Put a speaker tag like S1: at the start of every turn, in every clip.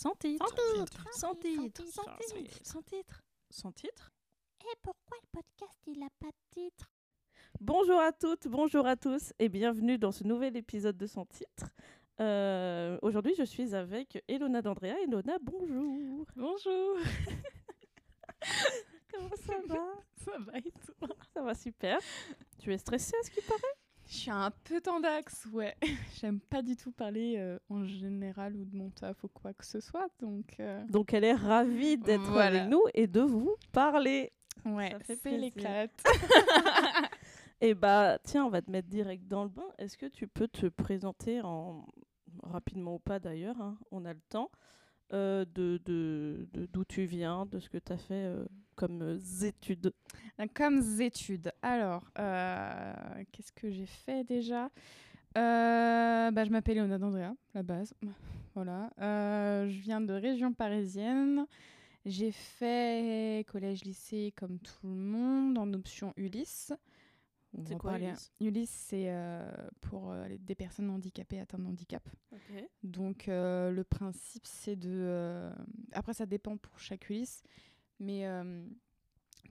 S1: Sans titre.
S2: Sans titre.
S1: Sans titre.
S2: Sans titre.
S1: Sans titre. Sans titre.
S2: Et pourquoi le podcast il a pas de titre?
S1: Bonjour à toutes, bonjour à tous et bienvenue dans ce nouvel épisode de Sans titre. Euh, Aujourd'hui, je suis avec Elona d'Andrea. Elona, bonjour.
S3: Bonjour,
S1: Comment ça va?
S3: Ça va et toi?
S1: Ça va super. Tu es stressée à ce qui paraît?
S3: Je suis un peu tendax, ouais. J'aime pas du tout parler euh, en général ou de mon taf ou quoi que ce soit, donc euh,
S1: Donc, elle est ravie d'être
S3: Voilà.
S1: avec nous et de vous parler.
S3: ouais,
S1: Ça fait
S3: l'éclate.
S1: Et bah, tiens, on va te mettre direct dans le bain. Est-ce que tu peux te présenter en rapidement ou pas d'ailleurs, hein, on a le temps, euh, de de- de- d'où tu viens, de ce que tu as fait euh, comme euh, études.
S3: Comme études. Alors, qu'est-ce que j'ai fait déjà? Bah, Je m'appelle Léona d'Andrea, la base. Voilà. Je viens de région parisienne. J'ai fait collège-lycée comme tout le monde en option Ulysse. On
S1: C'est
S3: va
S1: quoi,
S3: parler.
S1: Ulysse?
S3: Ulysse, c'est euh, pour euh, des personnes handicapées atteintes de handicap. Donc euh, le principe c'est de... Après ça dépend pour chaque Ulysse, mais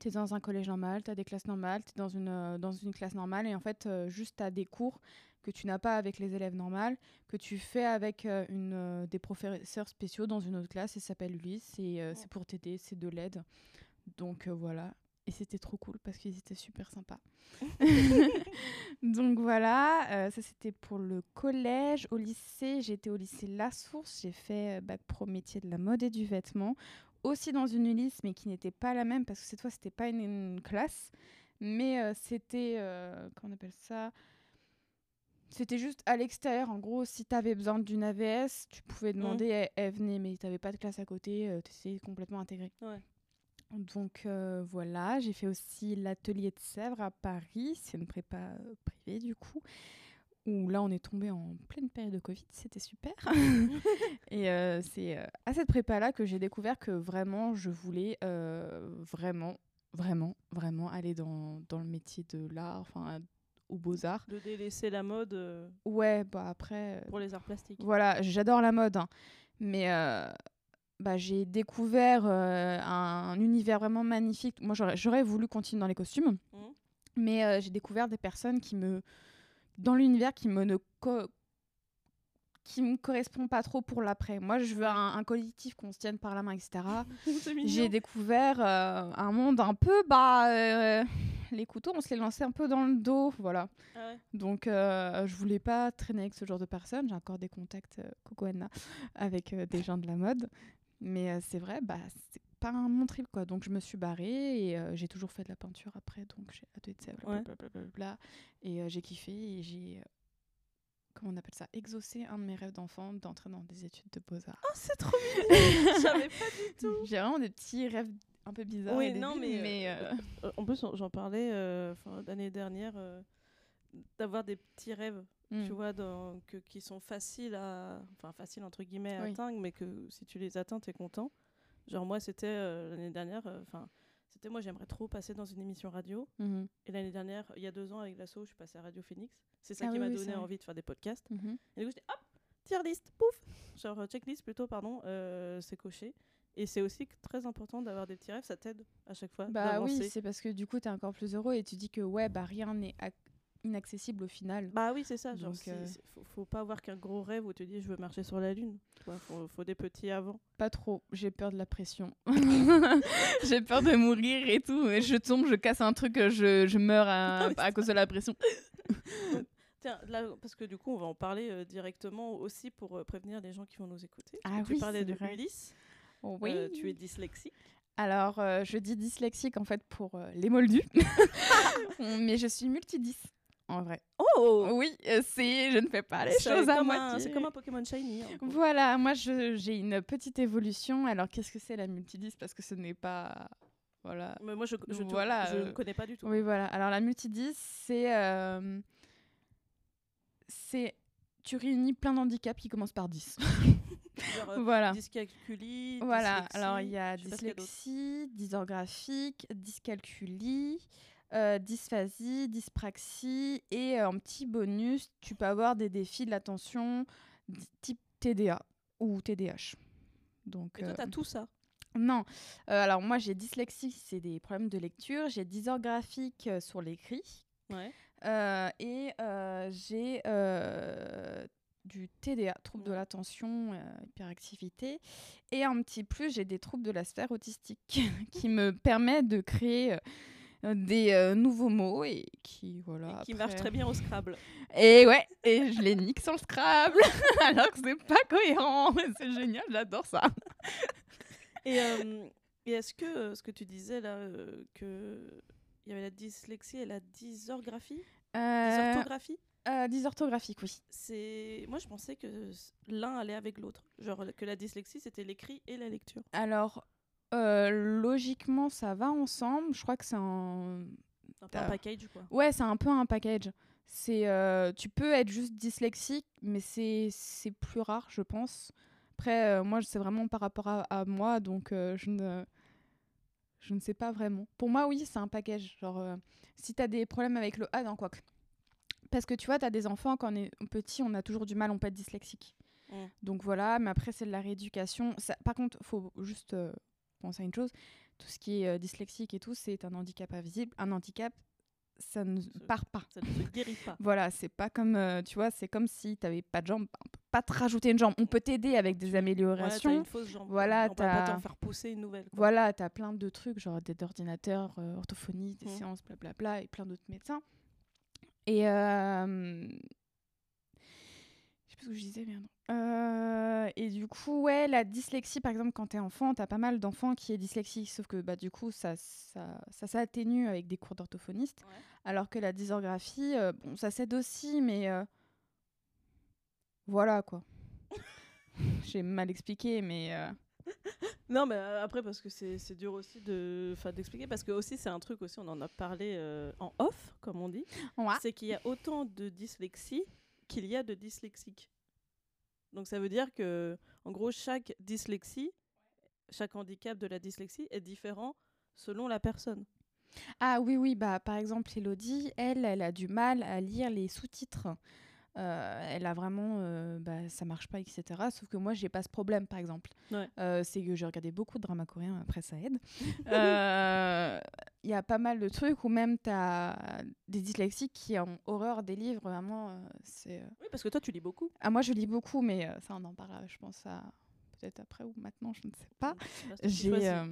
S3: tu es dans un collège normal, tu as des classes normales, tu es dans une, dans une classe normale et en fait juste tu as des cours que tu n'as pas avec les élèves normales, que tu fais avec une, des professeurs spéciaux dans une autre classe et ça s'appelle Ulysse et euh, c'est pour t'aider, c'est de l'aide. Donc voilà. Et c'était trop cool parce qu'ils étaient super sympas. Donc voilà, euh, ça c'était pour le collège. Au lycée, j'étais au lycée La Source. J'ai fait euh, bac pro métier de la mode et du vêtement. Aussi dans une Ulysse, mais qui n'était pas la même parce que cette fois c'était pas une, une classe, mais euh, c'était. euh, comment on appelle ça? C'était juste à l'extérieur. En gros, si tu avais besoin d'une AVS, tu pouvais demander, elle, elle venait, mais tu n'avais pas de classe à côté, tu étais complètement intégré.
S1: Ouais.
S3: Donc euh, voilà, j'ai fait aussi l'atelier de Sèvres à Paris, c'est une prépa euh, privée du coup, où là on est tombé en pleine période de Covid, c'était super. Et euh, c'est à cette prépa-là que j'ai découvert que vraiment je voulais euh, vraiment, vraiment, vraiment aller dans, dans le métier de l'art, enfin aux beaux-arts.
S1: De délaisser la mode
S3: Ouais, bah après...
S1: pour les arts plastiques.
S3: voilà, j'adore la mode, hein. mais bah, j'ai découvert euh, un, un univers vraiment magnifique. Moi, j'aurais- voulu continuer dans les costumes,
S1: Mhm.
S3: mais euh, j'ai découvert des personnes qui me, dans l'univers, qui me ne co- qui me correspond pas trop pour l'après. Moi, je veux un, un collectif qu'on se tienne par la main, etc. J'ai découvert euh, un monde un peu, bah, les couteaux, on se les lançait un peu dans le dos, voilà.
S1: Ah ouais.
S3: Donc, euh, je voulais pas traîner avec ce genre de personnes. J'ai encore des contacts, euh, coucou Anna, avec euh, des gens de la mode. Mais euh, c'est vrai, bah, c'est pas un mon trip, quoi. Donc, je me suis barrée et euh, j'ai toujours fait de la peinture après. Donc, j'ai atelier de sèvres,
S1: Ouais.
S3: blablabla. Et euh, j'ai kiffé et j'ai, euh, comment on appelle ça, exaucé un de mes rêves d'enfant d'entrer dans des études de beaux-arts.
S1: Oh, c'est trop mignon. Je savais pas du tout.
S3: J'ai vraiment des petits rêves un peu bizarres.
S1: Oui, non, mais,
S3: euh,
S1: Euh, en plus, j'en parlais euh, enfin, l'année dernière, euh, d'avoir des petits rêves,
S3: mm.
S1: tu vois, dans- que, qui sont faciles à, enfin faciles entre guillemets à
S3: Oui.
S1: atteindre, mais que si tu les atteins, t'es content. Genre moi, c'était euh, l'année dernière, euh, enfin, c'était moi, j'aimerais trop passer dans une émission radio.
S3: Mhm.
S1: Et l'année dernière, il y a deux ans avec l'asso, je suis passée à Radio Phoenix. C'est ça
S3: Ah
S1: qui
S3: oui,
S1: m'a donné envie de faire des podcasts.
S3: Mhm.
S1: Et du coup, j'étais hop, tier list, pouf, genre euh, checklist plutôt, pardon, euh, c'est coché. Et c'est aussi très important d'avoir des petits rêves, ça t'aide à chaque fois.
S3: Bah oui, c'est parce que du coup, tu es encore plus heureux et tu dis que ouais, bah rien n'est inaccessible au final.
S1: Bah oui, c'est ça. Genre,
S3: Donc, euh,
S1: faut, faut pas avoir qu'un gros rêve où tu dis je veux marcher sur la lune. Tu vois, faut, faut des petits avant.
S3: Pas trop, j'ai peur de la pression. j'ai peur de mourir et tout. Et je tombe, je casse un truc, je, je meurs à, à cause de la pression.
S1: Tiens, là, parce que du coup, on va en parler euh, directement aussi pour euh, prévenir les gens qui vont nous écouter.
S3: Ah
S1: tu
S3: oui,
S1: parlais de
S3: vrai.
S1: Ulysse.
S3: Oui.
S1: Tu es dyslexique.
S3: Alors, je dis dyslexique en fait pour les moldus. Mais je suis multidys en vrai.
S1: Oh
S3: Oui, euh, c'est, je ne fais pas les choses à moitié.
S1: C'est comme un Pokémon Shiny. hein.
S3: Voilà, moi j'ai une petite évolution. Alors qu'est-ce que c'est la multidys Parce que ce n'est pas. Voilà.
S1: Mais moi, je, je,
S3: Voilà,
S1: je
S3: euh,
S1: ne connais pas du tout.
S3: Oui, voilà. Alors la multidys, c'est. euh, c'est. Tu réunis plein d'handicaps qui commencent par 10.
S1: Genre, euh,
S3: voilà.
S1: dyscalculie,
S3: Voilà,
S1: dyslexie,
S3: alors il y a dyslexie, dysorgraphique, dyscalculie, euh, dysphasie, dyspraxie et euh, en petit bonus, tu peux avoir des défis de l'attention type TDA ou TDAH. Donc,
S1: Et toi,
S3: euh,
S1: t'as tout ça?
S3: non. Euh, alors moi, j'ai dyslexie, c'est des problèmes de lecture. J'ai dysorgraphique euh, sur l'écrit.
S1: Ouais.
S3: Euh, et euh, j'ai euh, du TDA, trouble de l'attention, euh, hyperactivité. Et un petit plus, j'ai des troubles de la sphère autistique qui me permettent de créer euh, des euh, nouveaux mots et qui, voilà.
S1: Et qui
S3: après-
S1: marche très bien au Scrabble.
S3: Et ouais, et je les nique sur le Scrabble, alors que c'est pas cohérent. C'est génial, j'adore ça.
S1: Et, euh, et est-ce que euh, ce que tu disais là, euh, que il y avait la dyslexie et la dysorgraphie,
S3: Euh,
S1: dysorthographie,
S3: euh, dysorthographique, oui.
S1: c'est moi je pensais que l'un allait avec l'autre, genre que la dyslexie c'était l'écrit et la lecture.
S3: Alors, euh, logiquement, ça va ensemble. Je crois que c'est un...
S1: Un peu un
S3: Ah.
S1: package quoi.
S3: Ouais, c'est un peu un package. C'est, euh, tu peux être juste dyslexique, mais c'est, c'est plus rare, je pense. Après, euh, moi, c'est vraiment par rapport à, à moi, donc euh, je, ne, je ne sais pas vraiment. Pour moi, oui, c'est un package. Genre, euh, si tu as des problèmes avec le A, non, quoi que. Parce que tu vois, tu as des enfants, quand on est petit, on a toujours du mal, on peut être dyslexique.
S1: Mm.
S3: Donc voilà, mais après, c'est de la rééducation. Ça, par contre, faut juste euh, penser à une chose. Tout ce qui est euh, dyslexique et tout, c'est un handicap invisible. Un handicap, ça ne part pas.
S1: Ça ne se guérit pas.
S3: Voilà, c'est pas comme, euh, tu vois, c'est comme si tu n'avais pas de jambe. On peut pas te rajouter une jambe. On peut t'aider avec des
S1: Voilà, t'as
S3: améliorations.
S1: une fausse jambe.
S3: Voilà,
S1: on peut pas
S3: t'as-
S1: t'en faire pousser une nouvelle. quoi.
S3: Voilà, tu as plein de trucs, genre des ordinateurs, euh, orthophonie, des
S1: Mhm.
S3: séances, blablabla, et plein d'autres médecins. Et. Euh... Je sais plus ce que je disais, merde. Euh, et du coup, ouais, la dyslexie, par exemple, quand t'es enfant, t'as pas mal d'enfants qui est dyslexique, sauf que bah, du coup, ça, ça, ça s'atténue avec des cours d'orthophoniste.
S1: Ouais.
S3: Alors que la dysorgraphie, euh, bon, ça s'aide aussi, mais euh, voilà quoi. J'ai mal expliqué, mais
S1: Non, mais après, parce que c'est dur aussi de- d'expliquer, parce que aussi, c'est un truc aussi, on en a parlé en off, comme on dit,
S3: ouais.
S1: c'est qu'il y a autant de dyslexie qu'il y a de dyslexiques. Donc ça veut dire que, en gros, chaque dyslexie, chaque handicap de la dyslexie est différent selon la personne.
S3: Ah oui, oui, bah par exemple, Elodie, elle, elle a du mal à lire les sous-titres. Euh, elle a vraiment, euh, bah, ça marche pas, etc. Sauf que moi, j'ai pas ce problème, par exemple.
S1: Ouais.
S3: Euh, c'est que j'ai regardé beaucoup de dramas coréens, après ça aide. Il y a pas mal de trucs où même tu as des dyslexiques qui ont horreur des livres, vraiment. euh, c'est. euh,
S1: Oui, parce que toi, tu lis beaucoup.
S3: Ah, moi, je lis beaucoup, mais euh, ça, on en parlera, je pense, à peut-être après ou maintenant, je ne sais pas. J'ai euh,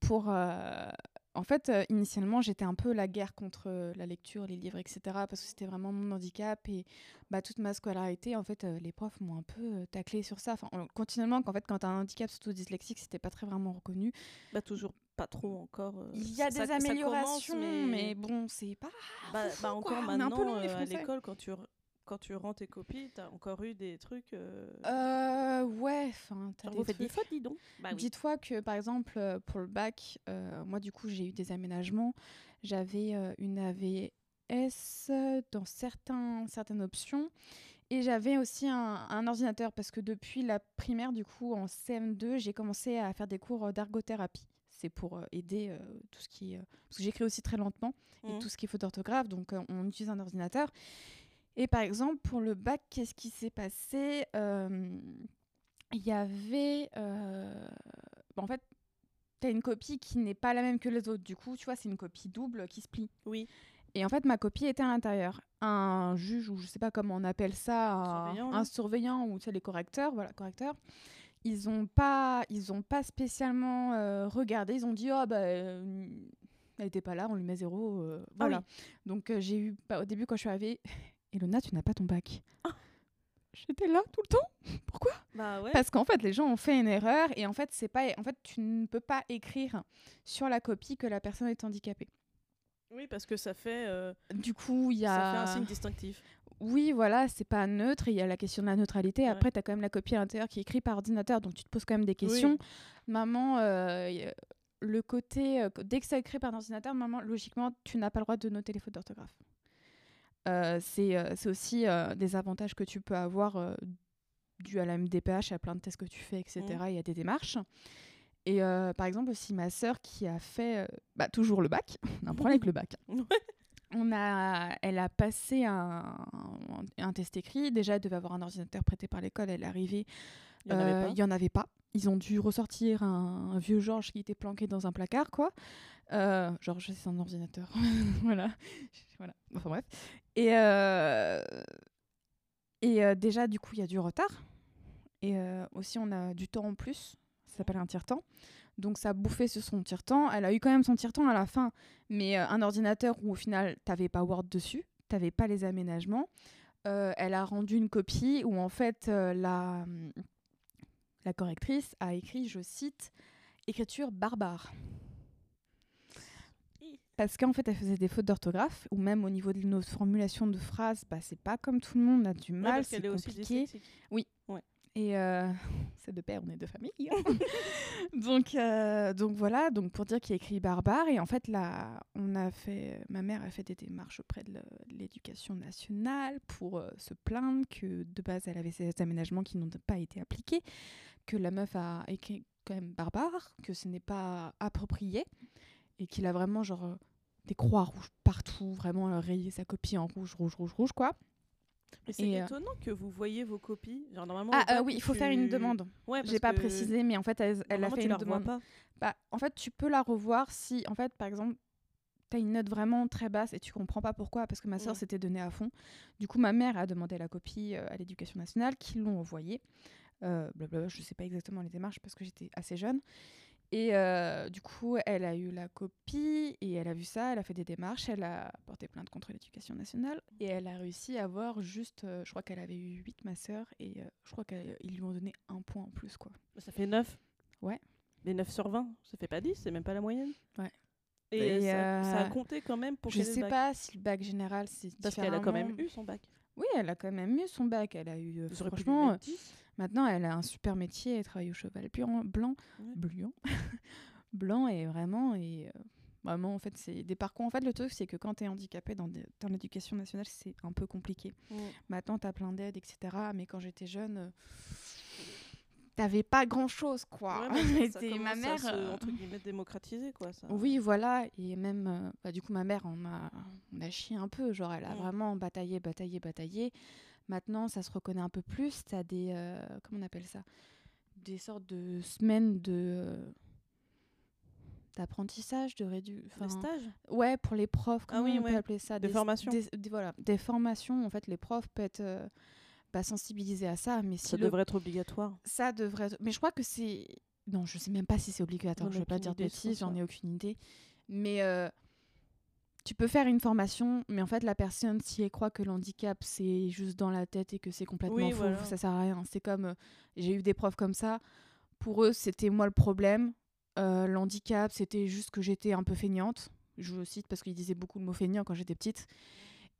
S3: pour en fait initialement j'étais un peu la guerre contre la lecture, les livres, etc. Parce que c'était vraiment mon handicap et bah, toute ma scolarité en fait les profs m'ont un peu taclé sur ça. Enfin on- continuellement qu'en fait quand t'as un handicap surtout dyslexique c'était pas très vraiment reconnu.
S1: Bah, toujours pas trop encore. euh,
S3: Il y a des
S1: commence,
S3: améliorations mais...
S1: mais
S3: bon c'est pas
S1: Bah,
S3: foufou,
S1: bah,
S3: quoi.
S1: encore
S3: peu
S1: maintenant,
S3: des
S1: euh, à l'école, quand tu, quand tu rends tes copies, t'as encore eu des trucs. euh,
S3: Euh, ouais enfin t'as des
S1: des fautes, dis donc. Bah oui.
S3: Dites-toi que par exemple pour le bac, euh, moi du coup j'ai eu des aménagements. J'avais euh, une AVS dans certains, certaines options et j'avais aussi un, un ordinateur parce que depuis la primaire du coup en CM2 j'ai commencé à faire des cours d'ergothérapie. C'est pour euh, aider euh, tout ce qui... euh, parce que j'écris aussi très lentement et
S1: Mhm.
S3: tout ce qui est faute d'orthographe donc on utilise un ordinateur. Et par exemple pour le bac qu'est-ce qui s'est passé il y avait. bah, en fait, tu as une copie qui n'est pas la même que les autres. Du coup, tu vois, c'est une copie double qui se plie.
S1: Oui.
S3: Et en fait, ma copie était à l'intérieur. Un juge, ou je sais pas comment on appelle ça, un,
S1: Surveillant, là.
S3: un surveillant, ou tu sais, les correcteurs, voilà, correcteurs. Ils ont pas, ils ont pas spécialement euh, regardé. Ils ont dit, oh, bah, euh, elle était pas là, on lui met zéro. euh,
S1: Ah
S3: voilà.
S1: oui.
S3: Donc, j'ai eu, bah, au début, quand je suis arrivée, Elona, tu n'as pas ton bac.
S1: Ah.
S3: J'étais là tout le temps. Pourquoi?
S1: Bah ouais.
S3: parce qu'en fait, les gens ont fait une erreur et en fait, c'est pas, en fait, tu ne peux pas écrire sur la copie que la personne est handicapée.
S1: Oui, parce que ça fait,
S3: Du coup, il y
S1: ça
S3: a,
S1: fait un signe distinctif.
S3: Oui, voilà, c'est pas neutre. Il y a la question de la neutralité.
S1: Ouais.
S3: Après, tu as quand même la copie à l'intérieur qui est écrite par ordinateur, donc tu te poses quand même des questions. Maman, euh, le côté, euh, dès que c'est écrit par ordinateur, maman, logiquement, tu n'as pas le droit de noter les fautes d'orthographe. Euh, c'est aussi des avantages que tu peux avoir dû à la MDPH, à plein de tests que tu fais, etc.
S1: Mhm.
S3: Il y a des démarches. Et euh, par exemple aussi ma sœur qui a fait euh, bah, toujours le bac, on a un problème avec le bac.
S1: Ouais.
S3: On a, elle a passé un, un test écrit. Déjà, elle devait avoir un ordinateur prêté par l'école. Elle est arrivée
S1: Il y en avait
S3: Euh, en avait pas. Ils ont dû ressortir un, un vieux Georges qui était planqué dans un placard, quoi. Euh, Georges, c'est un ordinateur. voilà. voilà. Enfin bref. Et, euh, et euh, déjà, du coup, il y a du retard. Et aussi, on a du temps en plus. Ça s'appelle un tire-temps. Donc, ça a bouffé sur son tire-temps. Elle a eu quand même son tire-temps à la fin. Mais euh, un ordinateur où, au final, t'avais pas Word dessus. T'avais pas les aménagements. Euh, elle a rendu une copie où, en fait, euh, la, la correctrice a écrit, je cite, écriture barbare. Parce qu'en fait, elle faisait des fautes d'orthographe, ou même au niveau de nos formulations de phrases, bah, c'est pas comme tout le monde, on a du
S1: Ouais,
S3: mal,
S1: parce
S3: c'est compliqué.
S1: dyslexique.
S3: Et euh, c'est de père, on est de famille. donc, euh, donc voilà, donc pour dire qu'il a écrit barbare. Et en fait, là, on a fait, ma mère a fait des démarches auprès de l'éducation nationale pour euh, se plaindre que de base, elle avait ces aménagements qui n'ont pas été appliqués, que la meuf a écrit quand même barbare, que ce n'est pas approprié et qu'il a vraiment genre des croix rouges partout, vraiment rayé sa copie en rouge, rouge, rouge, rouge, quoi.
S1: Mais c'est
S3: euh,
S1: étonnant que vous voyez vos copies. Genre, normalement,
S3: Ah euh, oui, il faut
S1: tu-
S3: faire une demande.
S1: Ouais,
S3: J'ai pas précisé, mais en fait, elle, elle a fait
S1: tu
S3: une demande.
S1: pas.
S3: Bah, en fait, tu peux la revoir si, en fait, par exemple, tu as une note vraiment très basse et tu comprends pas pourquoi, parce que ma soeur s'était donnée à fond. Du coup, ma mère a demandé la copie euh, à l'éducation nationale, qui l'ont envoyée. Euh, blablabla, je sais pas exactement les démarches parce que j'étais assez jeune. Et euh, du coup, elle a eu la copie et elle a vu ça, elle a fait des démarches, elle a porté plainte contre l'éducation nationale et elle a réussi à avoir juste, euh, je crois qu'elle avait eu 8 ma sœur et euh, je crois qu'ils lui ont donné un point en plus quoi.
S1: Ça fait 9.
S3: Ouais.
S1: Les 9 sur 20, ça fait pas 10, c'est même pas la moyenne.
S3: Ouais.
S1: Et,
S3: Et,
S1: ça, ça a compté quand même pour
S3: je
S1: le
S3: sais
S1: bac.
S3: pas si le bac général c'est
S1: Parce qu'elle a quand même eu son bac.
S3: Oui, elle a quand même eu son bac. Elle a eu,
S1: Vous pu
S3: franchement,
S1: mettre 10.
S3: Maintenant, elle a un super métier. Elle travaille au cheval blanc, blanc,
S1: Ouais.
S3: blanc, blanc et vraiment, et euh, vraiment, en fait, c'est des parcours. En fait, le truc, c'est que quand tu es handicapé dans, l'éducation nationale, c'est un peu compliqué.
S1: Mm.
S3: Maintenant, tu as plein d'aides, etc. Mais quand j'étais jeune, euh, t'avais pas grand chose, quoi.
S1: Ouais, ça-
S3: ma
S1: commence à
S3: mère.
S1: se,
S3: euh,
S1: entre guillemets, démocratiser, quoi. Ça.
S3: Oui, voilà. Et même, euh, bah, du coup, ma mère, on a, on a chié un peu. Genre, elle a vraiment bataillé, bataillé, bataillé. Maintenant, ça se reconnaît un peu plus. T'as des. euh, comment on appelle ça? Des sortes de semaines de. euh, d'apprentissage, de rédu... Enfin,
S1: stages?
S3: Ouais, pour les profs.
S1: Ah
S3: Comment
S1: oui,
S3: on peut
S1: ouais.
S3: appeler ça?
S1: Des formations?
S3: des- des- voilà, des formations. En fait, les profs peuvent être euh, bah, sensibilisés à ça. Mais si
S1: Ça
S3: le
S1: devrait être obligatoire.
S3: ça devrait. être- Mais je crois que c'est. Non, je sais même pas si c'est obligatoire.
S1: Ai
S3: Je vais pas dire de bêtises, j'en ai aucune idée. Mais tu peux faire une formation, mais en fait, la personne, si elle croit que l'handicap, c'est juste dans la tête et que c'est complètement
S1: Oui,
S3: faux,
S1: voilà.
S3: ça sert à rien. C'est comme. euh, J'ai eu des profs comme ça. Pour eux, c'était moi le problème. Euh, L'handicap, c'était juste que j'étais un peu feignante. Je le cite parce qu'ils disaient beaucoup le mot feignant quand j'étais petite.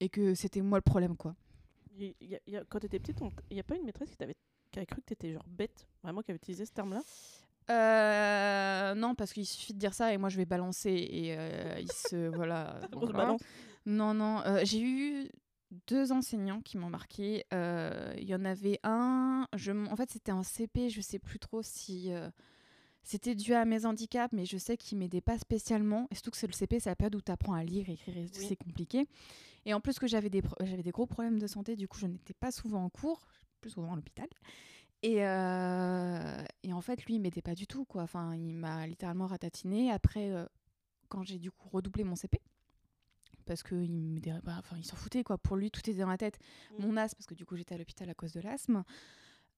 S3: Et que c'était moi le problème, quoi.
S1: Y a- y a- quand t'étais petite, il n'y a pas une maîtresse qui, qui avait cru que t'étais genre bête, vraiment, qui avait utilisé ce terme-là?
S3: Euh, non, parce qu'il suffit de dire ça et moi je vais balancer et euh, il se voilà. Non, non, euh, j'ai eu deux enseignants qui m'ont marqué. Euh, Il y en avait un, je, en fait c'était un CP, je sais plus trop si c'était dû à mes handicaps, mais je sais qu'il m'aidait pas spécialement. Et surtout que c'est le CP, c'est la période où tu apprends à lire, écrire,
S1: Oui.
S3: c'est compliqué. Et en plus que j'avais des, j'avais des gros problèmes de santé, du coup je n'étais pas souvent en cours, plus souvent à l'hôpital. Et, euh, et en fait, lui, il m'aidait pas du tout, quoi. Enfin, il m'a littéralement ratatiné. Après, euh, quand j'ai du coup redoublé mon CP, parce pas, enfin, il s'en foutait, quoi. Pour lui, tout était dans la tête.
S1: Mm.
S3: Mon asthme, parce que du coup, j'étais à l'hôpital à cause de l'asthme.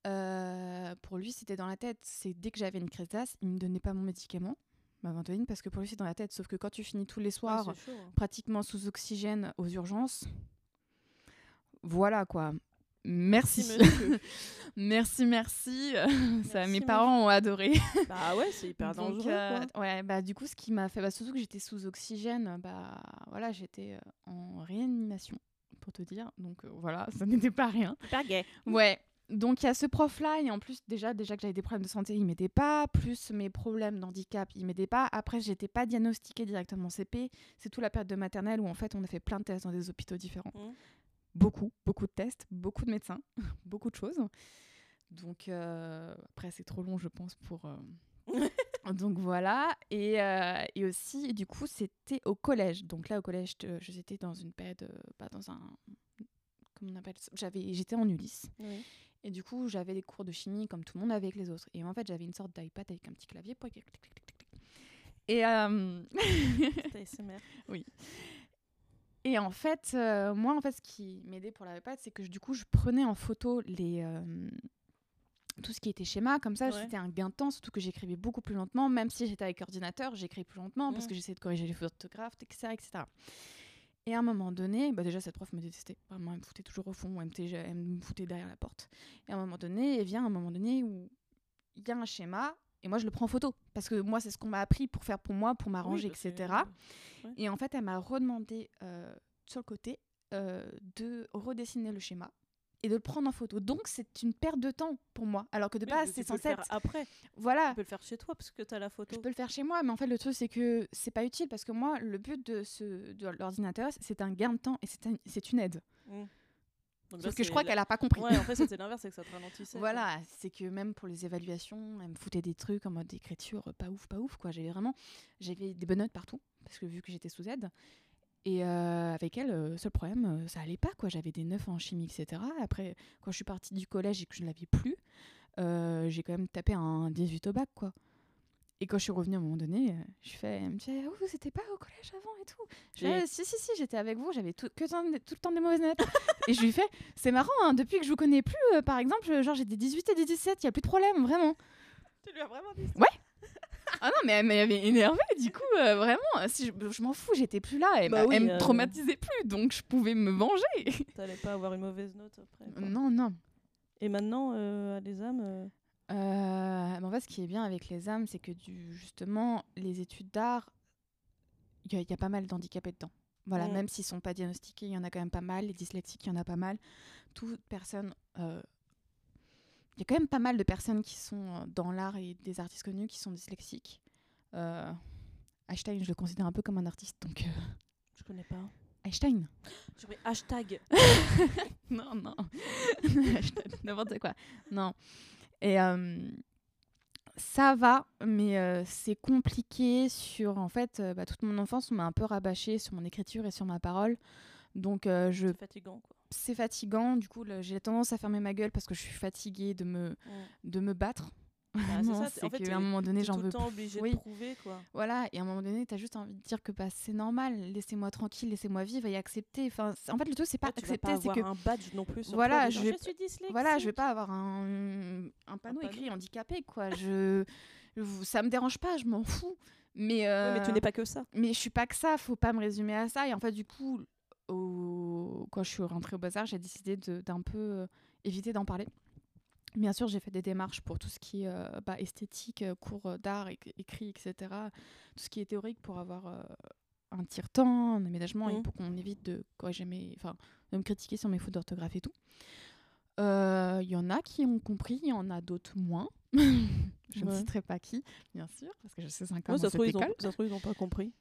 S3: euh, pour lui, c'était dans la tête. C'est dès que j'avais une crise d'asthme, il me donnait pas mon médicament, ma ventoline, parce que pour lui, c'est dans la tête. Sauf que quand tu finis tous les soirs,
S1: hein.
S3: pratiquement sous oxygène aux urgences, voilà, quoi. Merci.
S1: Merci, monsieur.
S3: Merci, merci. Ça,
S1: Merci,
S3: mes parents ont adoré.
S1: bah ouais, c'est hyper
S3: Donc,
S1: dangereux,
S3: euh,
S1: quoi.
S3: ouais, bah du coup, ce qui m'a fait, bah, surtout que j'étais sous oxygène, bah voilà, j'étais euh, en réanimation, pour te dire. Donc euh, voilà, ça n'était pas rien.
S1: Hyper gay.
S3: Ouais. Donc il y a ce prof-là, et en plus, déjà, déjà que j'avais des problèmes de santé, il m'aidait pas. Plus mes problèmes d'handicap, il m'aidait pas. Après, j'étais pas diagnostiquée directement CP. C'est tout la période de maternelle où en fait, on a fait plein de tests dans des hôpitaux différents.
S1: Mhm.
S3: Beaucoup, beaucoup de tests, beaucoup de médecins, beaucoup de choses. Donc euh, après, c'est trop long, je pense, pour. euh, Donc voilà. Et, euh, et aussi, du coup, c'était au collège. Donc là, au collège, je- j'étais dans une période, bah, dans un. Comment on appelle ça? J'avais, J'étais en Ulysse.
S1: Oui.
S3: Et du coup, j'avais des cours de chimie comme tout le monde avait avec les autres. Et en fait, j'avais une sorte d'iPad avec un petit clavier. pour- Et, euh,
S1: T'as ASMR.
S3: Et en fait, euh, moi, en fait, ce qui m'aidait pour l'iPad, c'est que je- du coup, je prenais en photo les, euh, tout ce qui était schéma. Comme ça,
S1: Ouais.
S3: c'était un gain de temps, surtout que j'écrivais beaucoup plus lentement. Même si j'étais avec ordinateur, j'écris plus lentement parce
S1: Mm.
S3: que j'essayais de corriger les photographes, etc. etc. Et à un moment donné, bah déjà, cette prof me détestait. Vraiment, elle me foutait toujours au fond, elle me, foutait- elle me foutait derrière la porte. Et à un moment donné, il vient un moment donné où il y a un schéma. Et moi, je le prends en photo. Parce que moi, c'est ce qu'on m'a appris pour faire pour moi, pour m'arranger,
S1: Oui, parce que-
S3: etc. Et en fait, elle m'a redemandé euh, sur le côté euh, de redessiner le schéma et de le prendre en photo. Donc, c'est une perte de temps pour moi. Alors que de base, c'est
S1: tu peux le
S3: censé
S1: faire
S3: être.
S1: après.
S3: Voilà,
S1: Tu peux le faire chez toi parce que t'as la photo.
S3: je peux le faire chez moi, mais en fait, le truc, c'est que c'est pas utile parce que moi, le but de, ce, de l'ordinateur, c'est un gain de temps et c'est un- c'est une aide.
S1: Mm. Donc là,
S3: Sauf que je crois
S1: la-
S3: qu'elle a pas compris.
S1: Ouais, en fait, c'était l'inverse, c'est que ça te ralentissait. quoi.
S3: Voilà, c'est que même pour les évaluations, elle me foutait des trucs en mode écriture pas ouf, pas ouf quoi. J'avais vraiment, j'avais des bonnes notes partout parce que vu que j'étais sous aide. Et euh, avec elle, euh, seul problème, euh, ça allait pas quoi. J'avais des 9 en chimie, etc. Après, quand je suis partie du collège et que je ne l'avais plus, j'ai quand même tapé un 18 au bac quoi. Et quand je suis revenue à un moment donné, euh, je fais, elle me dit, ah, vous c'était pas au collège avant et tout. Je fais, Ah, si si si, j'étais avec vous, j'avais tout, que tout le temps des mauvaises notes. et je lui fais, c'est marrant, hein, depuis que je vous connais plus, euh, par exemple, genre j'ai des 18 et des 17, il y a plus de problème, vraiment.
S1: Tu lui as vraiment dit
S3: Ah non, mais elle m'avait énervé, du coup, euh, vraiment, si je, je m'en fous, j'étais plus là, et
S1: Bah
S3: bah,
S1: oui,
S3: elle me
S1: euh.
S3: traumatisait plus, donc je pouvais me venger.
S1: T'allais pas avoir une mauvaise note après. quoi.
S3: non, non.
S1: Et maintenant, euh, à les âmes, euh,
S3: Euh, mais en fait, ce qui est bien avec les âmes, c'est que du, justement, les études d'art, il y, y a pas mal d'handicapés dedans. Voilà,
S1: Mm.
S3: même s'ils sont pas diagnostiqués, il y en a quand même pas mal. Les dyslexiques, il y en a pas mal. Toute personne. euh, Il y a quand même pas mal de personnes qui sont euh, dans l'art et des artistes connus qui sont dyslexiques. Euh, Einstein, je le considère un peu comme un artiste, donc. euh,
S1: je connais pas.
S3: Einstein
S1: Je mets hashtag.
S3: Non, non. N'importe quoi. Non. Et ça va, mais euh, c'est compliqué sur. En fait, euh, bah, toute mon enfance, on m'a un peu rabâché sur mon écriture et sur ma parole. Donc, euh, je,
S1: C'est fatigant, quoi.
S3: c'est fatigant. Du coup, j'ai tendance à fermer ma gueule parce que je suis fatiguée de me,
S1: Mm.
S3: de me battre.
S1: Bah, en
S3: c'est
S1: fait,
S3: qu'à un moment donné, j'en
S1: tout
S3: veux
S1: le temps obligé
S3: Oui.
S1: de prouver, quoi.
S3: Voilà, et à un moment donné, t'as juste envie de dire que bah, c'est normal, laissez-moi tranquille, laissez-moi vivre et accepter. Enfin, en fait, le truc, c'est pas
S1: tu vas
S3: accepter,
S1: pas
S3: c'est
S1: avoir
S3: que
S1: un badge non plus sur
S3: Voilà,
S1: toi,
S3: je vais-
S1: je suis dyslexique.
S3: Voilà, je vais pas avoir un, un panneau
S1: panneau.
S3: écrit handicapé, quoi. Je, ça me dérange pas, je m'en fous. Mais,
S1: Ouais,
S3: euh,
S1: mais tu n'es pas que ça.
S3: mais je suis pas que ça, faut pas me résumer à ça. Et en fait, du coup, au... quand je suis rentrée au Bazar, j'ai décidé d'un peu euh, éviter d'en parler. Bien sûr, j'ai fait des démarches pour tout ce qui est euh, bah, esthétique, euh, cours euh, d'art, éc- écrit, etc. Tout ce qui est théorique pour avoir euh, un tire-temps, un aménagement et
S1: Mhm.
S3: pour qu'on évite de corriger mes... Enfin, de me critiquer sur mes fautes d'orthographe et tout. Euh, Il y en a qui ont compris, il y en a d'autres moins. je ne
S1: Ouais.
S3: citerai pas qui, bien sûr, parce que je sais 5 ans
S1: ça se trouve, ils n'ont pas compris.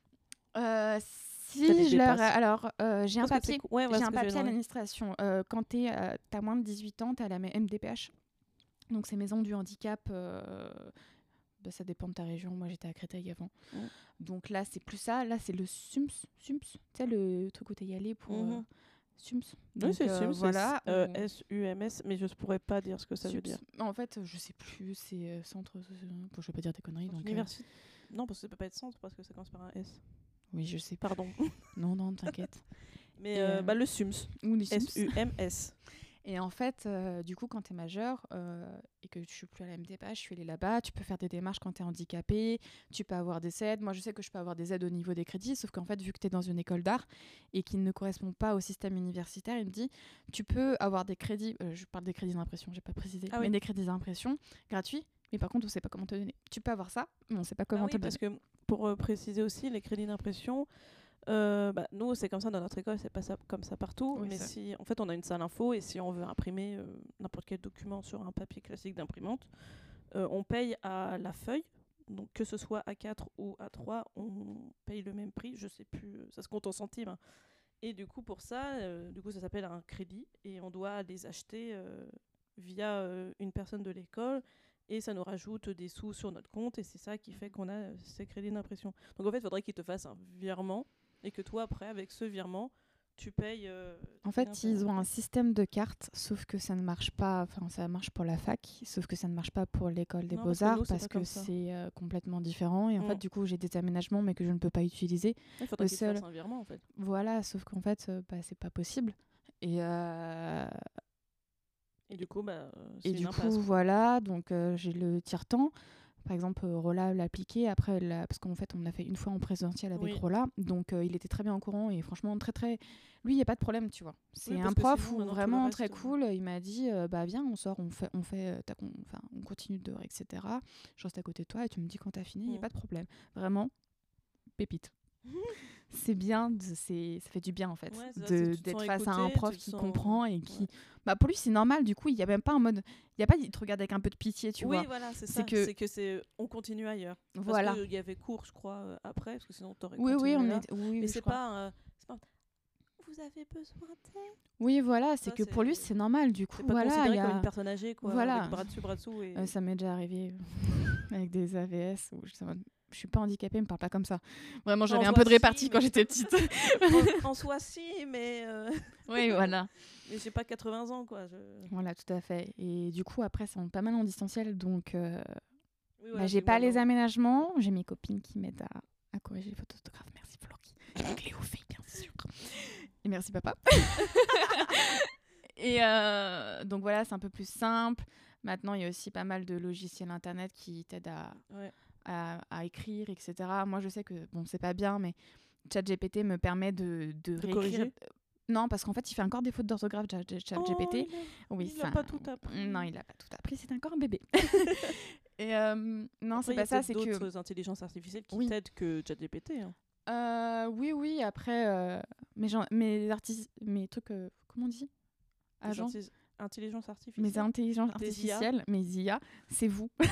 S3: Si, je leur... Alors, euh, j'ai un papier.
S1: ouais,
S3: J'ai un papier à l'administration. Euh, quand tu as moins de 18 ans, tu à la MDPH. Donc, c'est Maison du Handicap. euh, bah, ça dépend de ta région. Moi, j'étais à Créteil avant. Donc là, c'est plus ça. Là, c'est le SUMS. SUMS. Tu sais, le truc où tu y allé pour. euh,
S1: Mhm.
S3: SUMS.
S1: Oui, c'est
S3: euh,
S1: SUMS,
S3: Voilà.
S1: euh,
S3: on-
S1: S-U-M-S, mais je ne pourrais pas dire ce que ça veut dire.
S3: En fait, je sais plus. C'est euh, centre. Bon, je vais pas dire des conneries. Donc,
S1: Université. Non, parce que ça peut pas être centre parce que ça commence par un S.
S3: oui, je sais.
S1: Pardon.
S3: Non, non, t'inquiète.
S1: Mais bah, le SUMS.
S3: Ou SUMS. Et en fait, euh, du coup, quand tu es majeur euh, et que je suis plus à la MDPH, je suis allée là-bas, tu peux faire des démarches quand tu es handicapé, tu peux avoir des aides. Moi, je sais que je peux avoir des aides au niveau des crédits, sauf qu'en fait, vu que tu es dans une école d'art et qui ne correspond pas au système universitaire, il me dit, tu peux avoir des crédits, euh, je parle des crédits d'impression, j'ai pas précisé,
S1: Ah
S3: mais
S1: oui.
S3: des crédits d'impression gratuits, mais par contre, on sait pas comment te donner. Tu peux avoir ça, mais on sait pas comment
S1: Ah oui,
S3: te le
S1: parce
S3: donner.
S1: que pour euh, préciser aussi, les crédits d'impression, euh, bah, nous c'est comme ça dans notre école, c'est pas ça, comme ça partout.
S3: Oui,
S1: mais
S3: ça.
S1: si, en fait, on a une salle info et si on veut imprimer euh, n'importe quel document sur un papier classique d'imprimante, euh, on paye à la feuille. Donc que ce soit A4 ou A3, on paye le même prix. Je sais plus, ça se compte en centimes. hein. Et du coup pour ça, du coup ça s'appelle un crédit et on doit les acheter via une personne de l'école et ça nous rajoute des sous sur notre compte et c'est ça qui fait qu'on a ces crédits d'impression. Donc en fait, il faudrait qu'ils te fassent un virement et que toi après avec ce virement, tu payes. euh,
S3: En fait, ils ont un système de cartes, sauf que ça ne marche pas. Enfin, ça marche pour la fac, sauf que ça ne marche pas pour l'école des beaux-arts parce que c'est euh, complètement différent. Et en
S1: Mm.
S3: fait, du coup, j'ai des aménagements, mais que je ne peux pas utiliser.
S1: Il faudrait qu'ils
S3: seul-
S1: un virement en fait.
S3: Voilà, sauf qu'en fait, euh, bah, c'est pas possible. Et, euh,
S1: Et du coup, bah,
S3: et du coup, voilà, donc j'ai le tire-temps. Par exemple, euh, Rola l'a appliqué. Après, la- parce qu'en fait, on l'a fait une fois en présentiel avec
S1: Oui.
S3: Rola. Donc, euh, il était très bien au courant. Et franchement, très, très. Lui, il n'y a pas de problème, tu vois. C'est un prof où vraiment très
S1: euh,
S3: cool. Il m'a dit euh, Bah, viens, on sort, on fait, on, fait, con- enfin, on continue dehors, etc. Je reste à côté de toi et tu me dis quand t'as fini, il n'y a
S1: Mm.
S3: pas de problème. Vraiment, pépite. c'est bien, c'est ça fait du bien en fait,
S1: Ouais,
S3: d'être face à un prof qui
S1: sens-
S3: comprend et qui.
S1: ouais.
S3: Bah pour lui c'est normal, du coup il y a même pas un mode, il y a pas il te regarde avec un peu de pitié, tu
S1: oui,
S3: vois.
S1: voilà, c'est ça.
S3: que-
S1: C'est que c'est. On continue ailleurs.
S3: Voilà.
S1: Parce qu'il y avait cours, je crois, euh, après, parce que sinon t'aurais
S3: Oui oui on
S1: là.
S3: est, oui,
S1: Mais c'est pas, euh, c'est pas. Vous avez besoin d'aide?
S3: Oui voilà, c'est que pour lui
S1: c'est-
S3: normal, du coup
S1: pas
S3: voilà, il y
S1: comme une personne âgée, quoi.
S3: Voilà.
S1: Avec bras dessus, bras dessous. Et...
S3: Euh, ça m'est déjà arrivé avec des AVS où je, je suis pas handicapée, me parle pas comme ça. Vraiment j'avais un peu de répartie
S1: si,
S3: quand
S1: mais-
S3: j'étais petite.
S1: en, en soi, si, mais, euh,
S3: oui voilà.
S1: mais j'ai pas 80 ans, quoi. Je...
S3: Voilà tout à fait. Et du coup après c'est pas mal en distanciel donc euh,
S1: Oui,
S3: Bah, j'ai pas les
S1: maintenant-
S3: aménagements, j'ai mes copines qui m'aident à, à corriger les fautes d'orthographe. Merci Florie. Et Cléo fait bien sûr. Et merci papa. Et euh, donc voilà, c'est un peu plus simple. Maintenant, il y a aussi pas mal de logiciels internet qui t'aident à,
S1: Ouais.
S3: À, à écrire, etc. Moi, je sais que bon, c'est pas bien, mais ChatGPT me permet de, de, réécrire.
S1: corriger
S3: Non, parce qu'en fait, il fait encore des fautes d'orthographe,
S1: Oh,
S3: ChatGPT.
S1: a-
S3: oui,
S1: il a
S3: ça-
S1: pas tout appris.
S3: Non, il a pas tout appris, c'est encore un bébé. Et euh, non, c'est
S1: il y a
S3: pas ça, c'est que.
S1: d'autres intelligences artificielles qui
S3: Oui.
S1: t'aident que ChatGPT. Hein.
S3: Euh, oui, oui, après, euh, mes, gens, mes, artis- mes trucs, euh, comment on dit? Agents
S1: intelligences artificielles.
S3: Mes intelligences artificielles, mes IA, c'est vous.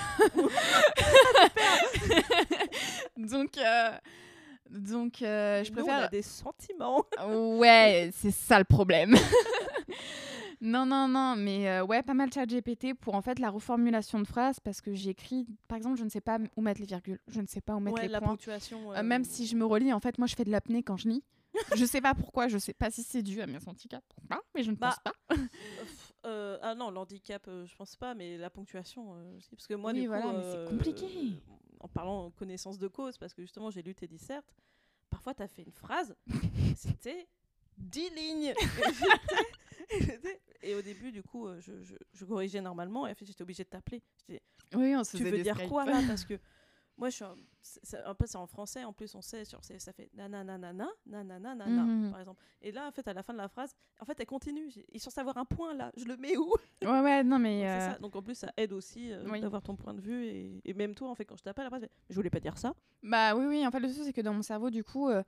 S3: donc, euh, donc euh, je
S1: Nous, on
S3: préfère.
S1: a des sentiments.
S3: Ouais, c'est ça le problème. non, non, non, mais euh, ouais, pas mal chat GPT pour en fait la reformulation de phrases parce que j'écris, par exemple, je ne sais pas où mettre les virgules, je ne sais pas où mettre
S1: ouais,
S3: les
S1: la
S3: points.
S1: ponctuation.
S3: Euh,
S1: euh,
S3: même si je me relis, en fait, moi je fais de l'apnée quand je lis. Je sais pas pourquoi, je sais pas si c'est dû à mes handicaps ou pas, mais je ne
S1: Bah,
S3: pense pas.
S1: Euh, ah non, l'handicap, euh, je pense pas, mais la ponctuation euh, aussi. Parce que moi,
S3: Oui,
S1: du
S3: voilà,
S1: coup,
S3: mais c'est
S1: euh,
S3: compliqué.
S1: En parlant en connaissance de cause, parce que justement, j'ai lu tes dissertes, parfois, tu as fait une phrase, c'était 10 lignes. Et au début, du coup, euh, je, je- je corrigeais normalement, et en fait, j'étais obligée de t'appeler.
S3: Oui, on se
S1: Tu veux dire
S3: Skype.
S1: quoi là? Parce que moi, je suis un, c'est- c'est- un peu c'est en français. En plus, on sait sur ça fait nanana nanana nanana
S3: Mhm.
S1: par exemple. Et là, en fait, à la fin de la phrase, en fait, elle continue. J'ai- Il est censé avoir un point là. Je le mets où
S3: Ouais, ouais, non, mais.
S1: Donc,
S3: euh,
S1: ça. Donc en plus, ça aide aussi euh,
S3: oui.
S1: d'avoir ton point de vue et, et même toi, en fait, quand je t'appelle après, je voulais pas dire ça.
S3: Bah oui, oui, en fait, le truc, c'est que dans mon cerveau, du coup, euh,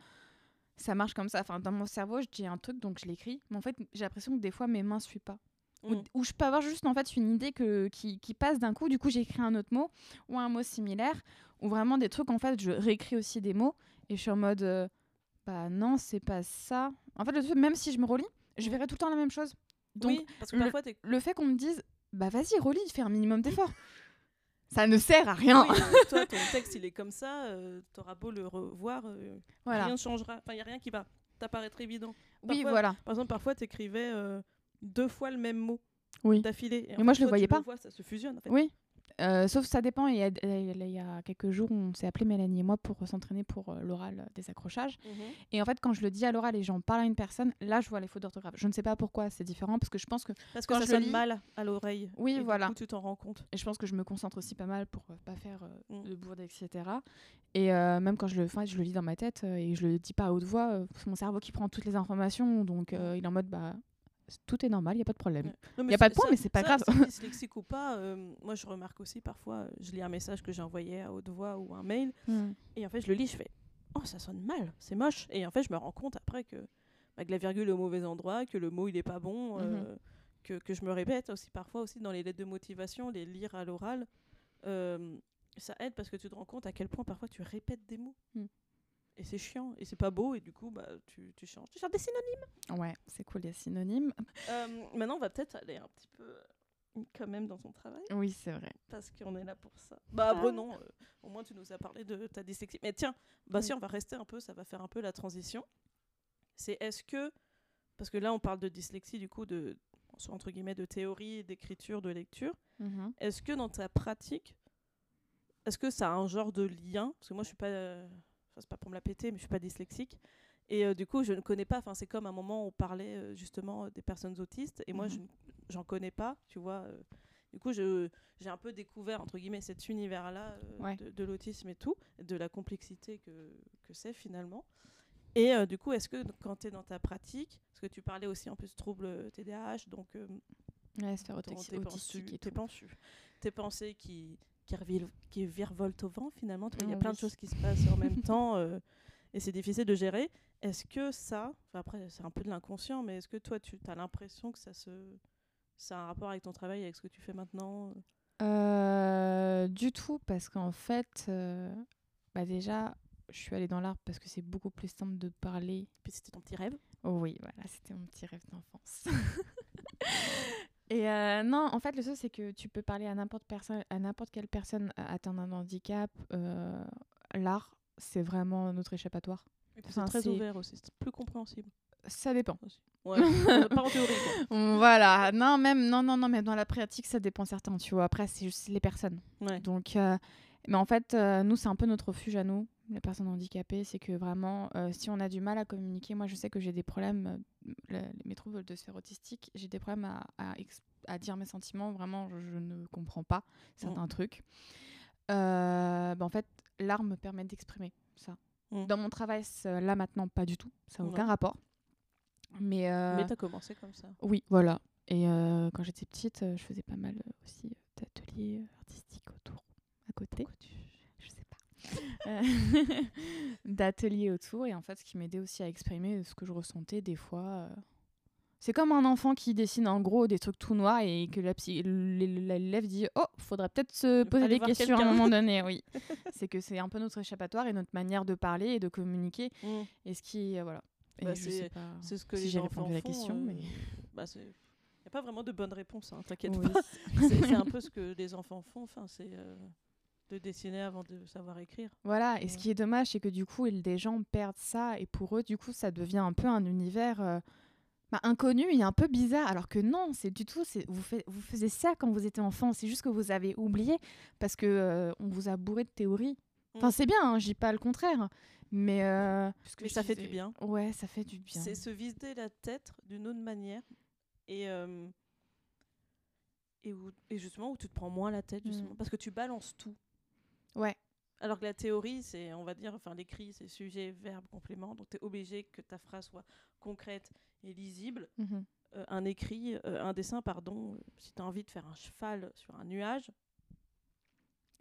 S3: ça marche comme ça. Enfin, dans mon cerveau, je dis un truc, donc je l'écris. Mais en fait, j'ai l'impression que des fois, mes mains suivent pas. Ou,
S1: Mm.
S3: ou je peux avoir juste, en fait, une idée que, qui, qui passe d'un coup. Du coup, j'écris un autre mot ou un mot similaire. Ou vraiment des trucs, en fait, je réécris aussi des mots. Et je suis en mode, euh, bah non, c'est pas ça. En fait, le truc, même si je me relis, je verrai tout le temps la même chose. Donc,
S1: oui, parce que
S3: le-
S1: parfois,
S3: le fait qu'on me dise, bah vas-y, relis, fais un minimum d'effort. ça ne sert à rien.
S1: oui, euh, toi, ton texte, il est comme ça. euh, T'auras beau le revoir, euh,
S3: voilà.
S1: rien ne changera. Enfin, il y a rien qui va t'apparaître évident.
S3: Oui, voilà.
S1: Par exemple, parfois, tu écrivais deux fois le même mot
S3: Oui.
S1: d'affilée.
S3: Et moi,
S1: fait,
S3: je le voyais pas.
S1: vois, ça se fusionne. En fait.
S3: Oui. Euh, sauf ça dépend. Il y, a, il y a quelques jours, on s'est appelé Mélanie et moi pour s'entraîner pour euh, l'oral euh, des accrochages.
S1: Mhm.
S3: Et en fait, quand je le dis à l'oral et j'en parle à une personne, là, je vois les fautes d'orthographe. Je ne sais pas pourquoi c'est différent parce que je pense que
S1: Parce que ça
S3: je
S1: sonne
S3: lis-
S1: mal à l'oreille.
S3: Oui,
S1: Et du
S3: voilà.
S1: coup, tu t'en rends compte.
S3: et je pense que je me concentre aussi pas mal pour euh, pas faire euh,
S1: Mm.
S3: de bourde, etc. Et euh, même quand je le, je le lis dans ma tête et je le dis pas à haute voix, c'est mon cerveau qui prend toutes les informations, donc euh, il est en mode bah tout est normal, il y a pas de problème.
S1: Ouais. Non,
S3: Y a pas de
S1: ça-
S3: point, mais c'est pas
S1: ça,
S3: grave.
S1: ça, dyslexique ou pas, euh, moi je remarque aussi parfois, je lis un message que j'ai envoyé à haute voix ou un mail,
S3: Mm.
S1: et en fait je le lis, je fais Oh, ça sonne mal, c'est moche. Et en fait, je me rends compte après que, bah, que la virgule est au mauvais endroit, que le mot il est pas bon, euh,
S3: Mhm.
S1: que, que je me répète aussi parfois aussi dans les lettres de motivation, les lire à l'oral. euh, ça aide parce que tu te rends compte à quel point parfois tu répètes des mots.
S3: Mm.
S1: Et c'est chiant, et c'est pas beau, et du coup, bah, tu, tu changes. Tu changes des synonymes.
S3: Ouais, c'est cool les synonymes.
S1: Euh, maintenant, on va peut-être aller un petit peu euh, quand même dans ton travail,
S3: Oui, c'est vrai.
S1: parce qu'on est là pour ça. Bah, non, euh, au moins tu nous as parlé de ta dyslexie. Mais tiens, bah
S3: Oui.
S1: si, on va rester un peu, ça va faire un peu la transition. C'est est-ce que parce que là, on parle de dyslexie, du coup, de, entre guillemets, de théorie, d'écriture, de lecture.
S3: Mhm.
S1: Est-ce que dans ta pratique, est-ce que ça a un genre de lien? Parce que moi, je suis pas, euh, enfin, c'est pas pour me la péter, mais je suis pas dyslexique. Et euh, du coup, je ne connais pas. Enfin, c'est comme un moment où on parlait euh, justement des personnes autistes, et moi, je
S3: Mhm.
S1: connais pas, tu vois. euh. du coup, j'ai un peu découvert entre guillemets cet univers-là euh,
S3: Ouais.
S1: de, de l'autisme et tout, de la complexité que, que c'est finalement. Et euh, du coup, est-ce que quand tu es dans ta pratique, parce que tu parlais aussi en plus de troubles TDAH, donc euh,
S3: Ouais, sphère autistique
S1: tes pensées, tes pensées qui, qui, qui virevoltent au vent finalement. Il y a
S3: Ah
S1: plein de choses qui se passent en même temps euh, et c'est difficile de gérer. Est-ce que ça, après c'est un peu de l'inconscient, mais est-ce que toi tu as l'impression que ça se ça a un rapport avec ton travail, avec ce que tu fais maintenant euh?
S3: Euh, du tout, parce qu'en fait, euh, bah déjà, je suis allée dans l'art parce que c'est beaucoup plus simple de parler.
S1: Puis c'était ton petit rêve?
S3: Oh oui, voilà, c'était mon petit rêve d'enfance. Et euh, non, en fait, le truc, c'est que tu peux parler à n'importe personne, à n'importe quelle personne atteinte d'un handicap. euh, l'art, c'est vraiment notre échappatoire. Enfin,
S1: c'est très
S3: c'est-
S1: ouvert aussi, c'est plus compréhensible.
S3: Ça dépend.
S1: Aussi. Ouais, euh, pas en théorie quoi.
S3: Voilà, non, même, non, non, non, mais dans la pratique, ça dépend certains, tu vois. Après, c'est juste les personnes.
S1: Ouais.
S3: Donc, euh, mais en fait, euh, nous, c'est un peu notre refuge à nous, les personnes handicapées. C'est que vraiment, euh, si on a du mal à communiquer, moi, je sais que j'ai des problèmes, euh, mes troubles de sphère autistique, j'ai des problèmes à, à, ex- à dire mes sentiments. Vraiment, je, je ne comprends pas certains trucs. Euh, bah, en fait, l'art me permet d'exprimer ça.
S1: Mm.
S3: Dans mon travail, là maintenant, pas du tout. Ça n'a aucun rapport. Mais,
S1: Mais t'as commencé comme ça.
S3: oui, voilà. Et quand j'étais petite, je faisais pas mal aussi d'ateliers artistiques autour, à côté. d'ateliers autour. Et en fait, ce qui m'aidait aussi à exprimer ce que je ressentais des fois. euh, C'est comme un enfant qui dessine en gros des trucs tout noirs et que la psy- l- l'élève dit Oh, faudrait peut-être se poser des questions à un moment donné. Oui. c'est que c'est un peu notre échappatoire et notre manière de parler et de communiquer.
S1: Mm.
S3: Et ce qui. euh, voilà.
S1: Bah, c'est- ce que
S3: si j'ai répondu à la question.
S1: euh,
S3: mais...
S1: bah, a pas vraiment de bonne réponse, hein, t'inquiète
S3: Oui.
S1: pas. C'est c'est un peu ce que les enfants font, enfin, c'est euh, de dessiner avant de savoir écrire.
S3: Voilà, et ce qui est dommage, c'est que du coup, il- des gens perdent ça, et pour eux, du coup, ça devient un peu un univers euh, bah, inconnu et un peu bizarre, alors que non, c'est du tout, c'est vous, faites, vous faisiez ça quand vous étiez enfant, c'est juste que vous avez oublié, parce que euh, on vous a bourré de théories. Enfin,
S1: Mm.
S3: c'est bien, hein, je dis pas le contraire, mais... euh,
S1: Mais ça fait du bien.
S3: Ouais, ça fait du bien.
S1: C'est se vider la tête d'une autre manière et, euh, et, où- et justement où tu te prends moins la tête, justement,
S3: Mm.
S1: parce que tu balances tout.
S3: Ouais,
S1: Alors que la théorie, c'est, on va dire, enfin l'écrit, c'est sujet, verbe, complément, donc tu es obligé que ta phrase soit concrète et lisible.
S3: mhm.
S1: Euh, un écrit, euh, un dessin, pardon, euh, si tu as envie de faire un cheval sur un nuage,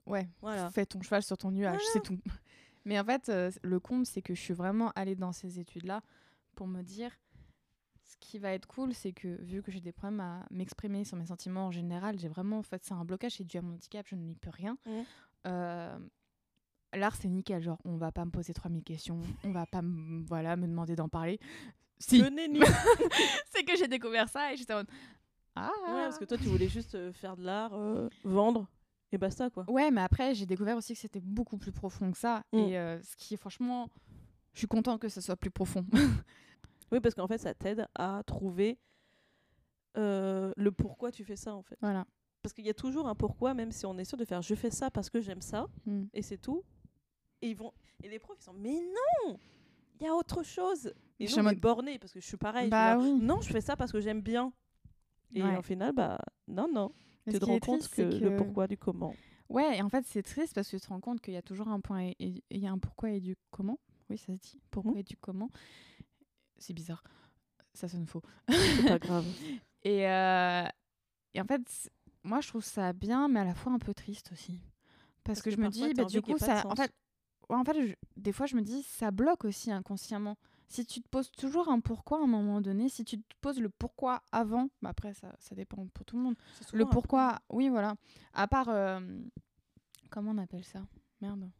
S3: ouais,
S1: voilà.
S3: fais ton cheval sur ton nuage, c'est tout. Mais en fait, euh, le comble, c'est que je suis vraiment allée dans ces études-là pour me dire, ce qui va être cool, c'est que vu que j'ai des problèmes à m'exprimer sur mes sentiments en général, j'ai vraiment, en fait, c'est un blocage, c'est dû à mon handicap, je n'y peux rien.
S1: Mhm.
S3: Euh, L'art, c'est nickel, genre, on va pas me poser 3000 questions, on va pas me, voilà, me demander d'en parler. Si, c'est que j'ai découvert ça et j'étais en mode, ah
S1: Ouais, parce que toi, tu voulais juste euh, faire de l'art, euh, vendre, et basta, quoi.
S3: Ouais, mais après, j'ai découvert aussi que c'était beaucoup plus profond que ça.
S1: Mm.
S3: Et euh, ce qui est franchement. Je suis contente que ça soit plus profond.
S1: Oui, parce qu'en fait, ça t'aide à trouver euh, le pourquoi tu fais ça, en fait.
S3: voilà.
S1: Parce qu'il y a toujours un pourquoi, même si on est sûr de faire je fais ça parce que j'aime ça,
S3: Mm.
S1: et c'est tout. Et, ils vont... et les profs, ils sont mais non Il y a autre chose Et
S3: Je suis mode-
S1: bornés, parce que je suis pareil. je suis
S3: Bah
S1: là,
S3: oui.
S1: Non, je fais ça parce que j'aime bien. Et
S3: Ouais.
S1: au final, bah non, non.
S3: Mais
S1: tu te rends compte
S3: triste,
S1: que,
S3: c'est
S1: le pourquoi du comment.
S3: Ouais, et en fait, c'est triste parce que tu te rends compte qu'il y a toujours un point et il y a un pourquoi et du comment. Oui, ça se dit. Pourquoi
S1: Mhm.
S3: et du comment. C'est bizarre. Ça sonne faux.
S1: C'est pas grave.
S3: Et, euh, et en fait, moi, je trouve ça bien, mais à la fois un peu triste aussi. Parce,
S1: Parce
S3: que,
S1: que
S3: je me dis, bah, du coup, ça. En fait, en fait je- des fois, je me dis, ça bloque aussi inconsciemment. Si tu te poses toujours un pourquoi à un moment donné, si tu te poses le pourquoi avant, bah après, ça, ça dépend pour tout le monde. Le pourquoi, oui, voilà. À part. euh, comment on appelle ça? Merde.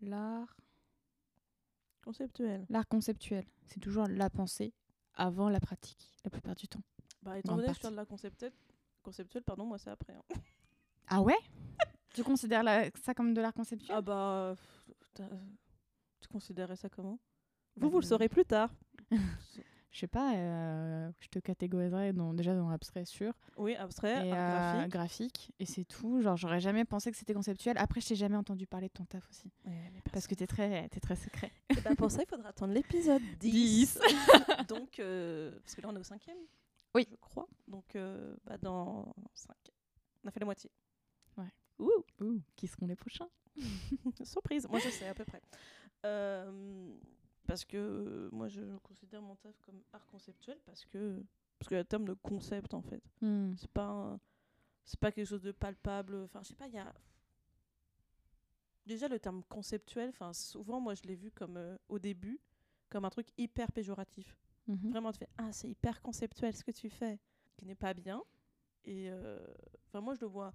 S3: L'art.
S1: Conceptuel.
S3: L'art conceptuel. C'est toujours la pensée avant la pratique, la plupart du temps.
S1: Bah, étant donné que je de la conceptuelle, conceptuelle pardon, moi c'est après. hein.
S3: Ah ouais? Tu considères la- ça comme de l'art conceptuel?
S1: Ah bah. pff, t'as- Tu considérais ça comment?
S3: Bah,
S1: Vous, vous le saurez plus tard.
S3: Je sais pas, euh, je te catégoriserais dans, déjà dans abstrait sûr
S1: Oui, abstrait,
S3: et
S1: art
S3: euh,
S1: graphique.
S3: graphique, et c'est tout. Genre, j'aurais jamais pensé que c'était conceptuel. Après, je t'ai jamais entendu parler de ton taf aussi. Parce que t'es très, t'es très secret.
S1: Et bah, pour ça, il faudra attendre l'épisode 10.
S3: 10.
S1: Donc, euh, parce que là, on est au cinquième.
S3: Oui.
S1: Je crois. Donc, euh, bah, dans 5. On a fait la moitié.
S3: Ouais.
S1: Ouh,
S3: Ouh, qui seront les prochains?
S1: Surprise. Moi, je sais à peu près. Euh, parce que euh, moi, je considère mon taf comme art conceptuel parce que parce a le terme de concept en fait.
S3: Hmm.
S1: C'est pas un- c'est pas quelque chose de palpable. Enfin, je sais pas. Il y a déjà le terme conceptuel. Enfin, souvent, moi, je l'ai vu comme euh, au début comme un truc hyper péjoratif.
S3: Mhm.
S1: Vraiment, tu fais Ah, c'est hyper conceptuel ce que tu fais, qui n'est pas bien. Et euh, enfin, moi, je le vois.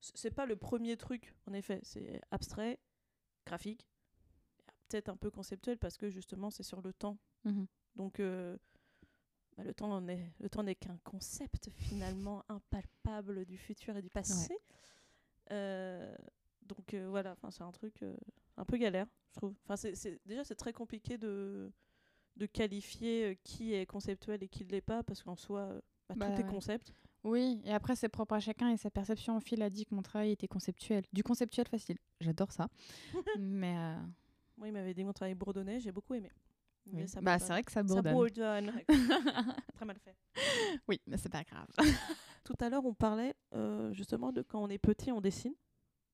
S1: C'est pas le premier truc, en effet. C'est abstrait, graphique, peut-être un peu conceptuel parce que justement, c'est sur le temps.
S3: Mhm.
S1: Donc, euh, bah, le temps en est, le temps n'est qu'un concept finalement impalpable du futur et du passé. Euh, donc euh, voilà, enfin c'est un truc euh, un peu galère, je trouve. Enfin c'est, déjà c'est très compliqué de de qualifier qui est conceptuel et qui ne l'est pas parce qu'en soi bah,
S3: Bah,
S1: tout est concept.
S3: Oui, et après, c'est propre à chacun et sa perception. Phil a dit que mon travail était conceptuel. Du conceptuel facile. J'adore ça. Mais euh,
S1: Moi il m'avait dit que mon travail bourdonnait, j'ai beaucoup aimé. Mais
S3: oui.
S1: ça
S3: bah,
S1: bourdonne.
S3: c'est vrai que ça
S1: Ça
S3: bourdonne.
S1: bourdonne. très mal fait.
S3: oui, mais c'est pas grave.
S1: Tout à l'heure on parlait euh, justement de quand on est petit on dessine.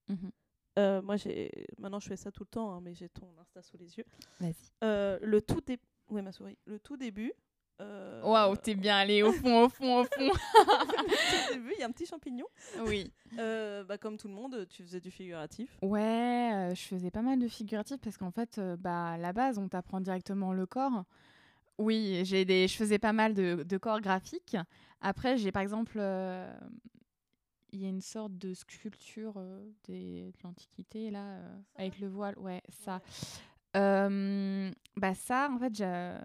S3: Mhm.
S1: Euh, moi, j'ai maintenant je fais ça tout le temps, hein, mais j'ai ton Insta sous les yeux.
S3: Vas-y.
S1: Euh, le tout début, ouais ma souris. Le tout début. Euh,
S3: Waouh, t'es bien allé au fond, au fond, au fond.
S1: tout début, il y a un petit champignon.
S3: oui.
S1: Euh, bah, comme tout le monde, tu faisais du figuratif.
S3: Ouais, euh, je faisais pas mal de figuratifs parce qu'en fait, euh, bah, à la base, on t'apprend directement le corps. Oui, j'ai des, je faisais pas mal de, de corps graphiques. Après, j'ai par exemple, il y a une sorte de sculpture des, de l'Antiquité là, avec le voile. Ouais, ça. Bah ça, en fait, j'ai-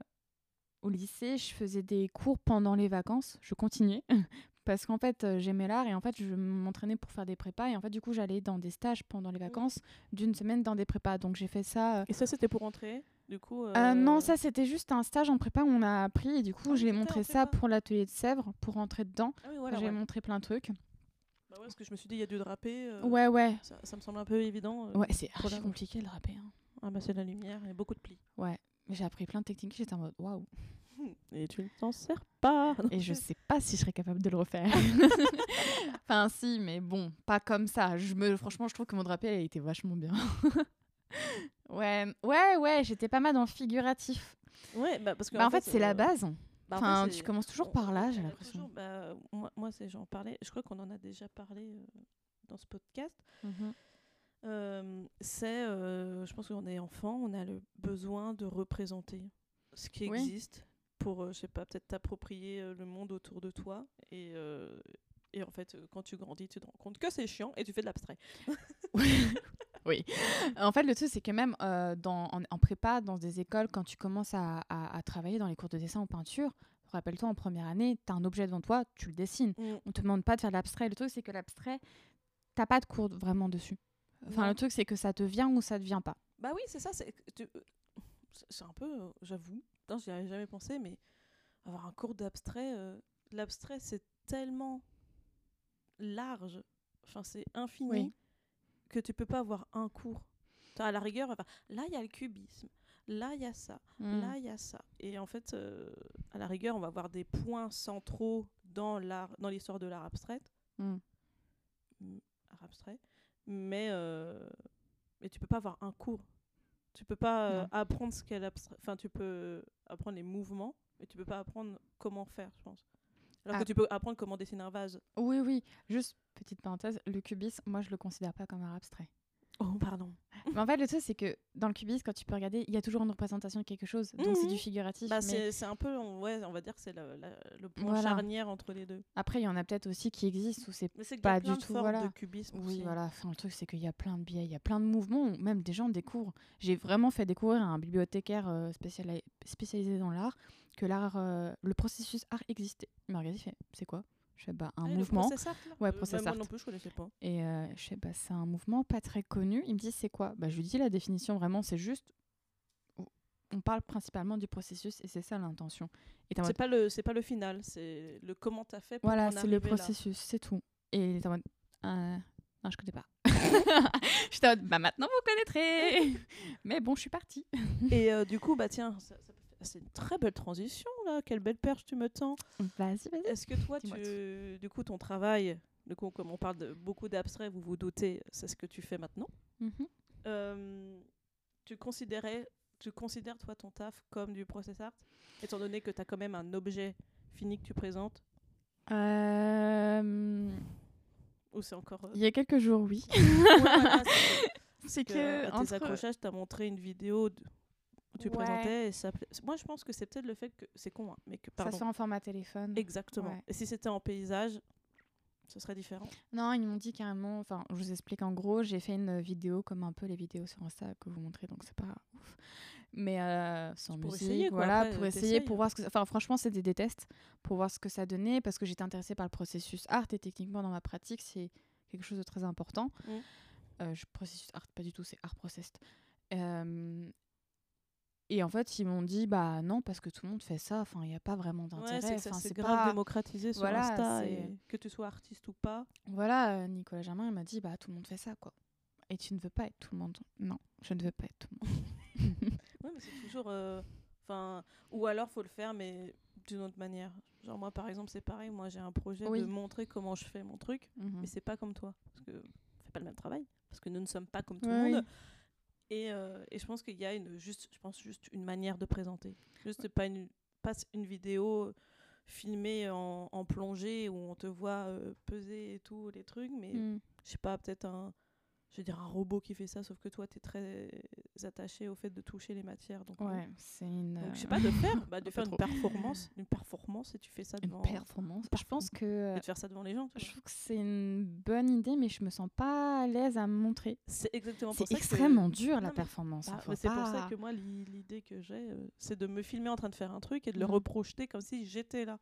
S3: au lycée, je faisais des cours pendant les vacances. Je continuais parce qu'en fait, euh, j'aimais l'art et en fait, je m'entraînais pour faire des prépas et en fait, du coup, j'allais dans des stages pendant les vacances d'une semaine dans des prépas. Donc, j'ai fait ça. euh,
S1: Et ça, c'était pour entrer. Du coup.
S3: euh, non, ça c'était juste un stage en prépa où on a appris et du coup
S1: Ah, c'était en
S3: montré ça pour l'atelier de Sèvres pour rentrer dedans.
S1: Ah oui, voilà.
S3: j'ai
S1: ouais.
S3: montré plein de trucs.
S1: Bah ouais, parce que je me suis dit, il y a du drapé. euh,
S3: ouais, ouais.
S1: Ça, ça me semble un peu évident.
S3: Ouais, c'est archi compliqué le draper. hein.
S1: Ah bah c'est la lumière et beaucoup de plis.
S3: Ouais, j'ai appris plein de techniques, j'étais en mode waouh.
S1: Et tu ne t'en sers pas.
S3: Et je sais pas si je serais capable de le refaire. enfin, si, mais bon, pas comme ça. Je me, franchement, je trouve que mon drapé elle était vachement bien. ouais, ouais, ouais, j'étais pas mal dans le figuratif.
S1: Ouais, bah parce que.
S3: Bah, en fait, c'est la
S1: euh,
S3: base.
S1: bah, en fait,
S3: Enfin, tu commences toujours
S1: on-
S3: par là, j'ai
S1: a
S3: l'impression.
S1: bah, moi, moi c'est j'en parlais. Je crois qu'on en a déjà parlé euh, dans ce podcast.
S3: Mhm.
S1: C'est, euh, je pense qu'on est enfant, on a le besoin de représenter ce qui
S3: Oui.
S1: existe pour, euh, je sais pas, peut-être t'approprier euh, le monde autour de toi. Et, euh, et en fait, euh, quand tu grandis, tu te rends compte que c'est chiant et tu fais de l'abstrait.
S3: oui. En fait, le truc, c'est que même euh, dans, en, en prépa, dans des écoles, quand tu commences à, à- à travailler dans les cours de dessin ou peinture, rappelle-toi, en première année, tu as un objet devant toi, tu le dessines. On te demande pas de faire de l'abstrait. Le truc, c'est que l'abstrait, t'as pas de cours vraiment dessus. Enfin, le truc, c'est que ça te vient ou ça te vient pas.
S1: Bah oui, c'est ça. C'est un peu, euh, j'avoue, j'y avais jamais pensé, mais avoir un cours d'abstrait, euh, l'abstrait, c'est tellement large, enfin, c'est infini,
S3: Oui.
S1: que tu peux pas avoir un cours. À la rigueur, là, il y a le cubisme, là, il y a ça,
S3: Mm.
S1: là, il y a ça. Et en fait, euh, à la rigueur, on va avoir des points centraux dans l'histoire de l'art abstrait,
S3: Mm.
S1: Mm, art abstrait, mais, euh, mais tu peux pas avoir un cours. Tu peux pas euh, apprendre ce l'abstrait. Enfin, tu peux apprendre les mouvements, mais tu peux pas apprendre comment faire, je pense. Alors
S3: Ah.
S1: que tu peux apprendre comment dessiner un vase.
S3: Oui, oui. Juste, petite parenthèse, le cubisme, moi, je le considère pas comme art abstrait.
S1: Oh, pardon.
S3: Mais en fait, le truc, c'est que dans le cubisme, quand tu peux regarder, il y a toujours une représentation de quelque chose. Donc, c'est
S1: Mhm.
S3: du figuratif.
S1: Bah,
S3: mais
S1: c'est un peu, on, ouais, on va dire que c'est le, point
S3: Voilà.
S1: charnière entre les deux.
S3: Après, il y en a peut-être aussi qui existent où c'est Pas du tout, voilà.
S1: de cubisme
S3: Oui,
S1: aussi.
S3: voilà. Enfin, le truc, c'est qu'il y a plein de biais, il y a plein de mouvements. où Même des gens découvrent. J'ai vraiment fait découvrir à un bibliothécaire euh, spéciali- spécialisé dans l'art que l'art, euh, le processus art existait. Il m'a regardé, fait C'est quoi? Je fais bah, un
S1: Ah, le
S3: mouvement.
S1: process art, là
S3: Ouais,
S1: Euh,
S3: process
S1: Moi
S3: art.
S1: non plus, je connaissais pas.
S3: Et euh, je sais bah, c'est un mouvement pas très connu. Il me dit C'est quoi? Bah, Je lui dis la définition vraiment, c'est juste. on parle principalement du processus et c'est ça l'intention.
S1: C'est
S3: mode,
S1: pas le, c'est pas le final, c'est le comment t'as fait pour
S3: voilà, c'est le processus, c'est tout. Et t'es en mode, euh, non, je connais pas. J'étais en mode, bah maintenant vous connaîtrez. Mais bon, je suis partie.
S1: Et euh, du coup, bah tiens, ça- ça c'est une très belle transition là. Quelle belle perche tu me tends.
S3: Vas-y, vas-y.
S1: Est-ce que toi, tu, du coup, ton travail, du coup, comme on parle de beaucoup d'abstrait, vous vous doutez, c'est ce que tu fais maintenant.
S3: Mhm.
S1: Euh, tu considérais, tu considères toi ton taf comme du process art, étant donné que tu as quand même un objet fini que tu présentes,
S3: Euh,
S1: ou c'est encore. euh,
S3: Il y a quelques jours, oui.
S1: ouais, voilà, c'est que- que tes accrochages, tu as montré une vidéo de- où tu
S3: Ouais.
S1: présentais. Et ça Moi, je pense que c'est peut-être le fait que c'est con, hein, mais que
S3: ça
S1: pardon.
S3: fait en format téléphone.
S1: Exactement.
S3: Ouais.
S1: Et si c'était en paysage, ce serait différent.
S3: Non, ils m'ont dit carrément. Enfin, je vous explique en gros, j'ai fait une vidéo comme un peu les vidéos sur Insta que vous montrez, donc c'est pas ouf. Mais euh, sans
S1: Pour
S3: musique,
S1: essayer, quoi.
S3: voilà,
S1: Après,
S3: pour essayer, pour voir ce que. ça- Enfin, franchement, c'était des tests pour voir ce que ça donnait parce que j'étais intéressée par le processus art et techniquement dans ma pratique, c'est quelque chose de très important.
S1: Mm.
S3: Euh, je, processus art, pas du tout, c'est art process. Euh, et en fait, ils m'ont dit, bah non, parce que tout le monde fait ça. Enfin, il n'y a pas vraiment
S1: Ouais,
S3: d'intérêt.
S1: c'est que ça
S3: Enfin, c'est
S1: grave
S3: pas-
S1: démocratisé sur
S3: Voilà,
S1: Insta.
S3: c'est-
S1: Et que tu sois artiste ou pas.
S3: Voilà, euh, Nicolas Germain, il m'a dit, bah tout le monde fait ça, quoi. Et tu ne veux pas être tout le monde. Non, je ne veux pas être tout le monde.
S1: Ouais, mais c'est toujours. euh, Enfin, ou alors faut le faire, mais d'une autre manière. Genre moi, par exemple, c'est pareil. Moi, j'ai un projet
S3: Oui.
S1: de montrer comment je fais mon truc,
S3: Mhm.
S1: mais c'est pas comme toi, parce que on fait pas le même travail, parce que nous ne sommes pas comme tout
S3: Ouais,
S1: le monde.
S3: oui.
S1: Et, euh, et je pense qu'il y a une juste, je pense juste une manière de présenter. Juste pas une pas une vidéo filmée en, en plongée où on te voit euh, peser et tout les trucs, mais
S3: Mm.
S1: je sais pas, peut-être un, je veux dire un robot qui fait ça, sauf que toi, tu es très attaché au fait de toucher les matières. Donc, euh,
S3: Ouais, c'est une.
S1: donc je sais
S3: euh,
S1: pas, de faire, bah, de faire une
S3: trop.
S1: performance, une performance et tu fais ça
S3: une
S1: devant.
S3: performance. Je pense que. euh,
S1: Et de faire ça devant les gens.
S3: Je trouve que c'est une bonne idée, mais je me sens pas à l'aise à me montrer.
S1: C'est exactement pour
S3: C'est
S1: que-
S3: extrêmement dur
S1: Non,
S3: la performance.
S1: Bah,
S3: hein,
S1: c'est pour ça que moi, l'i- l'idée que j'ai, euh, c'est de me filmer en train de faire un truc et de le
S3: Mhm.
S1: reprojeter comme si j'étais là.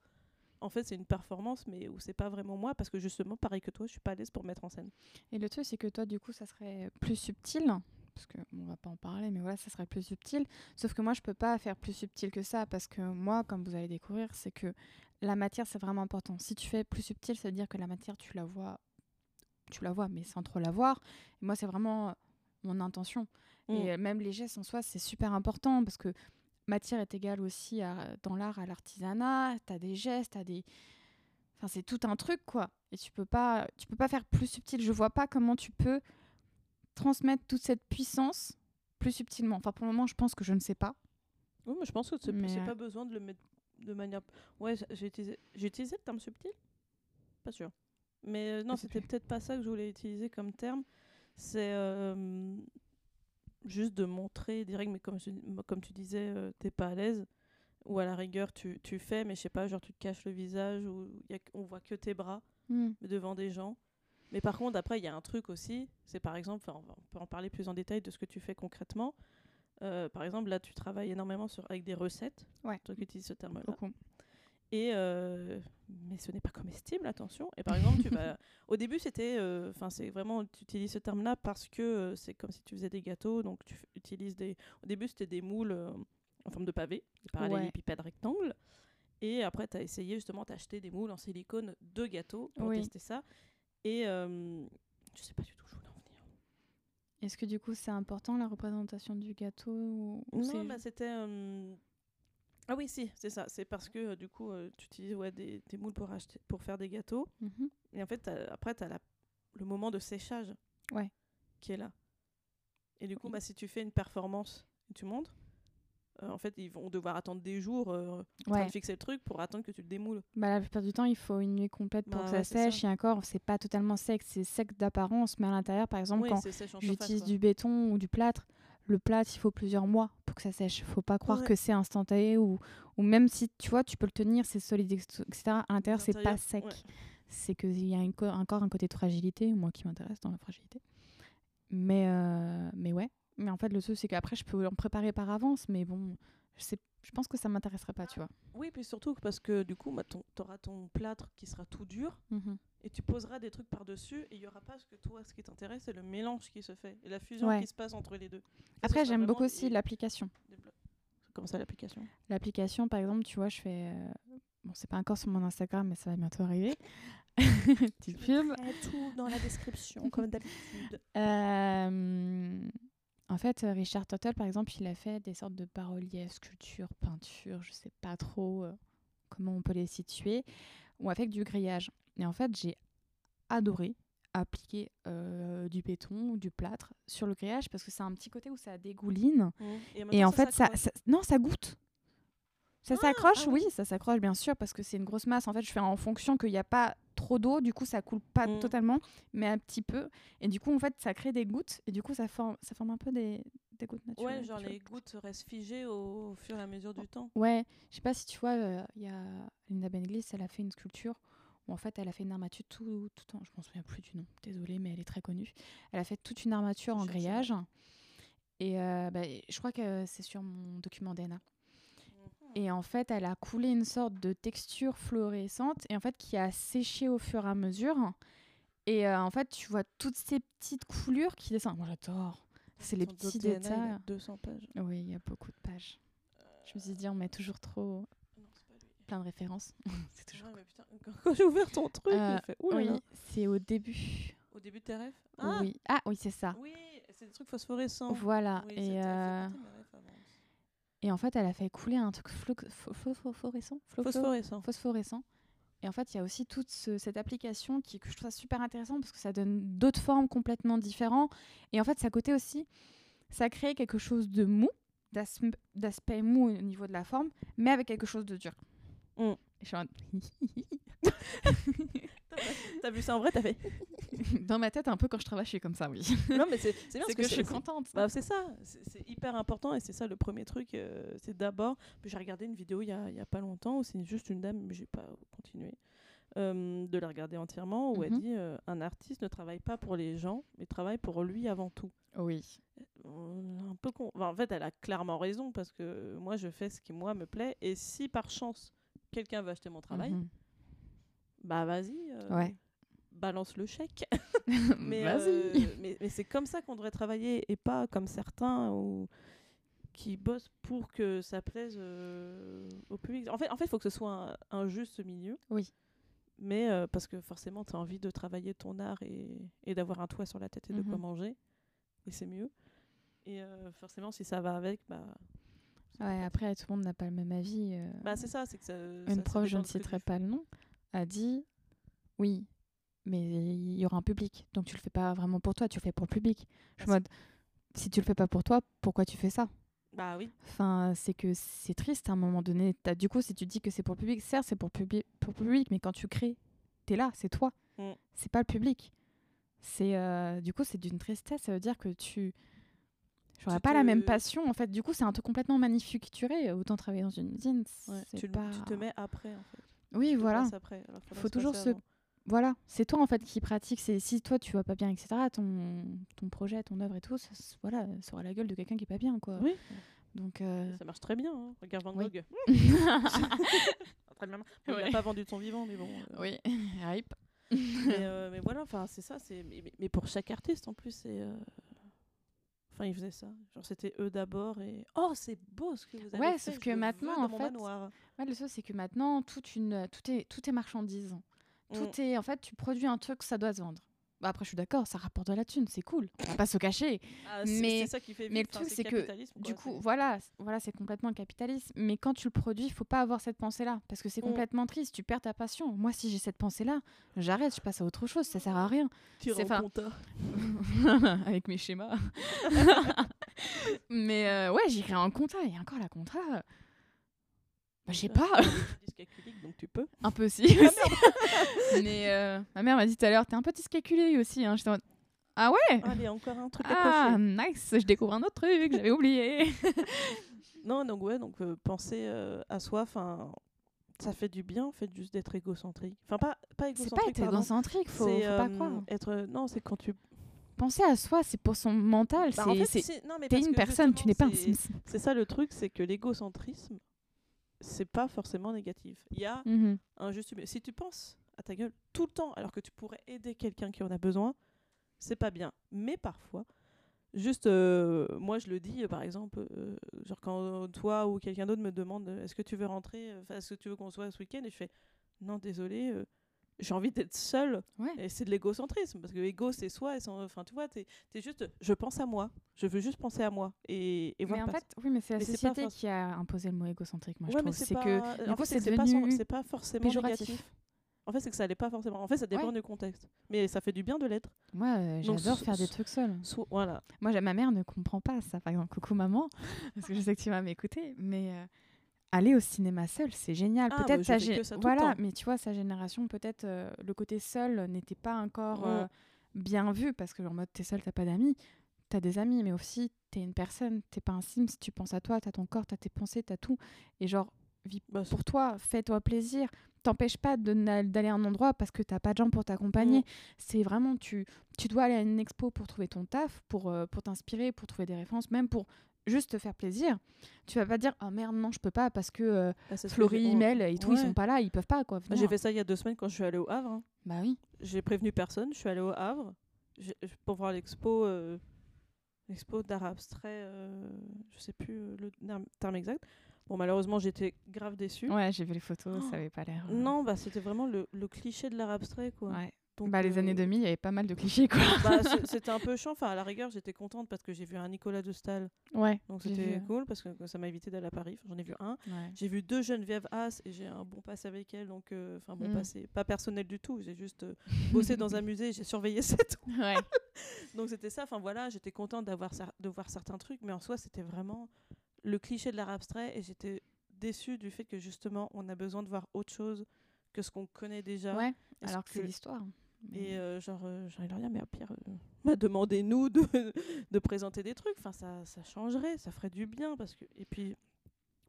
S1: En fait, c'est une performance, mais où c'est pas vraiment moi, parce que justement, pareil que toi, je suis pas à l'aise pour me mettre en scène.
S3: Et le truc, c'est que toi, du coup, ça serait plus subtil. Parce que bon, on va pas en parler, mais voilà, ça serait plus subtil. Sauf que moi, je peux pas faire plus subtil que ça. Parce que moi, comme vous allez découvrir, c'est que la matière, c'est vraiment important. Si tu fais plus subtil, ça veut dire que la matière, tu la vois, tu la vois, mais sans trop la voir. Et moi, c'est vraiment euh, mon intention.
S1: Mm.
S3: Et euh, même les gestes en soi, c'est super important parce que matière est égale aussi à- dans l'art à l'artisanat. Tu as des gestes, tu des. Enfin, c'est tout un truc, quoi. Et tu peux pas, tu peux pas faire plus subtil. Je vois pas comment tu peux transmettre toute cette puissance plus subtilement. Enfin, pour le moment, je pense que je ne sais pas.
S1: Oui, mais je pense que c'est
S3: Mais,
S1: pas besoin de le mettre de manière. Ouais, j'ai utilisé, j'ai utilisé le terme subtil? Pas sûr. Mais euh, non, c'était peut-être pas ça que je voulais utiliser comme terme. C'est euh, juste de montrer direct, mais comme, comme tu disais, euh, t'es pas à l'aise. Ou à la rigueur, tu, tu fais, mais je sais pas, genre tu te caches le visage, ou y a, on voit que tes bras
S3: Hmm.
S1: devant des gens. Mais par contre, après, il y a un truc aussi, c'est par exemple, on, va- on peut en parler plus en détail de ce que tu fais concrètement. Euh, par exemple, là, tu travailles énormément sur, avec des recettes.
S3: Ouais.
S1: Toi qui utilises ce terme-là.
S3: Beaucoup.
S1: Et euh, mais ce n'est pas comestible, attention. Et par exemple, tu vas. Au début, c'était. euh, Enfin, c'est vraiment. Tu utilises ce terme-là parce que c'est comme si tu faisais des gâteaux. Donc, tu utilises des. Au début, c'était des moules en forme de pavé, des parallélépipèdes rectangles. Et après, tu as essayé justement d'acheter des moules en silicone de gâteaux pour
S3: Oui.
S1: tester ça. Et euh, je sais pas du tout où je voulais en venir.
S3: Est-ce que du coup, c'est important la représentation du gâteau ou
S1: Non, bah, c'était. euh, Ah oui, si, c'est ça. C'est parce que euh, du coup, euh, tu utilises ouais, des, des moules pour, acheter, pour faire des gâteaux.
S3: Mhm.
S1: Et en fait, après, tu as le moment de séchage
S3: Ouais.
S1: qui est là. Et du coup,
S3: Oui.
S1: bah, si tu fais une performance tu montres, euh, en fait, ils vont devoir attendre des jours euh, en train
S3: Ouais.
S1: de fixer le truc pour attendre que tu le démoules.
S3: Bah, la plupart du temps, il faut une nuit complète pour
S1: Bah
S3: que
S1: ouais,
S3: ça
S1: ça.
S3: sèche. Et encore, c'est pas totalement sec, c'est sec d'apparence, mais à l'intérieur, par exemple,
S1: oui,
S3: quand j'utilise du béton ou du plâtre, le plâtre, il faut plusieurs mois pour que ça sèche. Faut pas croire
S1: Ouais.
S3: que c'est instantané ou, ou même si tu vois, tu peux le tenir, c'est solide, etc. À l'intérieur, c'est pas sec.
S1: ouais.
S3: C'est qu'il y a une co- encore un côté de fragilité, moi qui m'intéresse dans la fragilité. Mais, euh, mais ouais. Mais en fait, le truc, c'est qu'après, je peux en préparer par avance, mais bon, je, pense que ça m'intéresserait pas, tu vois.
S1: Oui, puis surtout parce que du coup, bah, tu auras ton plâtre qui sera tout dur
S3: Mhm.
S1: et tu poseras des trucs par-dessus et il y aura pas ce que toi, ce qui t'intéresse, c'est le mélange qui se fait et la fusion
S3: Ouais.
S1: qui se passe entre les deux.
S3: Après, j'aime beaucoup aussi l'application.
S1: Comment ça, l'application?
S3: L'application, par exemple, tu vois, je fais. euh, Bon, c'est pas encore sur mon Instagram, mais ça va bientôt arriver. Petite pub.
S1: tout dans la description, comme d'habitude.
S3: Euh, en fait, euh, Richard Tuttle, par exemple, il a fait des sortes de bas-reliefs, sculptures, peintures, je sais pas trop euh, comment on peut les situer, ou avec du grillage. Et en fait, j'ai adoré appliquer euh, du béton ou du plâtre sur le grillage parce que c'est un petit côté où ça dégouline. Et en fait, ça, ça- non, ça goûte. Ça
S1: Ah,
S3: s'accroche,
S1: ah oui.
S3: oui, ça s'accroche bien sûr parce que c'est une grosse masse. En fait, je fais en fonction qu'il n'y a pas trop d'eau, du coup ça coule pas
S1: Mm.
S3: totalement, mais un petit peu. Et du coup, en fait, ça crée des gouttes et du coup, ça forme, ça forme un peu des, des gouttes naturelles.
S1: Ouais, genre les gouttes restent figées au fur et à mesure du temps.
S3: Ouais, je sais pas si tu vois, euh, il y a Linda Benglis, elle a fait une sculpture où en fait elle a fait une armature tout, tout en, je m'en souviens plus du nom, désolée, mais elle est très connue. Elle a fait toute une armature en grillage et euh, bah, je crois que c'est sur mon document DNA. Et en fait, elle a coulé une sorte de texture fluorescente et en fait qui a séché au fur et à mesure. Et euh, en fait, tu vois toutes ces petites coulures qui descendent. Moi, j'adore. C'est les petits
S1: DNA, il a
S3: détails.
S1: 200 pages.
S3: Oui, il y a beaucoup de pages. Je me suis dit, on met toujours trop
S1: Non, c'est pas lui.
S3: plein de références. c'est toujours.
S1: Ouais, mais putain, quand, j'ai ouvert ton truc,
S3: Euh,
S1: fait
S3: Oui, c'est au début.
S1: Au début de tes rêves Ah
S3: Oui. Ah oui, c'est ça.
S1: Oui, c'est des trucs phosphorescents.
S3: Voilà.
S1: Oui,
S3: et,
S1: c'était- elle fait
S3: euh,
S1: partie de mes rêves avant.
S3: Et en fait, elle a fait couler un truc phosphorescent.
S1: Phosphorescent.
S3: phosphorescent. Et en fait, il y a aussi toute ce- cette application qui, que je trouve super intéressant parce que ça donne d'autres formes complètement différentes. Et en fait, ça côté aussi, ça crée quelque chose de mou, d'as- d'aspect mou au niveau de la forme, mais avec quelque chose de dur.
S1: Mm.
S3: Je suis en-
S1: T'as vu ça en vrai, t'as fait.
S3: Dans ma tête, un peu quand je travaille, je suis comme ça, oui.
S1: non, mais c'est bien parce
S3: que je suis contente.
S1: Bah, c'est ça, c'est hyper important et c'est ça le premier truc. euh, c'est d'abord. J'ai regardé une vidéo il y a, il y a pas longtemps où c'est juste une dame, mais j'ai pas continué, euh, de la regarder entièrement où elle
S3: Mhm.
S1: dit euh, un artiste ne travaille pas pour les gens, mais travaille pour lui avant tout.
S3: Oui.
S1: Un peu con. enfin, en fait, elle a clairement raison parce que moi je fais ce qui moi me plaît et si par chance quelqu'un veut acheter mon travail,
S3: Mhm.
S1: bah vas-y. euh,
S3: Ouais.
S1: Balance le chèque. mais euh, mais, mais c'est comme ça qu'on devrait travailler et pas comme certains ou qui bossent pour que ça plaise euh, au public. En fait, en fait, il faut que ce soit un, un juste milieu.
S3: Oui.
S1: Mais euh, parce que forcément, tu as envie de travailler ton art et, et d'avoir un toit sur la tête et de quoi
S3: Mhm.
S1: manger. Et c'est mieux. Et euh, forcément, si ça va avec, bah,
S3: Ouais, après, tout le monde n'a pas le même avis. euh.
S1: bah c'est ça. c'est que ça,
S3: Une
S1: ça
S3: prof, je ne citerai pas le nom, a dit oui, mais il y aura un public. Donc tu le fais pas vraiment pour toi, tu le fais pour le public. Je suis en
S1: Bah,
S3: mode, si tu le fais pas pour toi, pourquoi tu fais ça?
S1: Bah oui.
S3: Enfin, c'est que c'est triste à un moment donné. T'as- du coup, si tu dis que c'est pour le public, certes, c'est pour, publi- pour le public, mais quand tu crées, t'es là, c'est toi.
S1: Mm.
S3: C'est pas le public. C'est euh, du coup, c'est d'une tristesse. Ça veut dire que tu j'aurais pas la même passion. En fait, du coup, c'est un truc complètement manufacturé. Autant travailler dans une usine,
S1: Ouais, tu, le-
S3: pas.
S1: tu te mets après, en fait.
S3: Oui,
S1: Tu
S3: voilà.
S1: après, alors
S3: Faut
S1: se
S3: toujours se-
S1: avant.
S3: Voilà, c'est toi en fait qui pratique. C'est si toi tu vas pas bien, etc. Ton, ton projet, ton œuvre et tout, ça, voilà, ça aura la gueule de quelqu'un qui est pas bien, quoi.
S1: Oui,
S3: Donc euh,
S1: ça marche très bien. hein. Regarde Van
S3: Oui.
S1: Gogh. Très bien. Bon, Il
S3: Ouais.
S1: n'a pas vendu de son vivant, mais bon. euh,
S3: oui, hype.
S1: mais, euh, mais voilà, enfin, c'est ça. c'est mais, mais- mais pour chaque artiste, en plus, c'est. Enfin, ils faisaient ça. Genre, c'était eux d'abord et. Oh, c'est beau ce que vous avez
S3: Ouais,
S1: fait.
S3: sauf
S1: je
S3: que maintenant, en fait. Ouais, le truc c'est que maintenant toute une, tout est, tout est marchandise.
S1: Mm.
S3: Tout est, en fait, tu produis un truc, ça doit se vendre. Bah, après, je suis d'accord, ça rapporte de la thune, c'est cool. On va pas se cacher.
S1: Ah,
S3: mais-
S1: ça qui fait
S3: mais le
S1: Enfin,
S3: truc, c'est que, Du coup, voilà, voilà, c'est complètement le capitalisme. Mais quand tu le produis, il faut pas avoir cette pensée-là, parce que c'est
S1: Mm.
S3: complètement triste. Tu perds ta passion. Moi, si j'ai cette pensée-là, j'arrête, je passe à autre chose. Ça sert à rien.
S1: tu compta.
S3: avec mes schémas. Mais euh, ouais, j'irai en compta. Et encore la compta, bah, je sais pas,
S1: Tu as des dyscalculiques, donc tu peux.
S3: un peu aussi. aussi. Mais euh, ma mère m'a dit tout à l'heure, t'es un peu dyscalculé aussi. Hein. J'étais en ah ouais?
S1: Allez, encore un truc à
S3: Ah, nice, je découvre un autre truc, j'avais oublié.
S1: Non, donc ouais, donc euh, penser euh, à soi, enfin, ça fait du bien, en fait, juste d'être égocentrique. Enfin, pas, pas
S3: C'est
S1: égocentrique,
S3: pas être égocentrique, faut, faut pas
S1: euh,
S3: croire.
S1: Être, non, c'est quand tu.
S3: Penser à soi, c'est pour son mental.
S1: Bah, en
S3: c'est
S1: fait, non, mais
S3: T'es une personne, tu n'es pas un Sims.
S1: C'est ça le truc, c'est que l'égocentrisme, c'est pas forcément négatif. Il y a
S3: Mhm.
S1: un juste. Si tu penses à ta gueule tout le temps, alors que tu pourrais aider quelqu'un qui en a besoin, c'est pas bien. Mais parfois, Juste, euh, moi, je le dis, euh, par exemple, euh, genre quand toi ou quelqu'un d'autre me demande euh, est-ce que tu veux rentrer, est-ce que tu veux qu'on soit ce week-end Et je fais non, désolé, j'ai envie d'être seule.
S3: Ouais.
S1: Et c'est de l'égocentrisme, parce que l'ego, c'est soi. Enfin, tu vois, t'es es juste, je pense à moi. Je veux juste penser à moi. Et, et
S3: Mais en fait, oui, mais c'est la
S1: Mais c'est pas
S3: société qui a imposé le mot égocentrique, moi,
S1: Ouais,
S3: je trouve.
S1: c'est pas...
S3: que,
S1: en fait,
S3: c'est devenu
S1: c'est pas forcément
S3: péjoratif.
S1: négatif. En fait, c'est que ça l'est pas forcément. En fait, ça dépend
S3: Ouais.
S1: du contexte. Mais ça fait du bien de l'être.
S3: Moi, euh, j'adore faire des trucs seule.
S1: Soit- Voilà.
S3: Moi, ma mère ne comprend pas ça. Par exemple, coucou maman, parce que je sais que tu vas m'écouter. Mais euh, aller au cinéma seul, c'est génial.
S1: Ah,
S3: peut-être
S1: bah,
S3: sa
S1: fais
S3: gé- voilà, mais tu vois, sa génération, peut-être euh, le côté seul n'était pas encore
S1: Mm.
S3: euh, bien vu parce que en mode t'es seul, t'as pas d'amis. T'as des amis, mais aussi t'es une personne. T'es pas un Sims. Tu penses à toi, t'as ton corps, t'as tes pensées, t'as tout. Et genre, vis
S1: Bah,
S3: pour toi, fais-toi plaisir. T'empêche pas d'aller à un endroit parce que t'as pas de gens pour t'accompagner.
S1: Mm.
S3: C'est vraiment, tu, tu dois aller à une expo pour trouver ton taf, pour, euh, pour t'inspirer, pour trouver des références, même pour juste te faire plaisir. Tu vas pas dire, oh merde, non, je peux pas parce que euh,
S1: Ah, que
S3: Florie,
S1: j'ai-
S3: Mel et tout, ils sont pas là, ils peuvent pas, quoi.
S1: Moi, J'ai fait ça il y a deux semaines quand je suis allée au Havre. hein.
S3: Bah oui.
S1: J'ai prévenu personne. Je suis allée au Havre pour voir l'expo euh, l'expo d'art abstrait. euh, je sais plus euh, le terme- exact. Bon, malheureusement, j'étais grave déçue.
S3: Ouais, j'ai vu les photos,
S1: Oh.
S3: ça avait pas l'air. euh,
S1: Non, bah, c'était vraiment le, le cliché de l'art abstrait. Quoi.
S3: Ouais.
S1: Donc,
S3: Bah, les
S1: euh,
S3: années 2000, il y avait pas mal de clichés, quoi.
S1: bah, c'était un peu chiant. Enfin, à la rigueur, j'étais contente parce que j'ai vu un Nicolas de Stahl.
S3: Ouais.
S1: Donc c'était cool parce que ça m'a évité d'aller à Paris. Enfin, J'en ai vu un.
S3: ouais.
S1: J'ai vu deux Geneviève Haas et j'ai un bon passé avec elle. Donc, euh, enfin, bon
S3: Mm.
S1: passé. Pas personnel du tout. J'ai juste euh, bossé dans un musée. J'ai surveillé c'est tout.
S3: Ouais.
S1: Donc c'était ça. Enfin voilà, j'étais contente d'avoir de voir certains trucs, mais en soi c'était vraiment le cliché de l'art abstrait et j'étais déçue du fait que justement on a besoin de voir autre chose que ce qu'on connaît déjà.
S3: ouais. Alors que c'est l'histoire. Mais-
S1: Et euh, genre, euh, de leur dire, mais à pire, euh, bah, demandez-nous de, de présenter des trucs. Enfin, ça, ça changerait, ça ferait du bien. Parce que... Et puis,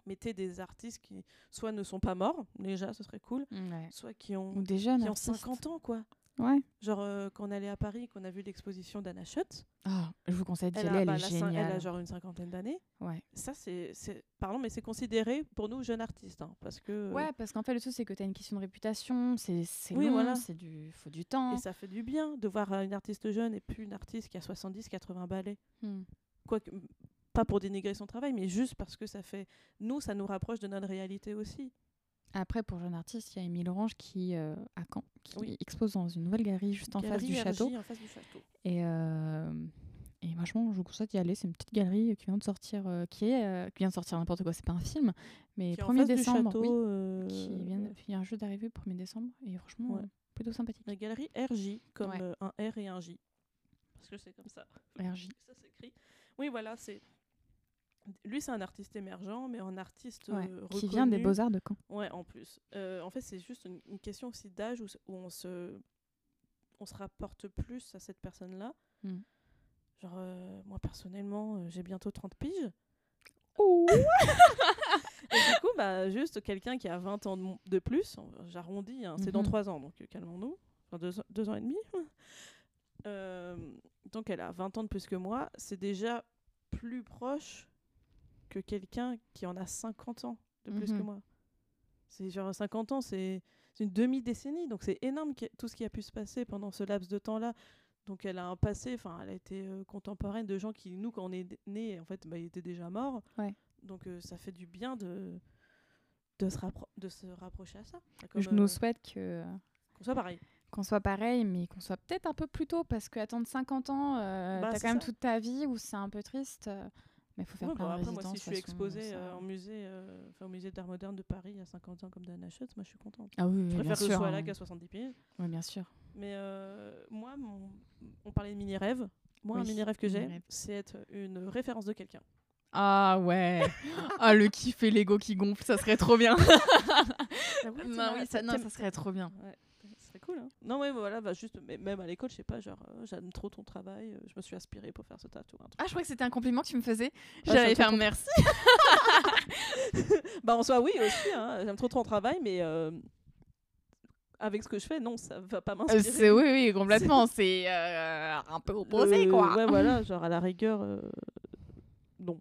S1: mettez des artistes qui soit ne sont pas morts, déjà, ce serait cool,
S3: Ouais.
S1: soit qui ont,
S3: Ou des jeunes
S1: qui ont
S3: artistes.
S1: 50 ans, quoi.
S3: Ouais.
S1: Genre, euh, quand on allait à Paris, qu'on a vu l'exposition d'Anna Schutt,
S3: Ah, je vous conseille d'y
S1: elle,
S3: aller,
S1: a,
S3: elle
S1: bah,
S3: est géniale.
S1: elle a genre une cinquantaine d'années.
S3: Ouais.
S1: Ça, c'est, c'est- pardon, mais c'est considéré pour nous jeunes artistes. hein, parce que,
S3: Ouais, parce qu'en fait, le truc, c'est que tu as une question de réputation, c'est c'est
S1: Oui,
S3: long,
S1: voilà.
S3: c'est du, faut du temps.
S1: Et ça fait du bien de voir euh, une artiste jeune et plus une artiste qui a 70, 80 ballets.
S3: Hmm.
S1: Quoique, m- pas pour dénigrer son travail, mais juste parce que ça fait. Nous, ça nous rapproche de notre réalité aussi.
S3: Après, pour jeune artiste, il y a Émile Orange qui, euh, à Caen, qui
S1: Oui.
S3: expose dans une nouvelle galerie juste en face du château.
S1: En face du château.
S3: Et, euh, et franchement, je vous conseille d'y aller. C'est une petite galerie qui vient de sortir, euh, qui est, euh, qui vient de sortir n'importe quoi. C'est pas un film, mais
S1: Qui est en
S3: 1er
S1: face du
S3: décembre,
S1: château.
S3: oui,
S1: euh,
S3: qui vient, de- il y a un jeu d'arrivée 1er décembre et franchement,
S1: Ouais.
S3: plutôt sympathique.
S1: La galerie RJ, comme
S3: Ouais.
S1: un R et un J. Parce que c'est comme ça.
S3: RJ.
S1: Ça s'écrit. Oui, voilà, c'est. Lui, c'est un artiste émergent, mais un artiste
S3: Ouais,
S1: euh,
S3: qui vient des
S1: reconnu.
S3: Beaux-Arts de Caen.
S1: Ouais, en plus. Euh, en fait, c'est juste une, une question aussi d'âge où, on se on se rapporte plus à cette personne-là.
S3: Mm.
S1: Genre, euh, moi, personnellement, j'ai bientôt 30 piges. Et du coup, bah, juste quelqu'un qui a 20 ans de, plus, on- j'arrondis, hein, c'est dans
S3: Mhm.
S1: 3 ans, donc calmons-nous. Enfin, 2 deux, ans et demi. Donc, elle a 20 ans de plus que moi. C'est déjà plus proche que quelqu'un qui en a 50 ans de plus que
S3: Mhm.
S1: moi. C'est genre 50 ans, c'est une demi-décennie, donc c'est énorme tout ce qui a pu se passer pendant ce laps de temps-là. Donc elle a un passé, enfin elle a été euh, contemporaine de gens qui, nous, quand on est nés, en fait, bah, ils étaient déjà morts.
S3: Ouais.
S1: Donc euh, ça fait du bien de, de, se, rappro- de se rapprocher à ça. Comme,
S3: je
S1: euh,
S3: nous souhaite que
S1: qu'on soit pareil.
S3: qu'on soit pareil, mais qu'on soit peut-être un peu plus tôt, parce qu'attendre 50 ans, euh,
S1: Bah,
S3: t'as quand même
S1: ça.
S3: toute ta vie où c'est un peu triste. Mais il faut faire
S1: Ouais,
S3: plein
S1: bon,
S3: de
S1: après, moi, si je suis exposée
S3: ça-
S1: euh, en musée, euh, enfin, au musée d'art moderne de Paris à 50 ans comme Dana Schutz, moi je suis contente.
S3: Ah oui, oui,
S1: Je
S3: bien
S1: préfère que je
S3: sûr.
S1: sois là
S3: hein.
S1: qu'à 70 piges.
S3: Ouais, bien sûr.
S1: Mais euh, moi, mon- on parlait de mini-rêve. Moi, un
S3: Oui,
S1: mini-rêve que j'ai, c'est être une référence de quelqu'un.
S3: Ah ouais. ah le kiff et l'ego qui gonfle, ça serait trop bien.
S1: Ah oui,
S3: non, oui, ça, non, ça serait trop bien.
S1: Ouais, cool. Hein. Non, ouais, voilà, bah, juste, mais même à l'école, je sais pas, genre, euh, j'aime trop ton travail, euh, je me suis inspirée pour faire ce tatou.
S3: Ah, je crois que c'était un compliment que tu me faisais.
S1: Ah,
S3: J'allais faire
S1: trop
S3: merci.
S1: bah, en soi, oui, aussi, hein, j'aime trop ton travail, mais euh, avec ce que je fais, non, ça va pas
S3: Euh,
S1: m'inspirer.
S3: oui, oui, complètement. C'est un peu opposé, quoi.
S1: Ouais, voilà, genre à la rigueur, non.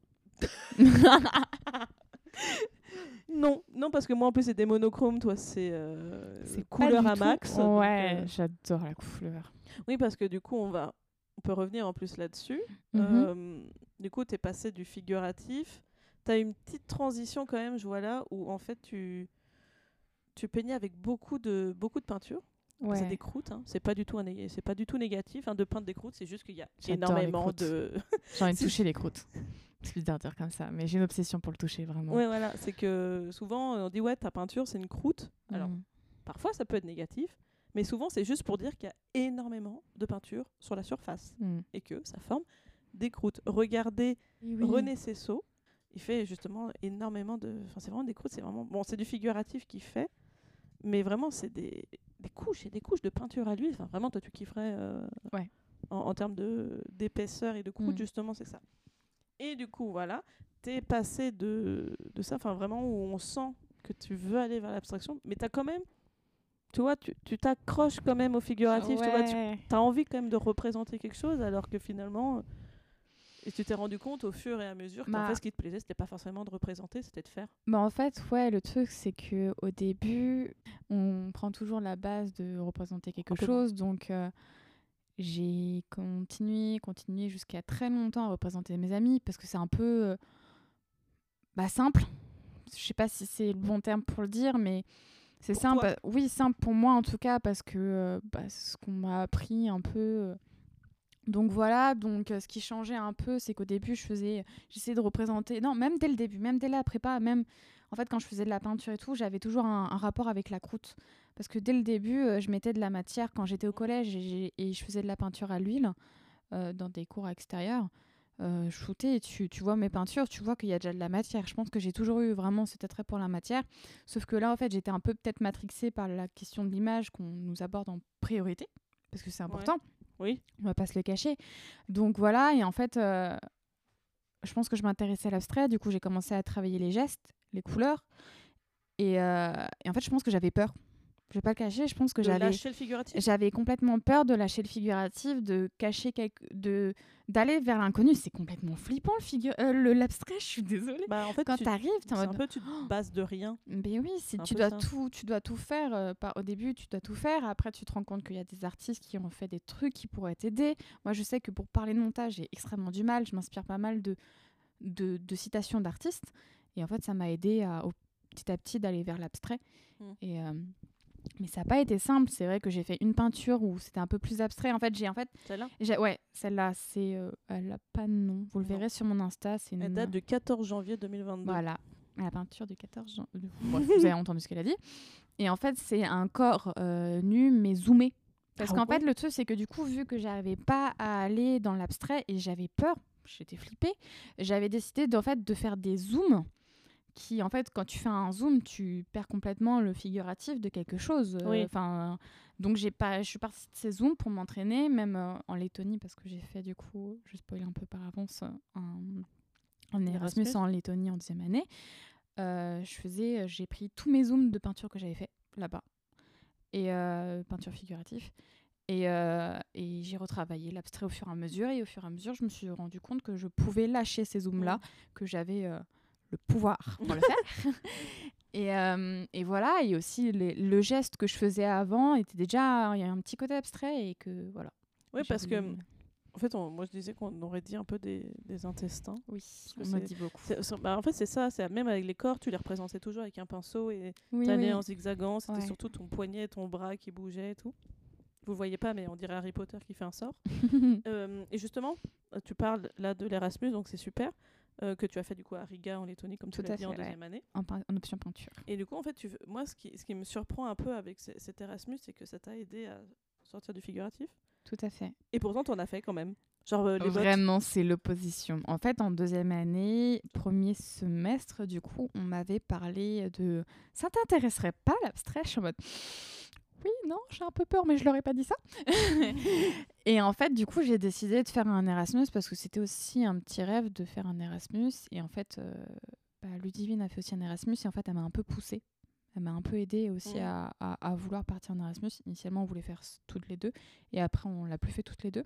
S1: Non, non, parce que moi en plus c'est des monochromes, toi c'est euh, couleur à max.
S3: Ouais,
S1: euh,
S3: j'adore la couleur.
S1: oui, parce que du coup on va on peut revenir en plus là-dessus.
S3: Mhm.
S1: Euh, du coup, tu es passé du figuratif. Tu as une petite transition quand même, je vois là, où en fait tu, tu peignais avec beaucoup de, beaucoup de peinture.
S3: Ouais.
S1: C'est des croûtes, hein. c'est pas du tout c'est pas du tout négatif hein, de peindre des croûtes, c'est juste qu'il y a énormément de
S3: J'ai envie de toucher les croûtes. C'est bizarre de dire comme ça, mais j'ai une obsession pour le toucher, vraiment.
S1: Ouais, voilà, c'est que souvent on dit ouais, ta peinture c'est une croûte. Alors
S3: Mm.
S1: parfois ça peut être négatif, mais souvent c'est juste pour dire qu'il y a énormément de peinture sur la surface
S3: Mm.
S1: et que ça forme des croûtes. Regardez René Cesso, il fait justement énormément de. Enfin, c'est vraiment des croûtes, c'est vraiment. Bon, c'est du figuratif qu'il fait, mais vraiment, c'est des, des couches et des couches de peinture à l'huile. Enfin, vraiment, toi, tu kifferais. euh,
S3: Ouais.
S1: En, en termes de- d'épaisseur et de croûte,
S3: Mm.
S1: justement, c'est ça. Et du coup, voilà, t'es passé de, de ça, enfin, vraiment, où on sent que tu veux aller vers l'abstraction, mais t'as quand même. Tu vois, tu t'accroches quand même au figuratif, tu vois, tu as envie quand même de représenter quelque chose alors que finalement et tu t'es rendu compte au fur et à mesure qu'en
S3: Bah.
S1: fait ce qui te plaisait c'était pas forcément de représenter c'était de faire
S3: Bah en fait, ouais, le truc, c'est que au début, on prend toujours la base de représenter quelque chose. Donc, euh, j'ai continué, continué jusqu'à très longtemps à représenter mes amis parce que c'est un peu euh, bah, simple. Je sais pas si c'est le bon terme pour le dire, mais c'est simple. Oui, simple pour moi en tout cas parce que euh, bah, c'est ce qu'on m'a appris un peu. euh. Donc voilà, donc ce qui changeait un peu, c'est qu'au début, je faisais, j'essayais de représenter, non, même dès le début, même dès la prépa, même en fait quand je faisais de la peinture et tout, j'avais toujours un, un rapport avec la croûte. Parce que dès le début, euh, je mettais de la matière quand j'étais au collège et, je faisais de la peinture à l'huile euh, dans des cours extérieurs. Euh, je shootais et tu, tu vois mes peintures, tu vois qu'il y a déjà de la matière. Je pense que j'ai toujours eu vraiment cet attrait pour la matière. Sauf que là, en fait, j'étais un peu peut-être matrixée par la question de l'image qu'on nous aborde en priorité. Parce que c'est important
S1: oui
S3: on va pas se le cacher. Donc voilà, et en fait, euh, je pense que je m'intéressais à l'abstrait, du coup j'ai commencé à travailler les gestes, les couleurs, et, euh, et en fait je pense que j'avais peur. Je vais pas le cacher, je pense que j'avais j'avais complètement peur de lâcher le figuratif, de cacher quelque, de d'aller vers l'inconnu. C'est complètement flippant le figure, euh, le l'abstrait. Je suis désolée.
S1: bah en fait
S3: Quand
S1: tu,
S3: en
S1: un peu tu te bases de rien
S3: mais oui, tu dois
S1: ça.
S3: tout, tu dois tout faire. euh, par, au début, tu dois tout faire. Après, tu te rends compte qu'il y a des artistes qui ont fait des trucs qui pourraient t'aider. Moi, je sais que pour parler de montage, j'ai extrêmement du mal. Je m'inspire pas mal de, de, de citations d'artistes. Et en fait, ça m'a aidé à, au- petit à petit d'aller vers l'abstrait.
S1: Mm.
S3: Et euh, mais ça n'a pas été simple. C'est vrai que j'ai fait une peinture où c'était un peu plus abstrait. En fait, j'ai en fait,
S1: celle-là?
S3: ouais, celle-là, c'est, euh, elle a pas de nom. Vous le
S1: Non.
S3: verrez sur mon Insta. C'est
S1: elle
S3: une
S1: date du 14 janvier 2022
S3: voilà, la peinture du 14 jan- de- Bref, vous avez entendu ce qu'elle a dit. Et en fait, c'est un corps euh, nu, mais zoomé. Parce
S1: Ah
S3: qu'en fait, le truc, c'est que du coup, vu que j'arrivais pas à aller dans l'abstrait et j'avais peur, j'étais flippée, j'avais décidé fait, de faire des zooms qui, en fait, quand tu fais un zoom, tu perds complètement le figuratif de quelque chose. Euh,
S1: Oui.
S3: Enfin, donc, j'ai pas, je suis partie de ces zooms pour m'entraîner, même euh, en Lettonie, parce que j'ai fait, du coup, je spoil un peu par avance, euh, un, un Erasmus
S1: Erasmus.
S3: en Lettonie en deuxième année. Euh, je faisais, j'ai pris tous mes zooms de peinture que j'avais fait là-bas et peinture figurative et, euh, et j'ai retravaillé l'abstrait au fur et à mesure et au fur et à mesure je me suis rendu compte que je pouvais lâcher ces zooms là que j'avais euh, le pouvoir pour le faire et, euh, et voilà et aussi les- le geste que je faisais avant était déjà il y a un petit côté abstrait et que voilà
S1: oui parce que en fait on- moi je disais qu'on aurait dit un peu des, des intestins
S3: oui on m'a dit beaucoup
S1: bah, en fait c'est ça c'est même avec les corps tu les représentais toujours avec un pinceau et
S3: oui,
S1: T'allais
S3: oui.
S1: en zigzagant, c'était
S3: Ouais.
S1: surtout ton poignet, ton bras qui bougeait et tout. Vous le voyez pas, mais on dirait Harry Potter qui fait un sort. Euh, et justement, tu parles là de l'Erasmus, donc c'est super, euh, que tu as fait du coup à Riga en Lettonie, comme tu l'as dit en
S3: ouais.
S1: deuxième année.
S3: en, en option peinture
S1: Et du coup, en fait, tu, moi, ce qui, ce qui me surprend un peu avec ce- cet Erasmus, c'est que ça t'a aidé à sortir du figuratif.
S3: tout à fait
S1: Et pourtant, t'en as fait quand même. Genre euh, les.
S3: Vraiment, c'est l'opposition. En fait, en deuxième année, premier semestre, du coup, on m'avait parlé de ça t'intéresserait pas l'abstrait Je suis en mode oui, non, j'ai un peu peur, mais je leur ai pas dit ça. et en fait, du coup, j'ai décidé de faire un Erasmus parce que c'était aussi un petit rêve de faire un Erasmus. Et en fait, euh, bah, Ludivine a fait aussi un Erasmus et en fait, elle m'a un peu poussée. Elle m'a un peu aidée aussi à, à- à vouloir partir en Erasmus. Initialement, on voulait faire toutes les deux et après, on l'a plus fait toutes les deux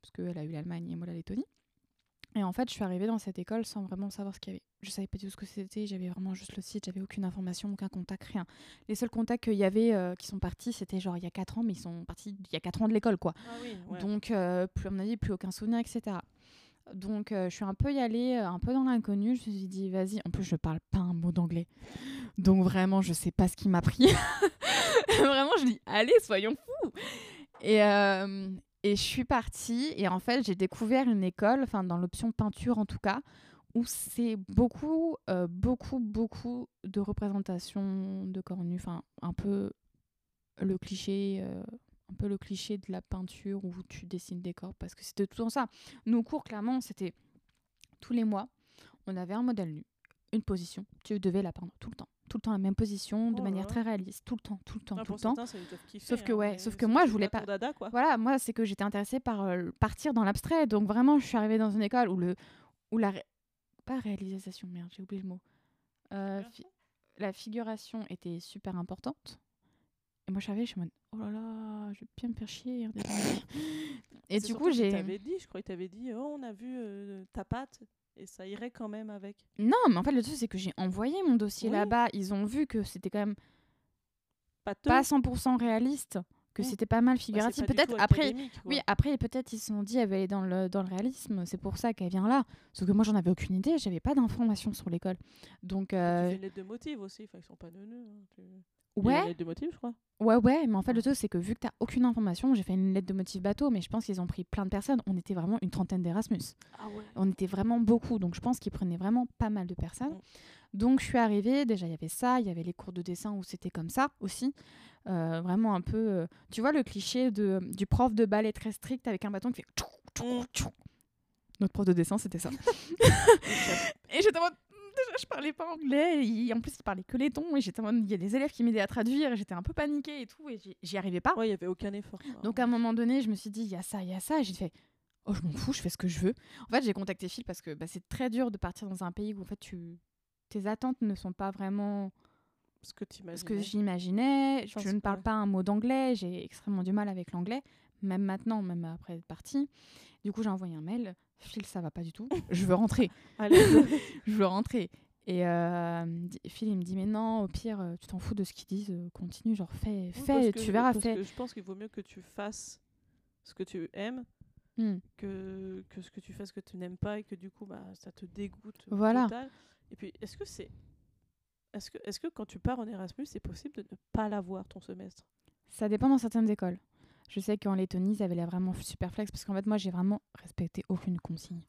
S3: parce qu'elle a eu l'Allemagne et moi la Lettonie. Et en fait, je suis arrivée dans cette école sans vraiment savoir ce qu'il y avait. Je savais pas du tout ce que c'était, j'avais vraiment juste le site, j'avais aucune information, aucun contact, rien. Les seuls contacts qu'il y avait euh, qui sont partis, c'était genre il y a 4 ans, mais ils sont partis il y a 4 ans de l'école, quoi.
S1: Ah oui, ouais.
S3: Donc, euh, plus, à mon avis, plus aucun souvenir, etc. Donc, euh, je suis un peu y allée, un peu dans l'inconnu. Je me suis dit, vas-y. En plus, je parle pas un mot d'anglais. Donc, vraiment, je sais pas ce qui m'a pris. vraiment, je dis, allez, soyons fous. Et, euh, et je suis partie. Et en fait, j'ai découvert une école, enfin, dans l'option peinture en tout cas, où c'est beaucoup, euh, beaucoup, beaucoup de représentation de corps nus. Enfin, un peu le cliché. euh, un peu le cliché de la peinture où tu dessines des corps parce que c'était tout temps ça. Nos cours, clairement, c'était tous les mois, on avait un modèle nu, une position, tu devais la peindre tout le temps. Tout le temps la même position, de
S1: Oh
S3: manière très réaliste, tout le temps, tout le temps,
S1: Ah,
S3: tout le temps.
S1: kiffer,
S3: Sauf que
S1: hein,
S3: ouais, sauf que moi, je voulais
S1: pas dada, quoi.
S3: Voilà, moi, c'est que j'étais intéressée par euh, partir dans l'abstrait. Donc vraiment, je suis arrivée dans une école où, le, où la... ré- Pas réalisation, merde, j'ai oublié le mot. Euh, fi- la figuration était super importante. Et moi, je savais, je suis en mode, oh là là, je vais bien me faire chier. hein. Et du coup, j'ai...
S1: t'avais dit, je crois que t'avais dit, oh, on a vu euh, ta patte, et ça irait quand même avec.
S3: Non, mais en fait, le truc, c'est que j'ai envoyé mon dossier
S1: Oui.
S3: là-bas. Ils ont vu que c'était quand même
S1: Pas
S3: pas 100% réaliste, que c'était pas mal
S1: Bah,
S3: figuratif. Peut-être après,
S1: quoi.
S3: Oui, après, peut-être ils se sont dit, elle va aller dans le, dans le réalisme, c'est pour ça qu'elle vient là. Sauf que moi, j'en avais aucune idée, j'avais pas d'informations sur l'école. Donc, euh,
S1: fais une lettre de motive aussi, ils sont pas neuneux. hein, une
S3: ouais,
S1: lettre de motive, je crois.
S3: ouais, ouais, mais en fait, le truc, c'est que vu que t'as aucune information, j'ai fait une lettre de motif bateau, mais je pense qu'ils ont pris plein de personnes. On était vraiment une trentaine d'Erasmus.
S1: Ah ouais.
S3: On était vraiment beaucoup, donc je pense qu'ils prenaient vraiment pas mal de personnes. Donc, je suis arrivée, déjà, il y avait ça, il y avait les cours de dessin où c'était comme ça aussi. Euh, vraiment un peu, euh, tu vois, le cliché de, du prof de ballet très strict avec un bâton qui fait. tchou, tchou, tchou. Notre prof de dessin, c'était ça. Et j'étais en mode, déjà, je parlais pas anglais. Et en plus, il parlait que les tons. Et j'étais il y a des élèves qui m'aidaient à traduire. J'étais un peu paniquée et tout. Et j'y- arrivais pas.
S1: Ouais, il y avait aucun effort.
S3: Donc, à un moment donné, je me suis dit, il y a ça, il y a ça. Et j'ai fait, oh, je m'en fous, je fais ce que je veux. En fait, j'ai contacté Phil parce que bah, c'est très dur de partir dans un pays où en fait, tu... tes attentes ne sont pas vraiment
S1: ce que
S3: ce que j'imaginais. Je ne parle
S1: ouais.
S3: pas un mot d'anglais. J'ai extrêmement du mal avec l'anglais. Même maintenant, même après être partie. Du coup, j'ai envoyé un mail. Phil, ça va pas du tout. Je veux rentrer.
S1: Allez,
S3: je veux rentrer. Et euh, Phil, il me dit, mais non, au pire, euh, tu t'en fous de ce qu'ils disent, euh, continue, genre fais, fais, tu verras, fais.
S1: je pense qu'il vaut mieux que tu fasses ce que tu aimes
S3: Hmm.
S1: que, que ce que tu fais ce que tu n'aimes pas et que du coup bah, ça te dégoûte.
S3: Voilà.
S1: total. Et puis est-ce que c'est est-ce que, est que quand tu pars en Erasmus, c'est possible de ne pas l'avoir ton semestre?
S3: Ça dépend dans certaines écoles. Je sais qu'en Lettonie, ça avait l'air vraiment super flex parce qu'en fait, moi, j'ai vraiment respecté aucune consigne.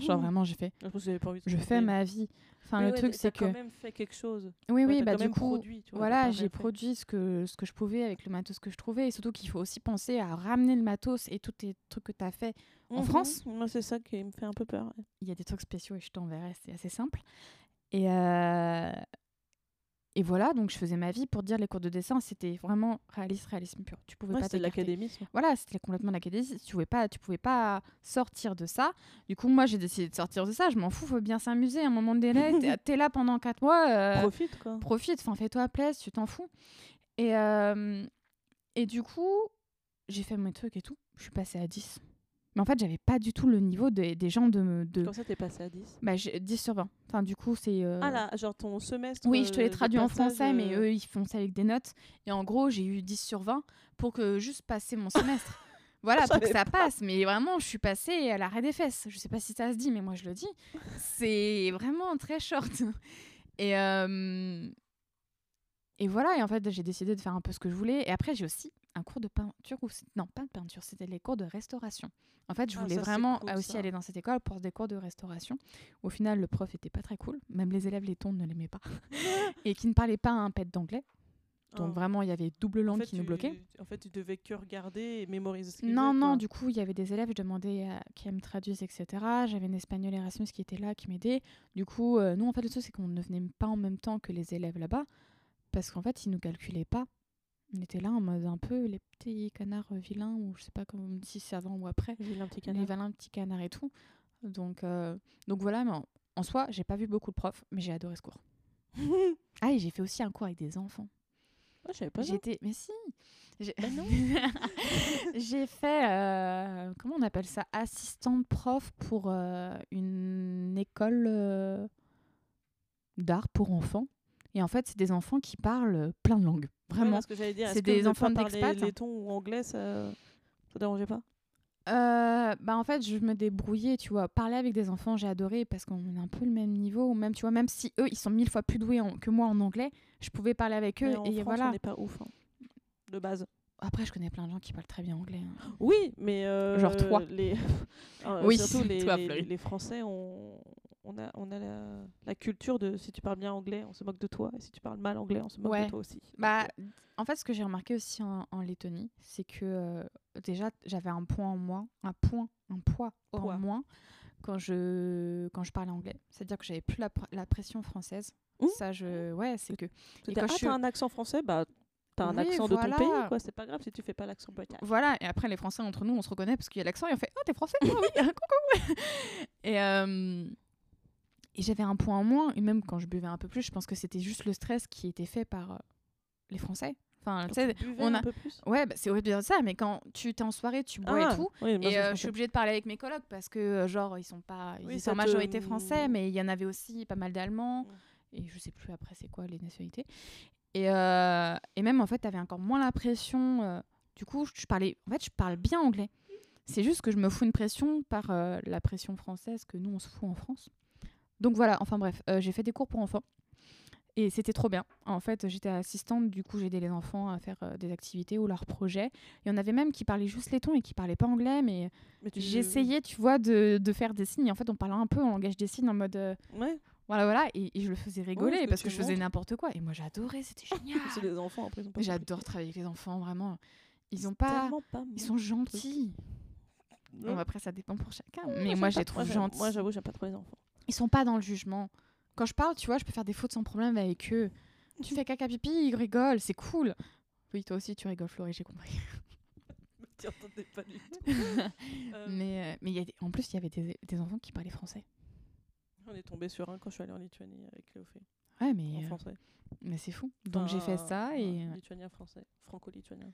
S3: Genre, vraiment, j'ai fait,
S1: Je pense que j'avais pas envie de
S3: je fais ma vie. Enfin,
S1: Mais
S3: le
S1: ouais,
S3: truc, c'est que.
S1: quand même fait quelque chose.
S3: Oui, oui, bah du coup,
S1: produit, vois,
S3: voilà, j'ai produit ce que, ce que je pouvais avec le matos que je trouvais. Et surtout qu'il faut aussi penser à ramener le matos et tous les trucs que tu as fait. En
S1: Mhm.
S3: France
S1: Moi, c'est ça qui me fait un peu peur. ouais.
S3: Il y a des trucs spéciaux et je t'enverrai, c'est assez simple. Et, euh, et voilà, donc je faisais ma vie pour dire les cours de dessin, c'était vraiment réaliste, réalisme pur. Tu pouvais
S1: Ouais,
S3: pas
S1: c'était l'académisme.
S3: Voilà, c'était complètement l'académie. Tu pouvais pas, tu pouvais pas sortir de ça. Du coup, moi, j'ai décidé de sortir de ça. Je m'en fous, faut bien s'amuser. À un moment donné, t'es- t'es là pendant quatre mois. euh,
S1: Profite quoi.
S3: profite, enfin fais-toi plaisir, tu t'en fous. Et, euh, et du coup, j'ai fait mes trucs et tout. Je suis passée à 10. Mais en fait, j'avais pas du tout le niveau des- des gens de. de...
S1: Comme ça, t'es passé à 10.
S3: Bah, j'ai 10 sur 20. Enfin, du coup, c'est. euh,
S1: Ah là, genre ton semestre.
S3: Oui, je te
S1: euh, de
S3: traduis en français, mais
S1: euh,
S3: eux, ils font ça avec des notes. Et en gros, j'ai eu 10 sur 20 pour que juste passer mon semestre. Voilà, pour que ça passe. Mais vraiment, je suis passée à l'arrêt des fesses. Je sais pas si ça se dit, mais moi, je le dis. C'est vraiment très short. Et, euh, et voilà, et en fait, j'ai décidé de faire un peu ce que je voulais. Et après, j'ai aussi un cours de peinture. Ou non, pas de peinture, c'était les cours de restauration. En fait, je
S1: Ah,
S3: voulais
S1: ça,
S3: vraiment
S1: cool,
S3: aussi
S1: ça.
S3: aller dans cette école pour des cours de restauration. Au final, le prof était pas très cool. Même les élèves lettons ne l'aimaient pas. et qui ne parlaient pas un pet d'anglais. Donc
S1: Ah.
S3: vraiment, il y avait double
S1: En
S3: langue
S1: fait,
S3: qui nous
S1: tu-
S3: bloquait.
S1: En fait, tu devais que regarder et mémoriser ce
S3: Non, non, du coup, il y avait des élèves, je demandais à qui me traduisent, etc. J'avais une espagnole Erasmus qui était là, qui m'aidait. Du coup, euh, nous, en fait, le truc, c'est qu'on ne venait pas en même temps que les élèves là-bas, parce qu'en fait, ils nous calculaient pas. On était là en mode un peu les petits canards euh, vilains, ou je sais pas comme si c'est avant ou après,
S1: Vilain petit
S3: les
S1: canard.
S3: valins petits canards et tout. Donc, euh, donc voilà, mais en, en soi, j'ai pas vu beaucoup de profs, mais j'ai adoré ce cours. Ah, et j'ai fait aussi un cours avec des enfants.
S1: Je savais pas.
S3: J'étais. Mais si J'ai
S1: Bah
S3: fait. euh, comment on appelle ça Assistante prof pour euh, une école euh, d'art pour enfants. Et en fait, c'est des enfants qui parlent plein de langues. Vraiment. C'est des
S1: de
S3: enfants d'expats.
S1: letton ou anglais, ça, ça dérangeait pas?
S3: Euh, bah en fait, je me débrouillais, tu vois. Parler avec des enfants, j'ai adoré parce qu'on est un peu le même niveau. Même, tu vois, même si eux, ils sont mille fois plus doués en- que moi en anglais, je pouvais parler avec eux.
S1: Mais en
S3: et
S1: France,
S3: voilà.
S1: on n'est pas ouf, hein, de base.
S3: Après, je connais plein de gens qui parlent très bien anglais. hein.
S1: Oui, mais euh,
S3: Genre toi.
S1: Les... Euh,
S3: Oui,
S1: surtout les,
S3: toi,
S1: les- les Français, on, on a, on a la, la culture de si tu parles bien anglais, on se moque de toi, et si tu parles mal anglais, on se moque
S3: Ouais.
S1: de toi aussi.
S3: Bah, en fait, ce que j'ai remarqué aussi en, en Lettonie, c'est que euh, déjà, j'avais un point en moins, un point, un poids,
S1: Poids.
S3: en moins quand je, quand je parlais anglais. C'est-à-dire que j'avais plus la, la pression française.
S1: Ouh.
S3: Ça, je, ouais, c'est que. et quand
S1: ah,
S3: je
S1: t'as un accent français, bah t'as un
S3: Oui,
S1: accent de ton
S3: voilà.
S1: pays, quoi. C'est pas grave si tu fais pas l'accent british.
S3: Voilà, et après, les Français, entre nous, on se reconnaît parce qu'il y a l'accent et on fait Ah, t'es français Ah oui, coucou Et, euh, et j'avais un point en moins, et même quand je buvais un peu plus, je pense que c'était juste le stress qui était fait par euh, les Français. Enfin, tu sais, on
S1: un
S3: a-
S1: peu plus?
S3: Ouais, bah, c'est horrible de dire ça, mais quand tu es en soirée, tu bois
S1: Ah,
S3: et tout.
S1: oui, moi,
S3: Et
S1: je
S3: euh, je suis obligée de parler avec mes colocs parce que, euh, genre, ils sont pas. Ils
S1: Oui, ça
S3: en majorité
S1: te-
S3: français, mais il y en avait aussi pas mal d'Allemands.
S1: Mm.
S3: Et je sais plus après c'est quoi les nationalités. Et, euh, et même, en fait, tu avais encore moins la pression. euh, du coup, je parlais. En fait, je parle bien anglais. C'est juste que je me fous une pression par la pression française que nous, on se fout en France. Donc voilà, enfin bref, euh, j'ai fait des cours pour enfants. Et c'était trop bien. En fait, j'étais assistante, du coup, j'aidais les enfants à faire euh, des activités ou leurs projets. Il y en avait même qui parlaient juste letton et qui parlaient pas anglais, mais
S1: Mais tu-
S3: j'essayais, tu vois, de, de faire des signes. En fait, on parlait un peu en langage des signes en mode euh,
S1: Ouais,
S3: voilà, voilà, et, et je le faisais rigoler
S1: parce que
S3: je faisais n'importe quoi. Et moi, j'adorais, c'était génial.
S1: c'est des enfants après. ils
S3: J'adore travailler avec les enfants, vraiment. Ils ont pas.
S1: pas
S3: Ils sont gentils. après, ça dépend pour chacun. Mais
S1: moi,
S3: moi, je les trouve gentils.
S1: Moi, j'avoue, j'aime pas trop les enfants.
S3: Ils sont pas dans le jugement. Quand je parle, tu vois, je peux faire des fautes sans problème avec eux. Tu fais caca pipi, ils rigolent, c'est cool. Oui, toi aussi, tu rigoles, Florie, j'ai compris.
S1: Tu entendais pas du tout. Euh,
S3: Mais, euh, mais il y a des- en plus, il y avait des, des enfants qui parlaient français.
S1: On est tombé sur un quand je suis allée en Lituanie avec Cléophée,
S3: Ouais,
S1: en
S3: mais, euh,
S1: français.
S3: mais c'est fou. Donc j'ai fait ça et,
S1: Lituanien français, franco-lituanien.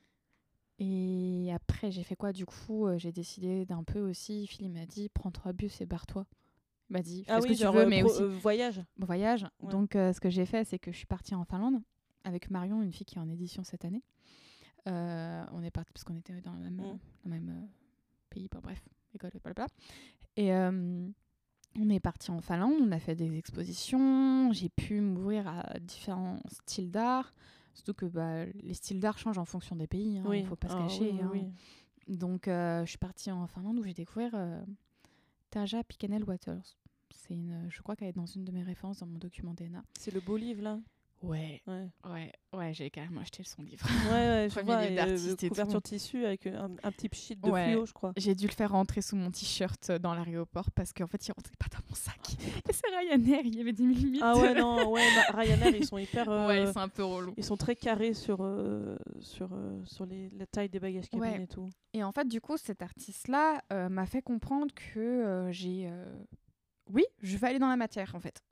S3: et après j'ai fait quoi du coup J'ai décidé d'un peu aussi. Phil m'a dit prends trois bus et barre-toi. Il m'a dit fais ce que tu veux,
S1: euh,
S3: mais
S1: pro-
S3: aussi
S1: euh, voyage.
S3: voyage.
S1: Ouais.
S3: Donc euh, ce que j'ai fait, c'est que je suis partie en Finlande avec Marion, une fille qui est en édition cette année. On est parti parce qu'on était dans le même,
S1: Mm.
S3: dans le même pays, bah, bref, école et blablabla. Et on est parti en Finlande, on a fait des expositions, j'ai pu m'ouvrir à différents styles d'art. Surtout que bah, les styles d'art changent en fonction des pays, il
S1: oui,
S3: ne faut pas se
S1: Ah,
S3: cacher.
S1: oui,
S3: hein.
S1: oui.
S3: Donc, euh, je suis partie en Finlande où j'ai découvert euh, Tarja Picanel Waters. C'est une, je crois qu'elle est dans une de mes références dans mon document DNA.
S1: C'est le beau livre là?
S3: Ouais,
S1: Ouais,
S3: ouais, ouais, j'ai carrément acheté son livre.
S1: ouais, ouais je
S3: Premier
S1: vois.
S3: livre
S1: euh,
S3: d'artiste
S1: couverture
S3: tout.
S1: tissu avec un, un petit sheet de
S3: Ouais.
S1: fluo, je crois.
S3: J'ai dû le faire rentrer sous mon t-shirt dans l'aéroport parce qu'en fait, il rentrait pas dans mon sac. Et c'est Ryanair, il y avait des limites.
S1: Ah ouais, non, ouais, bah, Ryanair, ils sont hyper. euh,
S3: ouais, c'est un peu relou.
S1: ils sont très carrés sur, euh, sur, euh, sur les, la taille des bagages cabines
S3: Ouais.
S1: et tout.
S3: Et en fait, du coup, cet artiste-là euh, m'a fait comprendre que euh, j'ai. Oui, je veux aller dans la matière, en fait.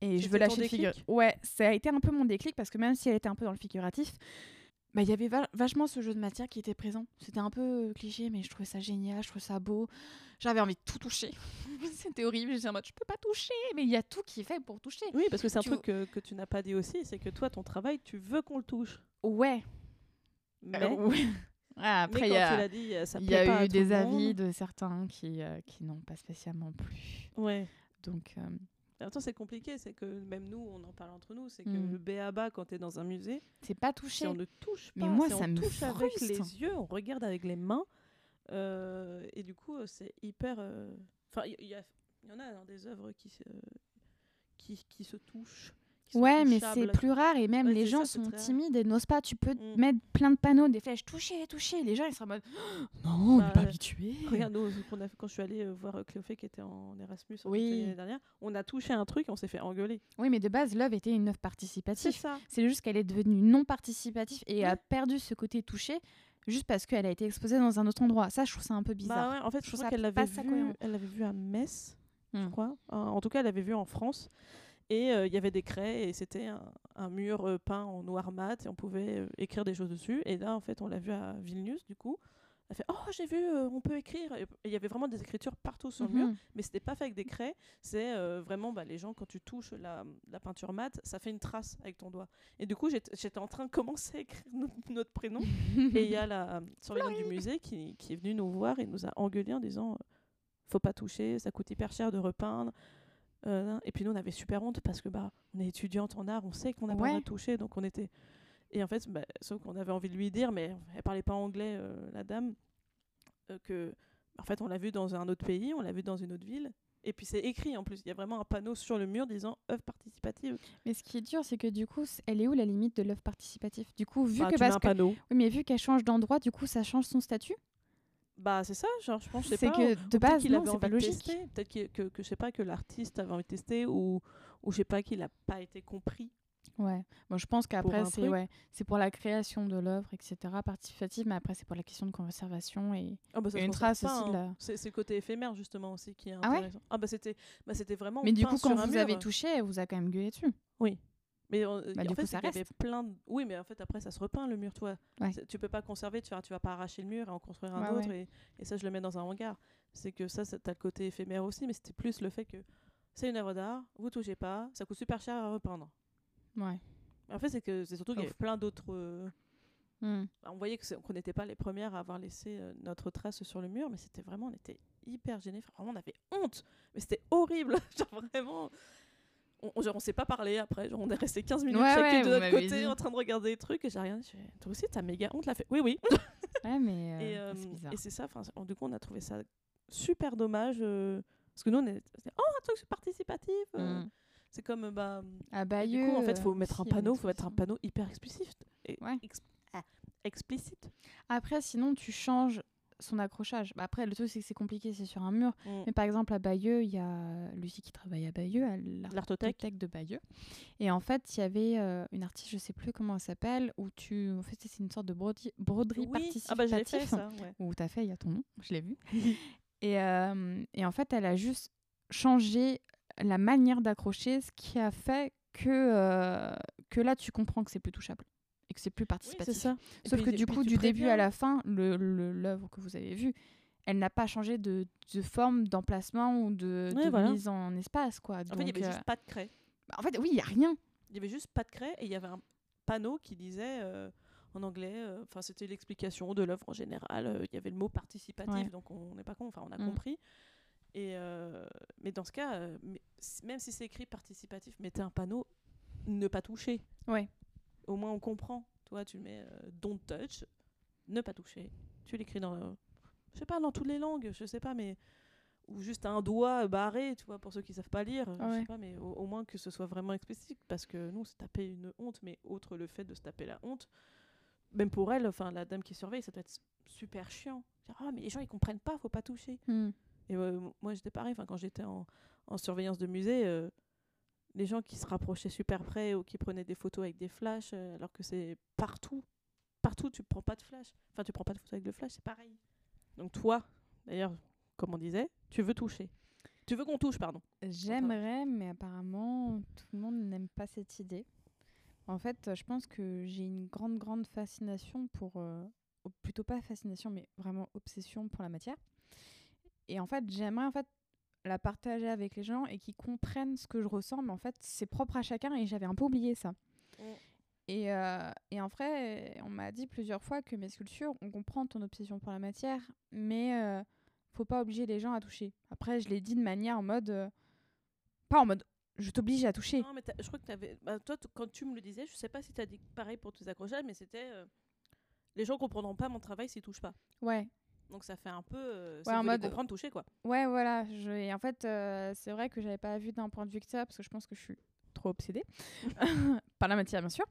S3: Et je veux lâcher le figure. Ouais, ça a été un peu mon déclic parce que même si elle était un peu dans le figuratif, bah, il y avait va- vachement ce jeu de matière qui était présent. C'était un peu euh, cliché, mais je trouvais ça génial, je trouvais ça beau. J'avais envie de tout toucher. C'était horrible. J'étais en mode, je peux pas toucher, mais il y a tout qui est fait pour toucher.
S1: Oui, parce que c'est un
S3: Tu
S1: truc que, que tu n'as pas dit aussi, c'est que toi, ton travail, tu veux qu'on le touche.
S3: Ouais.
S1: Mais,
S3: Euh, ouais. Ah, après, il y a,
S1: dit, ça
S3: y eu des avis de certains qui, euh, qui n'ont pas spécialement plu.
S1: Ouais.
S3: Donc, euh,
S1: c'est compliqué, c'est que même nous, on en parle entre nous, c'est que
S3: Mm.
S1: le BABA, quand tu es dans un musée,
S3: c'est pas
S1: si
S3: touché.
S1: on ne touche
S3: Mais
S1: pas,
S3: moi,
S1: si
S3: ça
S1: on
S3: me
S1: touche avec les yeux, on regarde avec les mains, euh, et du coup, euh, c'est hyper... euh, Enfin, il y, en a dans des œuvres qui, qui, qui se touchent. Qui sont
S3: Ouais, mais c'est plus rare et même
S1: Ouais,
S3: les gens
S1: ça,
S3: sont timides et n'osent pas. Tu peux
S1: Mm.
S3: mettre plein de panneaux, des flèches, toucher, toucher. Les gens ils sont en mode non, on
S1: Bah,
S3: n'est pas
S1: euh,
S3: habitué.
S1: Regarde, nous, qu'on a fait- quand je suis allée euh, voir euh, Cléophée qui était en Erasmus
S3: Oui.
S1: L'année dernière, on a touché un truc et on s'est fait engueuler.
S3: Oui, mais de base, Love était une œuvre participative. C'est juste qu'elle est devenue non participative et a perdu ce côté touché juste parce qu'elle a été exposée dans un autre endroit. Ça, je trouve ça un peu bizarre.
S1: Bah ouais, en fait, je,
S3: Je trouve
S1: qu'elle l'avait
S3: pas
S1: vu, elle à Metz, je
S3: Hmm.
S1: crois. En tout cas, elle l'avait vu en France. Et euh, il y avait des craies et c'était un, un mur euh, peint en noir mat et on pouvait euh, écrire des choses dessus. Et là, en fait, on l'a vu à Vilnius, du coup. Elle fait Oh, j'ai vu, on peut écrire. Et il y avait vraiment des écritures partout sur le mur,
S3: Mhm.
S1: mais c'était pas fait avec des craies. C'est vraiment bah, les gens, quand tu touches la, la peinture mat, ça fait une trace avec ton doigt. Et du coup, j'étais en train de commencer à écrire notre, notre prénom. et il y a la surveillante du musée qui, qui est venue nous voir et nous a engueulé en disant Faut pas toucher, ça coûte hyper cher de repeindre. Euh, et puis nous, on avait super honte parce que bah, on est étudiante en art, on sait qu'on n'a pas le droit
S3: Ouais.
S1: de toucher, donc on était. Et en fait, bah, sauf qu'on avait envie de lui dire, mais elle parlait pas anglais, euh, la dame, euh, que en fait, on l'a vu dans un autre pays, on l'a vu dans une autre ville. Et puis c'est écrit en plus, il y a vraiment un panneau sur le mur disant œuvre participative.
S3: Mais ce qui est dur, c'est que du coup, elle est où la limite de l'œuvre participative? Du coup, vu
S1: Bah,
S3: que parce
S1: un
S3: que
S1: panneau.
S3: oui, mais vu qu'elle change d'endroit, du coup, ça change son statut?
S1: Bah c'est ça, genre je pense,
S3: C'est que de base,
S1: qu'il avait envie
S3: pas
S1: de tester, Peut-être qu'il- que, que je sais pas que l'artiste avait envie de tester ou ou je sais pas qu'il a pas été compris.
S3: Ouais. Bon, je pense qu'après, c'est ouais, c'est pour la création de l'œuvre, etc. participative, mais après, c'est pour la question de conservation et
S1: Ah bah, ça
S3: Et une trace
S1: pas,
S3: aussi
S1: hein.
S3: la-
S1: C'est c'est le côté éphémère justement aussi qui est
S3: Ah ouais
S1: intéressant. Ah bah c'était bah c'était vraiment.
S3: Mais du coup, quand vous
S1: mur.
S3: avez touché, vous a quand même gueulé dessus.
S1: Mais on-
S3: Bah,
S1: en
S3: du
S1: fait,
S3: coup,
S1: c'est
S3: ça
S1: qu'il y avait
S3: reste.
S1: plein de... Oui, mais en fait, après, ça se repeint le mur, toi.
S3: Ouais.
S1: Tu peux pas conserver, tu vas, tu vas pas arracher le mur et en construire un
S3: Ouais,
S1: autre.
S3: ouais.
S1: Et, et ça, je le mets dans un hangar. C'est que ça, ça t'as le côté éphémère aussi, mais c'était plus le fait que c'est une œuvre d'art, vous touchez pas, ça coûte super cher à repeindre.
S3: Ouais.
S1: En fait, c'est que c'est surtout qu'il y avait plein d'autres. euh,
S3: Hmm.
S1: On voyait qu'on n'était pas les premières à avoir laissé euh, notre trace sur le mur, mais c'était vraiment, on était hyper gênés. Enfin, vraiment, on avait honte, mais c'était horrible. genre vraiment. On, on, genre, on s'est pas parlé après, genre, on est resté 15 minutes
S3: Ouais, ouais,
S1: de notre côté
S3: dit.
S1: en train de regarder les trucs et j'ai rien. fais, Toi aussi, t'as méga honte, l'a fait. Oui, oui.
S3: Ouais, mais euh,
S1: et euh,
S3: c'est
S1: et c'est ça, enfin, du coup, on a trouvé ça super dommage. euh, parce que nous, on est. c'était, Oh, un truc participatif.
S3: Hmm.
S1: C'est comme. Bah,
S3: À
S1: et
S3: Bayeux.
S1: du coup, en fait, il faut mettre un panneau, faut mettre un panneau hyper explicite. Et
S3: Ouais.
S1: ex- ah, explicite.
S3: Après, sinon, tu changes son accrochage. Bah, après, le truc, c'est que c'est compliqué, c'est sur un mur.
S1: Mm.
S3: Mais par exemple, à Bayeux, il y a Lucie qui travaille à Bayeux, à l'Artothèque de Bayeux. Et en fait, il y avait euh, une artiste, je sais plus comment elle s'appelle, où tu. En fait, c'est une sorte de broderie, broderie
S1: Oui,
S3: participative.
S1: ah bah j'ai fait ça. Ouais.
S3: Où t'as fait, il y a ton nom, je l'ai vu. et, euh, et en fait, elle a juste changé la manière d'accrocher, ce qui a fait que, euh, que là, tu comprends que c'est plus touchable et que c'est plus
S1: Oui,
S3: participatif.
S1: c'est ça.
S3: Sauf
S1: puis-
S3: que du coup, du début à la fin, l'œuvre le, que vous avez vue, elle n'a pas changé de, de forme, d'emplacement ou de,
S1: Ouais,
S3: de
S1: voilà.
S3: mise en espace. Quoi.
S1: En fait, il
S3: Donc,
S1: y avait
S3: euh,
S1: juste pas de craie.
S3: bah, en fait, oui, il n'y a rien.
S1: Il y avait juste pas de craie et il y avait un panneau qui disait euh, en anglais, euh, enfin c'était l'explication de l'œuvre en général. euh, Il y avait le mot participatif,
S3: Ouais.
S1: donc on n'est pas con, enfin on a
S3: Mm.
S1: compris. Et euh, mais dans ce cas, euh, mais même si c'est écrit participatif, mettez un panneau ne pas toucher.
S3: Ouais.
S1: Au moins on comprend. Toi, tu mets euh, don't touch, ne pas toucher. Tu l'écris dans, euh, je sais pas, dans toutes les langues, je sais pas, mais ou juste un doigt barré, tu vois, pour ceux qui savent pas lire, je
S3: Ouais.
S1: sais pas, mais au, au moins que ce soit vraiment explicite, parce que nous, c'est taper une honte, mais outre le fait de se taper la honte, même pour elle, enfin la dame qui surveille, ça doit être super chiant. Ah mais les gens ils comprennent pas, faut pas toucher.
S3: Hmm.
S1: Et euh, moi j'étais pareil, enfin quand j'étais en, en surveillance de musée, euh, les gens qui se rapprochaient super près ou qui prenaient des photos avec des flashs, euh, alors que c'est partout, partout tu prends pas de flash, enfin tu prends pas de photos avec le flash, c'est pareil. Donc toi, d'ailleurs, comme on disait, tu veux toucher, tu veux qu'on touche, pardon.
S3: J'aimerais, mais apparemment, tout le monde n'aime pas cette idée. En fait, euh, je pense que j'ai une grande, grande fascination pour. euh, plutôt pas fascination, mais vraiment obsession pour la matière. Et en fait, j'aimerais en fait la partager avec les gens et qu'ils comprennent ce que je ressens, mais en fait, c'est propre à chacun et j'avais un peu oublié ça. Et, euh, et en vrai, on m'a dit plusieurs fois que mes sculptures, on comprend ton obsession pour la matière, mais euh, faut pas obliger les gens à toucher. Après, je l'ai dit de manière en mode. euh, pas en mode je t'oblige à toucher.
S1: Non, mais t'as- je crois que t'avais, bah, toi, quand tu me le disais, je sais pas si tu as dit pareil pour tes accrochages, mais c'était euh, les gens comprendront pas mon travail s'ils touchent pas.
S3: Ouais,
S1: Donc ça fait un peu, euh,
S3: Ouais, en mode-
S1: comprendre, toucher quoi.
S3: ouais, voilà. Je, et en fait, euh, c'est vrai que j'avais pas vu d'un point de vue que ça, parce que je pense que je suis trop obsédée. Par la matière, bien sûr.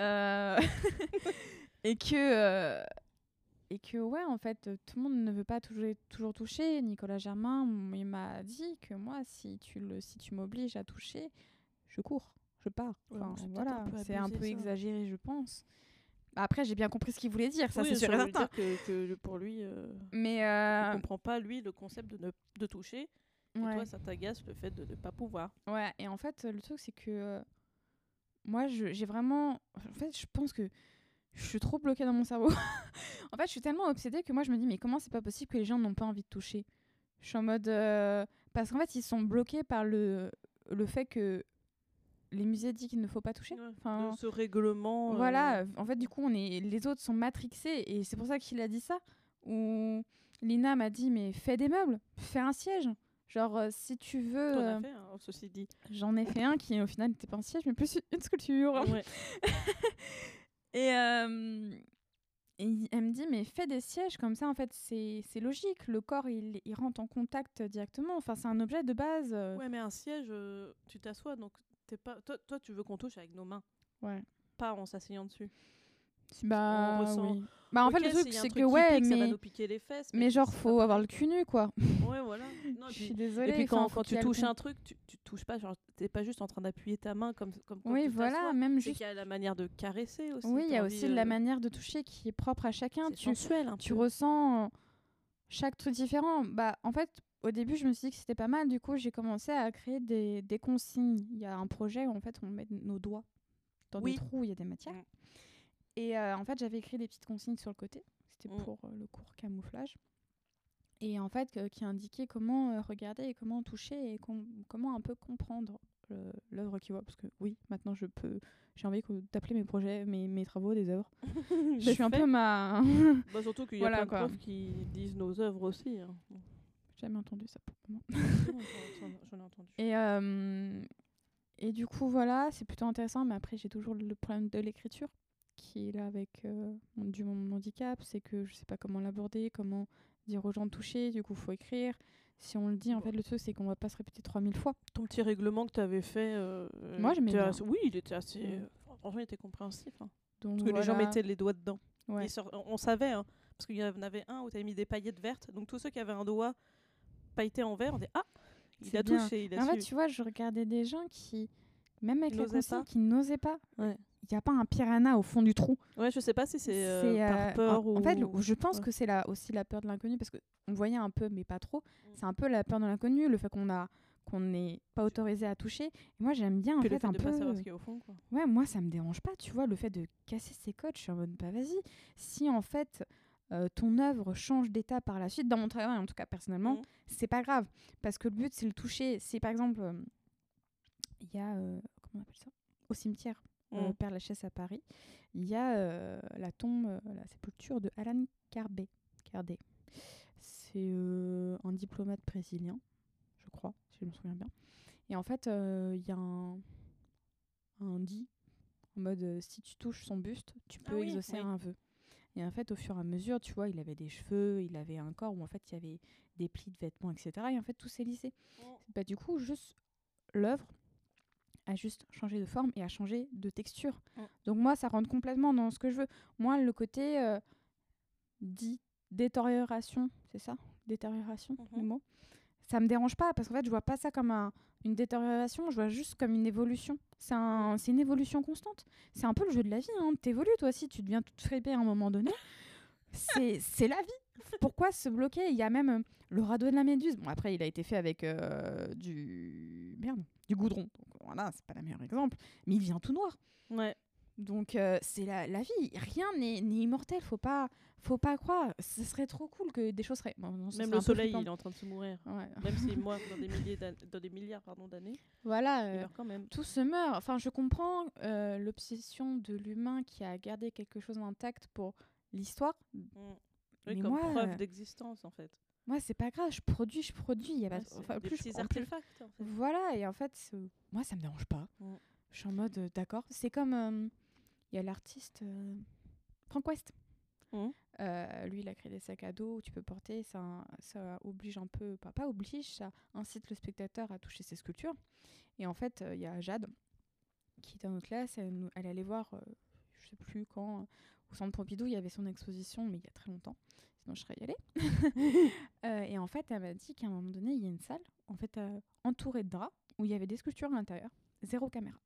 S3: Euh, et que. euh, Et que, ouais, en fait, tout le monde ne veut pas toujours, toujours toucher. Nicolas Germain, il m'a dit que moi, si tu, le, si tu m'obliges à toucher, je cours, je pars. Enfin, voilà,
S1: un peu
S3: c'est un peu
S1: ça.
S3: exagéré, je pense. Après, j'ai bien compris ce qu'il voulait dire, ça
S1: Oui,
S3: c'est sûr et certain.
S1: que, que pour lui, euh,
S3: Mais
S1: il
S3: euh,
S1: comprend pas lui le concept de, ne, de toucher Et
S3: Ouais.
S1: toi, ça t'agace le fait de ne pas pouvoir.
S3: Ouais, et en fait, le truc, c'est que euh, moi, j'ai vraiment. En fait, je pense que je suis trop bloquée dans mon cerveau. en fait, je suis tellement obsédée que moi, je me dis, mais comment c'est pas possible que les gens n'ont pas envie de toucher? Je suis en mode. euh, Parce qu'en fait, ils sont bloqués par le, le fait que les musées disent qu'il ne faut pas toucher.
S1: Ouais,
S3: Enfin,
S1: ce règlement. euh,
S3: voilà, en fait, du coup, on est, les autres sont matrixés et c'est pour ça qu'il a dit ça. Ou Lina m'a dit, mais fais des meubles, fais un siège. Genre, euh, si tu veux.
S1: T'en
S3: euh,
S1: as fait, hein, ceci dit.
S3: J'en ai fait un qui, au final, n'était pas un siège, mais plus une sculpture.
S1: Ouais.
S3: Et, euh, elle me dit, mais fais des sièges comme ça, en fait, c'est logique. Le corps, il, il rentre en contact directement. Enfin, c'est un objet de base. euh.
S1: Ouais, mais un siège, euh, tu t'assois, donc t'es pas. Toi, toi, tu veux qu'on touche avec nos mains,
S3: Ouais.
S1: pas en s'asseyant dessus.
S3: Bah,
S1: on ressent-
S3: oui. Bah, en
S1: Ok,
S3: fait, le truc, c'est que, ouais,
S1: pique, ça va
S3: mais,
S1: nous piquer les fesses.
S3: mais genre,
S1: pas
S3: faut avoir le cul nu, quoi.
S1: Ouais, voilà. Non,
S3: Je suis désolée.
S1: Et puis quand, tu touches un truc, tu, tu touches pas, genre t'es pas juste en train d'appuyer ta main comme comme
S3: Oui, voilà, même juste.
S1: qu'il y a la manière de caresser aussi.
S3: Oui, il y a aussi la manière de toucher qui est propre à chacun. Tu,
S1: sensuel un
S3: tu ressens chaque truc différent. Bah, en fait, au début, je me suis dit que c'était pas mal. Du coup, j'ai commencé à créer des, des consignes. Il y a un projet où en fait, on met nos doigts dans
S1: Oui.
S3: des trous où il y a des matières.
S1: Mm.
S3: Et euh, en fait, j'avais écrit des petites consignes sur le côté. C'était
S1: Mm.
S3: pour euh, le cours camouflage. Et en fait, euh, qui indiquait comment regarder et comment toucher et com- comment un peu comprendre l'œuvre qu'il voit. Parce que oui, maintenant, je peux. J'ai envie d'appeler mes projets, mes, mes travaux des œuvres. je suis un peu ma.
S1: Bah, surtout qu'il y a
S3: Voilà,
S1: plein de profs qui disent nos œuvres aussi. hein.
S3: Jamais entendu ça pour le moment.
S1: j'en- j'en- ai entendu.
S3: Et, euh, et du coup, voilà, c'est plutôt intéressant. Mais après, j'ai toujours le problème de l'écriture qui est là avec euh, mon, du, mon handicap. C'est que je sais pas comment l'aborder, comment dire aux gens de toucher. Du coup, faut écrire. Si on le dit, en fait, le truc, c'est qu'on va pas se répéter 3000 fois.
S1: Ton petit règlement que tu avais fait. euh,
S3: Moi, j'aimais bien.
S1: assez- Oui, il était assez. Franchement, il était compréhensif. hein.
S3: Donc,
S1: Parce que les gens mettaient les doigts dedans.
S3: Ouais.
S1: On savait, hein, parce qu'il y en avait un où tu avais mis des paillettes vertes. Donc tous ceux qui avaient un doigt pailleté en vert, on dit Ah Il a
S3: bien.
S1: touché, il a
S3: En fait,
S1: su.
S3: tu vois, je regardais des gens qui, même avec consignes,
S1: pas.
S3: qui n'osaient pas.
S1: Ouais.
S3: Il n'y a pas un piranha au fond du trou.
S1: Ouais, je sais pas si c'est euh, par
S3: euh,
S1: peur
S3: en,
S1: ou.
S3: en fait, je pense
S1: ouais.
S3: que c'est la, aussi la peur de l'inconnu parce que on voyait un peu, mais pas trop.
S1: Mm.
S3: C'est un peu la peur de l'inconnu, le fait qu'on a qu'on n'est pas autorisé à toucher. Et moi, j'aime bien en fait,
S1: le fait
S3: un
S1: de
S3: peu.
S1: pas savoir ce qu'il y a au fond. Quoi.
S3: Ouais, moi, ça me dérange pas, tu vois, le fait de casser ses codes. Je suis en mode, bah vas-y. Si en fait euh, ton œuvre change d'état par la suite, dans mon travail en tout cas personnellement,
S1: Mhm.
S3: c'est pas grave parce que le but c'est le toucher. Si par exemple, euh, il y a euh, comment on appelle ça? Au cimetière
S1: Mhm.
S3: Père Lachaise à Paris, il y a la tombe, la sépulture de Alan Carbet. Cardé. C'est un diplomate brésilien, je crois, si je me souviens bien. Et en fait, il y a un, un dit en mode si tu touches son buste, tu
S1: Ah
S3: peux
S1: oui,
S3: exaucer
S1: oui.
S3: un vœu. Et en fait, au fur et à mesure, tu vois, il avait des cheveux, il avait un corps où en fait il y avait des plis de vêtements, etc. Et en fait, tout s'est lissé. Bah, du coup, juste l'œuvre a juste changé de forme et a changé de texture.
S1: Mm.
S3: Donc moi, ça rentre complètement dans ce que je veux. Moi, le côté euh, dit détérioration, c'est ça? Détérioration, le
S1: Mhm.
S3: mot? Ça me dérange pas parce qu'en fait, je vois pas ça comme un- une détérioration, je vois juste comme une évolution. C'est un, c'est une évolution constante. C'est un peu le jeu de la vie. Hein. T'évolues toi aussi, tu deviens toute fripée à un moment donné. C'est c'est la vie. Pourquoi se bloquer? Il y a même euh, le radeau de la méduse. Bon, après, il a été fait avec euh, du. Merde, du goudron. Donc voilà, c'est pas le meilleur exemple. Mais il vient tout noir.
S1: Ouais.
S3: Donc euh, c'est la, la vie. Rien n'est immortel. Faut pas, faut pas croire. Ce serait trop cool que des choses seraient. bon, non,
S1: Même le soleil, il est en train de se mourir.
S3: Ouais.
S1: Même s'il meurt dans des, milliers d'an- dans des milliards pardon, d'années,
S3: Voilà.
S1: il
S3: euh,
S1: meurt quand même.
S3: tout se meurt. Enfin, je comprends euh, l'obsession de l'humain qui a gardé quelque chose intact pour l'histoire.
S1: Mm. Oui,
S3: Mais
S1: comme
S3: moi,
S1: preuve d'existence en fait.
S3: Moi, c'est pas grave. Je produis, je produis. Il y a pas
S1: Ouais,
S3: enfin,
S1: des
S3: plus je- en plus-
S1: artefacts en fait.
S3: Voilà, et en fait, moi, ça me dérange pas.
S1: Mm.
S3: Je suis en mode, d'accord. C'est comme, il y a l'artiste euh, Frank West.
S1: Mm.
S3: Euh, lui, il a créé des sacs à dos où tu peux porter. Ça, ça oblige un peu, pas, pas oblige, ça incite le spectateur à toucher ses sculptures. Et en fait, euh, il y a Jade, qui était dans notre classe. Elle, elle allait voir, euh, je sais plus quand, au centre Pompidou, il y avait son exposition, mais il y a très longtemps. Sinon, je serais y allée. Et en fait, elle m'a dit qu'à un moment donné, il y a une salle, en fait, entourée de draps, où il y avait des sculptures à l'intérieur, zéro caméra.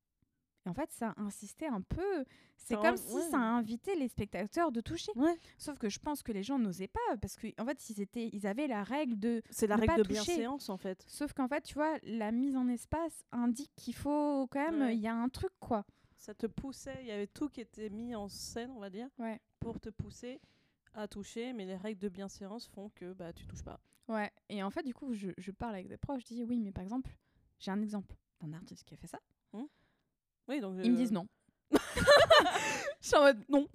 S3: Et en fait, ça insistait un peu. C'est comme si
S1: ouais.
S3: ça invitait les spectateurs de toucher.
S1: Ouais.
S3: Sauf que je pense que les gens n'osaient pas parce qu'en en fait, ils, étaient, ils avaient la règle de.
S1: C'est la
S3: Ne
S1: règle
S3: pas
S1: de
S3: toucher.
S1: bienséance en fait.
S3: Sauf qu'en fait, tu vois, la mise en espace indique qu'il faut quand même.
S1: Ouais.
S3: Il y a un truc, quoi.
S1: Ça te poussait, il y avait tout qui était mis en scène, on va dire, pour te pousser à toucher, mais les règles de bienséance font que bah tu touches pas.
S3: Ouais. Et en fait, du coup, je, je parle avec des proches, je dis oui, mais par exemple, j'ai un exemple d'un artiste qui a fait ça.
S1: Oui, donc
S3: Ils me
S1: euh,
S3: disent non. je suis en mode non.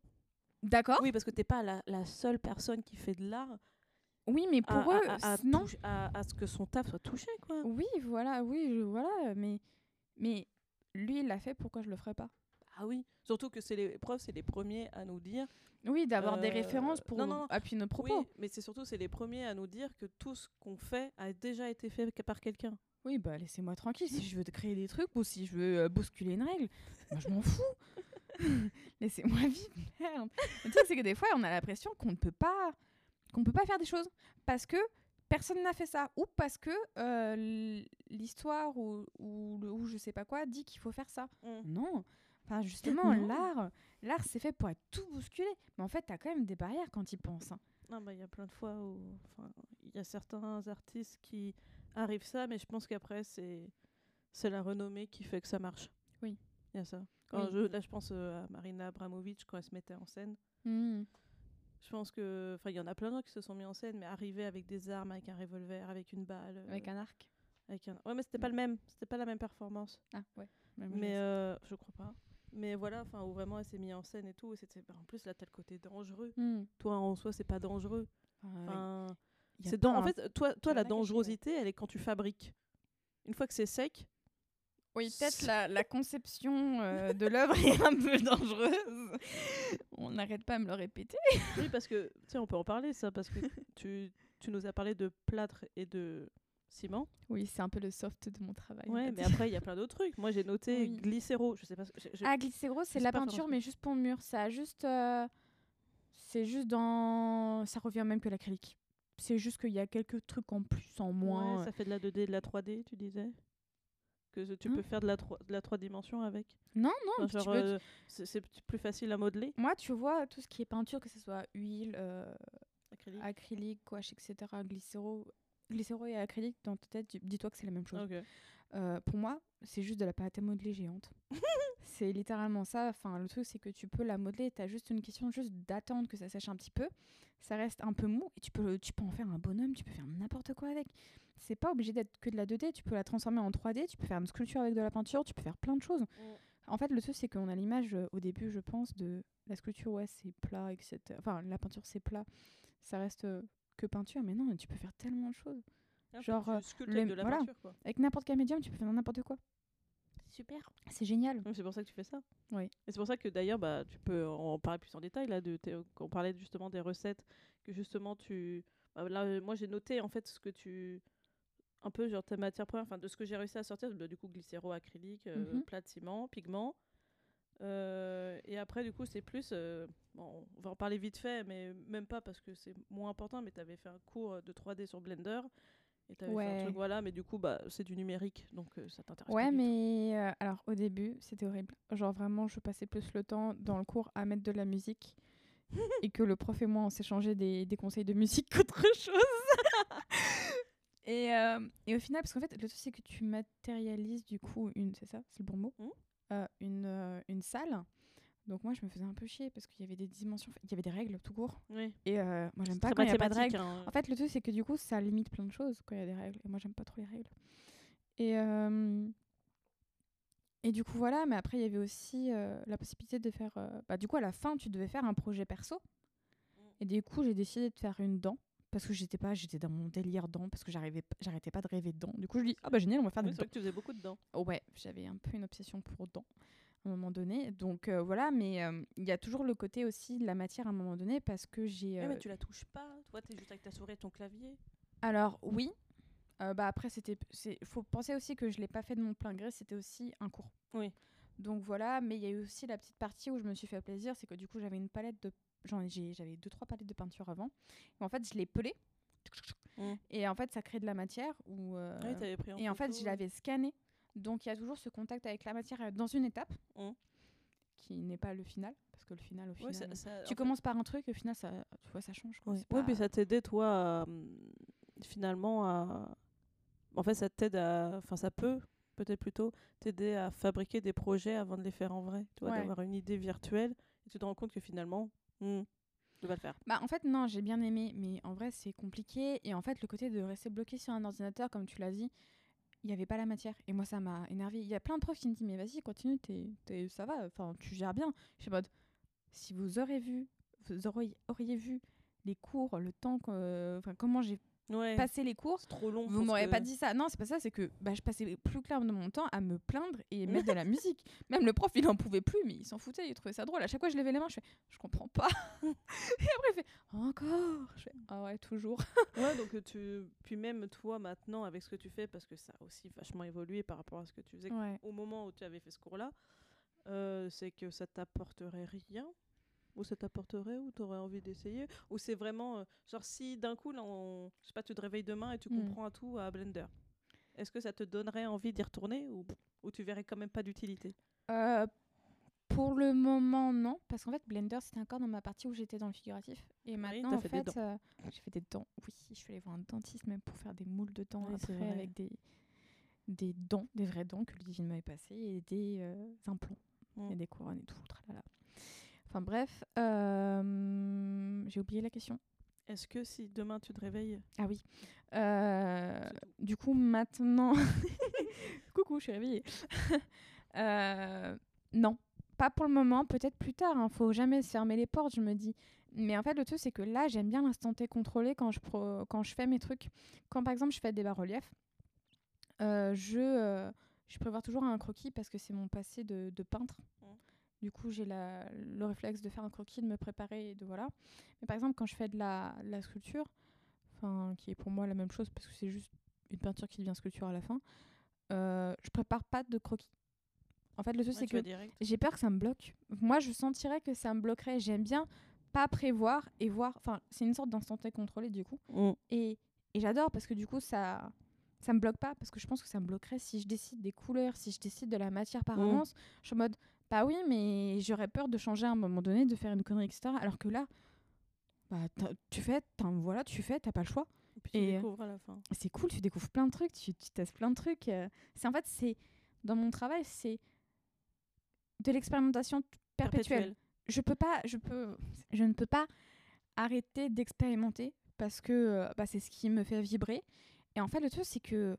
S3: D'accord.
S1: Oui, parce que t'es pas la, la seule personne qui fait de l'art
S3: Oui, mais pour
S1: à-
S3: eux,
S1: à-
S3: non.
S1: ce que son taf soit touché, quoi.
S3: Oui, voilà, oui, je, voilà, mais, mais lui, il l'a fait, pourquoi je le ferais pas?
S1: Ah oui, surtout que c'est les profs, c'est les premiers à nous dire.
S3: Oui, d'avoir des
S1: Euh,
S3: références pour
S1: non, non,
S3: appuyer nos propos.
S1: Oui, mais c'est surtout c'est les premiers à nous dire que tout ce qu'on fait a déjà été fait par quelqu'un.
S3: Oui, bah laissez-moi tranquille. Si je veux créer des trucs ou si je veux euh, bousculer une règle, moi je m'en fous. Laissez-moi vivre, merde. Le truc, c'est que des fois, on a l'impression qu'on ne peut pas, qu'on peut pas faire des choses parce que personne n'a fait ça ou parce que euh, l'histoire ou, ou, ou je sais pas quoi dit qu'il faut faire ça. Non. Enfin, justement, l'art, l'art, c'est fait pour être tout bousculé. Mais en fait, t'as quand même des barrières quand y penses. hein.
S1: Bah il y a plein de fois où, il y a certains artistes qui arrivent ça, mais je pense qu'après c'est c'est la renommée qui fait que ça marche.
S3: Oui.
S1: Il y a ça. Quand
S3: Oui.
S1: je, là, je pense euh, à Marina Abramovic quand elle se mettait en scène.
S3: Hmm.
S1: Je pense que, enfin, il y en a plein d'autres qui se sont mis en scène, mais arriver avec des armes, avec un revolver, avec une balle, euh,
S3: Avec un arc.
S1: avec un- Ouais, mais c'était pas le même. C'était pas la même performance.
S3: Ah, ouais. Mais,
S1: euh, je crois pas. Mais voilà, enfin, où vraiment elle s'est mise en scène et tout. et c'était En plus, là, t'as le côté dangereux.
S3: Hmm.
S1: Toi, en soi, c'est pas dangereux.
S3: Ah.
S1: Enfin, c'est En fait, toi, toi la dangerosité, elle est quand tu fabriques. Une fois que c'est sec,
S3: Oui, peut-être la, la conception euh, de l'œuvre est un peu dangereuse. On n'arrête pas à me le répéter.
S1: oui, parce que, tu sais, on peut en parler, ça, parce que tu, tu nous as parlé de plâtre et de
S3: Oui, c'est un peu le soft de mon travail.
S1: Ouais, mais après, il y a plein d'autres trucs. Moi, j'ai noté
S3: Oui.
S1: glycéro. Je sais pas.
S3: Ah, glycéro, c'est la peinture, mais juste pour le mur. Ça a juste. euh, C'est juste dans. Ça revient même que l'acrylique. C'est juste qu'il y a quelques trucs en plus, en moins.
S1: Ouais, ça fait de la 2D, de la 3D, tu disais? Que tu
S3: Hein
S1: peux faire de la, 3, de la 3 dimensions avec?
S3: Non, non,
S1: Enfin, genre, euh, c'est c'est plus facile à modeler
S3: Moi, tu vois, tout ce qui est peinture, que ce soit huile, euh,
S1: acrylique.
S3: acrylique, gouache, etc., glycéro. Glycéro et acrylique, dans ta tête, dis-toi que c'est la même chose. Euh, pour moi, c'est juste de la pâte à modeler géante. c'est littéralement ça. Enfin, le truc, c'est que tu peux la modeler. Tu as juste une question juste d'attendre que ça sèche un petit peu. Ça reste un peu mou et tu peux, tu peux en faire un bonhomme, tu peux faire n'importe quoi avec. C'est pas obligé d'être que de la 2D. Tu peux la transformer en 3D, tu peux faire une sculpture avec de la peinture, tu peux faire plein de choses. En fait, le truc, c'est qu'on a l'image euh, au début, je pense, de la sculpture, ouais, c'est plat, etc. Enfin, la peinture, c'est plat. Ça reste euh, que peinture, mais non, tu peux faire tellement de choses.
S1: Ah,
S3: Genre, euh,
S1: avec de la
S3: voilà.
S1: peinture, quoi.
S3: Avec n'importe quel médium, tu peux faire n'importe quoi.
S1: Super.
S3: C'est génial.
S1: C'est pour ça que tu fais ça.
S3: Oui.
S1: Et c'est pour ça que d'ailleurs, bah, tu peux en parler plus en détail là. De, on parlait justement des recettes que justement tu. bah, là, euh, moi j'ai noté en fait ce que tu. Un peu genre ta matière première, enfin de ce que j'ai réussi à sortir, bah, du coup glycéro, acrylique, euh,
S3: Mhm.
S1: plat de ciment, pigment. Euh, et après, du coup, c'est plus. euh, bon, on va en parler vite fait, mais même pas parce que c'est moins important. Mais tu avais fait un cours de 3D sur Blender. Et tu fait un
S3: Ouais.
S1: truc, voilà. Mais du coup, bah, c'est du numérique. Donc euh, ça t'intéresse
S3: Ouais,
S1: pas
S3: mais alors au début, c'était horrible. Genre vraiment, je passais plus le temps dans le cours à mettre de la musique et que le prof et moi, on s'échangeait des, des conseils de musique qu'autre chose. et, euh, et au final, parce qu'en fait, le truc, c'est que tu matérialises du coup une, c'est ça, c'est le bon mot. Euh, une, euh, une salle. Donc moi, je me faisais un peu chier parce qu'il y avait des dimensions, il y avait des règles tout court.
S1: Oui.
S3: Et euh, moi, j'aime pas quand il n'y a pas de règles.
S1: hein.
S3: En fait, le truc, c'est que du coup, ça limite plein de choses quand il y a des règles. Et moi, j'aime pas trop les règles. Et, euh, et du coup, voilà. Mais après, il y avait aussi euh, la possibilité de faire. euh, Bah, du coup, à la fin, tu devais faire un projet perso. Et du coup, j'ai décidé de faire une dent. Parce que j'étais pas, j'étais dans mon délire dent, parce que j'arrivais, j'arrêtais pas de rêver de dents. Du coup, je dis, ah bah génial, on va faire
S1: Oui,
S3: des dents.
S1: que tu faisais beaucoup de dents.
S3: Ouais, j'avais un peu une obsession pour dents à un moment donné. Donc euh, voilà, mais euh, il y a toujours le côté aussi de la matière à un moment donné, parce que j'ai.
S1: Ouais,
S3: euh,
S1: mais tu la touches pas. Toi, t'es juste avec ta souris et ton clavier.
S3: Alors oui. Euh, bah après c'était c'est faut penser aussi que je l'ai pas fait de mon plein gré, c'était aussi un cours.
S1: Oui.
S3: Donc voilà, mais il y a eu aussi la petite partie où je me suis fait plaisir, c'est que du coup j'avais une palette de j'avais deux trois palettes de peinture avant. Et en fait, je l'ai pelée.
S1: Mm.
S3: Et en fait, ça crée de la matière ou euh,
S1: Oui, t'avais pris en
S3: et en fait, je l'avais scanné Donc il y a toujours ce contact avec la matière euh, dans une étape
S1: Mm.
S3: qui n'est pas le final, parce que le final, au
S1: Ouais,
S3: final,
S1: ça- ça- en
S3: tu
S1: fait-
S3: commences par un truc, au final, ça, tu vois, ça change. quoi.
S1: Ouais.
S3: C'est
S1: Oui,
S3: pas-
S1: mais ça t'aidait, toi, à, hum, finalement, à... En fait, ça t'aide à... Enfin, ça peut, peut-être plutôt, t'aider à fabriquer des projets avant de les faire en vrai. Tu vois,
S3: Ouais.
S1: d'avoir une idée virtuelle, et tu te rends compte que finalement, hmm, tu vas le faire.
S3: Bah, en fait, non, j'ai bien aimé, mais en vrai, c'est compliqué. Et en fait, le côté de rester bloqué sur un ordinateur, comme tu l'as dit, il n'y avait pas la matière. Et moi, ça m'a énervé. Il y a plein de profs qui me disent, mais vas-y, continue, t'es, t'es- ça va, enfin, tu gères bien. Je suis mode, si vous aurez vu, vous auriez, auriez vu les cours, le temps, enfin, comment j'ai
S1: Ouais,
S3: passé les cours,
S1: c'est trop long.
S3: vous m'auriez
S1: que-
S3: pas dit ça. Non, c'est pas ça, c'est que bah, je passais plus clairement mon temps à me plaindre et mettre de la musique. Même le prof, il en pouvait plus, mais il s'en foutait, il trouvait ça drôle. À chaque fois, je levais les mains, je fais, je comprends pas. et après, il fait, encore? Je fais, ah ouais, toujours.
S1: Ouais, donc tu... Puis même toi, maintenant, avec ce que tu fais, parce que ça a aussi vachement évolué par rapport à ce que tu faisais
S3: Ouais.
S1: au moment où tu avais fait ce cours-là, euh, c'est que ça t'apporterait rien ou ça t'apporterait ou t'aurais envie d'essayer ou c'est vraiment euh, genre si d'un coup là on... je sais pas tu te réveilles demain et tu
S3: Mm.
S1: comprends à tout à Blender est-ce que ça te donnerait envie d'y retourner ou, ou tu verrais quand même pas d'utilité?
S3: Euh, pour le moment, non. Parce qu'en fait, Blender, c'était encore dans ma partie où j'étais dans le figuratif. Et maintenant,
S1: t'as
S3: en
S1: fait des
S3: fait, euh, j'ai fait des dents. Oui, je suis allée voir un dentiste même pour faire des moules de dents
S1: Oui,
S3: après avec des, des dents, des vraies dents que Ludivine m'avait passées et des implants.
S1: Mm.
S3: et des couronnes et tout. tralala. Enfin bref, euh, j'ai oublié la question.
S1: est-ce que si demain tu te réveilles
S3: Ah oui. Euh, du coup, maintenant. Coucou, je suis réveillée. Euh, non, pas pour le moment, peut-être plus tard. Hein. Faut jamais se fermer les portes, je me dis. Mais en fait, le truc, c'est que là, j'aime bien l'instant T contrôlé quand je, pro- quand je fais mes trucs. Quand par exemple, je fais des bas-reliefs, je, je prévois toujours un croquis parce que c'est mon passé de, de peintre. Du coup, j'ai le réflexe de faire un croquis, de me préparer et de voilà. Mais par exemple, quand je fais de la, sculpture, enfin, qui est pour moi la même chose parce que c'est juste une peinture qui devient sculpture à la fin, euh, je prépare pas de croquis. En fait, le truc,
S1: Ouais,
S3: c'est que j'ai peur que ça me bloque. Moi, je sentirais que ça me bloquerait. J'aime bien pas prévoir et voir. Enfin, c'est une sorte d'instant T contrôlé du coup.
S1: Mm.
S3: Et, et j'adore parce que du coup, ça ça me bloque pas. Parce que je pense que ça me bloquerait si je décide des couleurs, si je décide de la matière par
S1: Mm.
S3: avance. Je suis en mode, bah oui, mais j'aurais peur de changer à un moment donné, de faire une connerie, etc. Alors que là, bah, tu fais, voilà, tu fais, t'as pas le choix.
S1: et puis tu
S3: Et, euh,
S1: découvres à la fin
S3: C'est cool, tu découvres plein de trucs, tu, tu testes plein de trucs. euh. C'est en fait, c'est dans mon travail, c'est de l'expérimentation perpétuelle
S1: perpétuel
S3: je peux pas je peux je ne peux pas arrêter d'expérimenter parce que euh, bah, c'est ce qui me fait vibrer et en fait le truc c'est que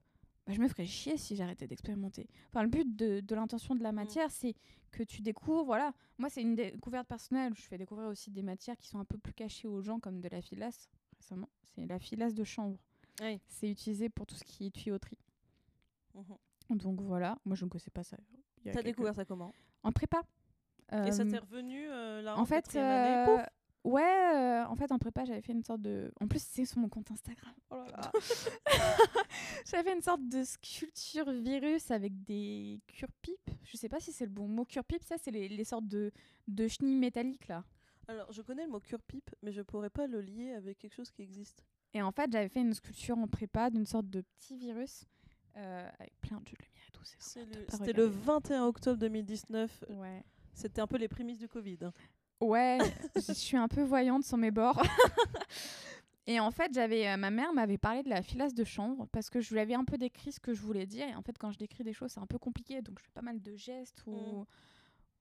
S3: bah, je me ferais chier si j'arrêtais d'expérimenter. Enfin le but de, de l'intention de la matière c'est que tu découvres voilà. Moi c'est une découverte personnelle. Je fais découvrir aussi des matières qui sont un peu plus cachées aux gens comme de la filasse récemment. C'est la filasse de chanvre
S1: Oui.
S3: c'est utilisé pour tout ce qui est tuyauterie.
S1: Mhm.
S3: donc voilà. Moi je ne connaissais pas ça.
S1: T'as
S3: quelques-
S1: découvert ça comment?
S3: En prépa.
S1: Et ça
S3: Euh,
S1: t'est revenu euh, là
S3: en fait,
S1: année,
S3: ouais, euh, en fait, en prépa, j'avais fait une sorte de. En plus, c'est sur mon compte Instagram. Oh là là. j'avais fait une sorte de sculpture virus avec des cure-pipes. Je sais pas si c'est le bon mot. Cure-pipe, ça, c'est les, les sortes de, de chenilles métalliques là.
S1: Alors, je connais le mot cure-pipe, mais je pourrais pas le lier avec quelque chose qui existe.
S3: Et en fait, j'avais fait une sculpture en prépa d'une sorte de petit virus euh, avec plein de jeux de lumière et tout.
S1: le- C'était le
S3: regarder.
S1: 21 octobre 2019.
S3: Ouais.
S1: C'était un peu les prémices du Covid. hein.
S3: Ouais, je suis un peu voyante sur mes bords. et en fait, j'avais euh, ma mère m'avait parlé de la filasse de chanvre parce que je lui avais un peu décrit ce que je voulais dire. Et en fait, quand je décris des choses, c'est un peu compliqué, donc je fais pas mal de gestes ou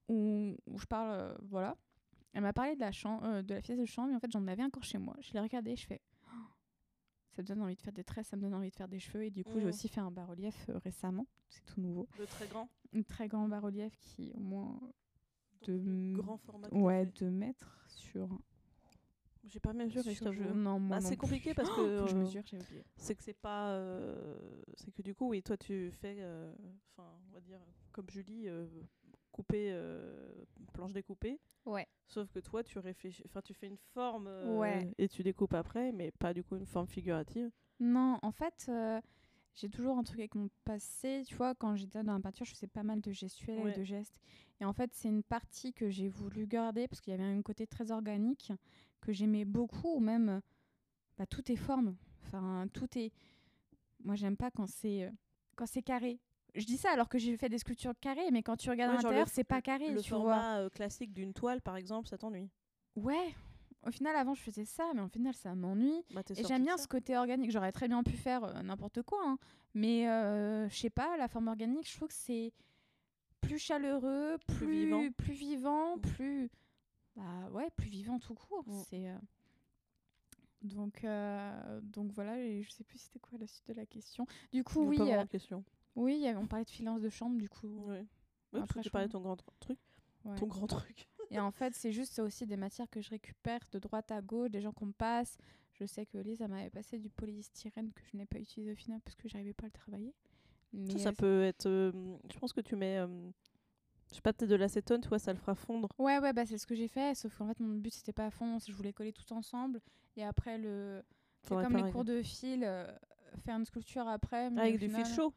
S3: où, où je parle, euh, voilà. Elle m'a parlé de la, chan- euh, de la filasse de chanvre, et en fait, j'en avais encore chez moi. Je l'ai regardé, je fais. Oh, ça me donne envie de faire des tresses, ça me donne envie de faire des cheveux. Et du coup, j'ai
S1: Mhm.
S3: aussi fait un bas-relief euh, récemment. C'est tout nouveau.
S1: Le très grand.
S3: Un très grand bas-relief qui, au moins, de
S1: grand format.
S3: ouais. 2 mètres sur
S1: J'ai pas mesuré, je
S3: sur je- Non,
S1: Bah, c'est compliqué parce que
S3: que je
S1: euh,
S3: mesure, j'ai oublié.
S1: c'est que c'est pas. euh, c'est que du coup, oui, toi tu fais. euh, Enfin, on va dire, comme Julie, euh, couper, euh, planche découpée.
S3: Ouais.
S1: Sauf que toi, tu réfléchis. Enfin, tu fais une forme euh,
S3: Ouais.
S1: et tu découpes après, mais pas du coup une forme figurative.
S3: Non, en fait, euh, j'ai toujours un truc avec mon passé. Tu vois, quand j'étais dans la peinture, je faisais pas mal de gestuels
S1: Ouais.
S3: et de gestes. Et en fait, c'est une partie que j'ai voulu garder parce qu'il y avait un côté très organique que j'aimais beaucoup, ou même bah, tout est forme. Enfin, tout est. Moi, j'aime pas quand c'est euh, quand c'est carré. Je dis ça alors que j'ai fait des sculptures carrées, mais quand tu regardes
S1: Ouais,
S3: l'intérieur, c'est pas carré,
S1: Le
S3: tu vois.
S1: format euh, classique d'une toile, par exemple, ça t'ennuie.
S3: Ouais. Au final, avant, je faisais ça, mais au final, ça m'ennuie.
S1: Bah,
S3: Et j'aime bien
S1: ça.
S3: ce côté organique. J'aurais très bien pu faire euh, n'importe quoi, hein. mais euh, je sais pas, la forme organique, je trouve que c'est plus chaleureux, plus,
S1: Plus vivant.
S3: plus vivant,
S1: Mm.
S3: plus bah ouais, plus vivant tout court.
S1: Mm.
S3: C'est euh, donc donc voilà. Et je sais plus c'était quoi la suite de la question. Du coup, oui,
S1: pas question.
S3: oui, on parlait de finance de chambre, du coup.
S1: Ouais. Ouais, parce
S3: Après,
S1: que tu parlais de ton grand tr- truc.
S3: Ouais.
S1: Ton grand truc.
S3: Et en fait, c'est juste c'est aussi des matières que je récupère de droite à gauche, des gens qu'on me passe. Je sais que elle m'avait passé du polystyrène que je n'ai pas utilisé au final parce que j'arrivais pas à le travailler. Mais
S1: Ça, ça peut être. euh, je pense que tu mets. euh, je sais pas, peut-être de l'acétone, tu vois, ça le fera fondre.
S3: Ouais, ouais, bah c'est ce que j'ai fait. Sauf qu'en fait, mon but, c'était pas à fond. c'est que Je voulais coller tout ensemble. Et après, le... c'est comme les cours de fil, euh, faire une sculpture après. mais
S1: Avec du
S3: final-
S1: fil chaud.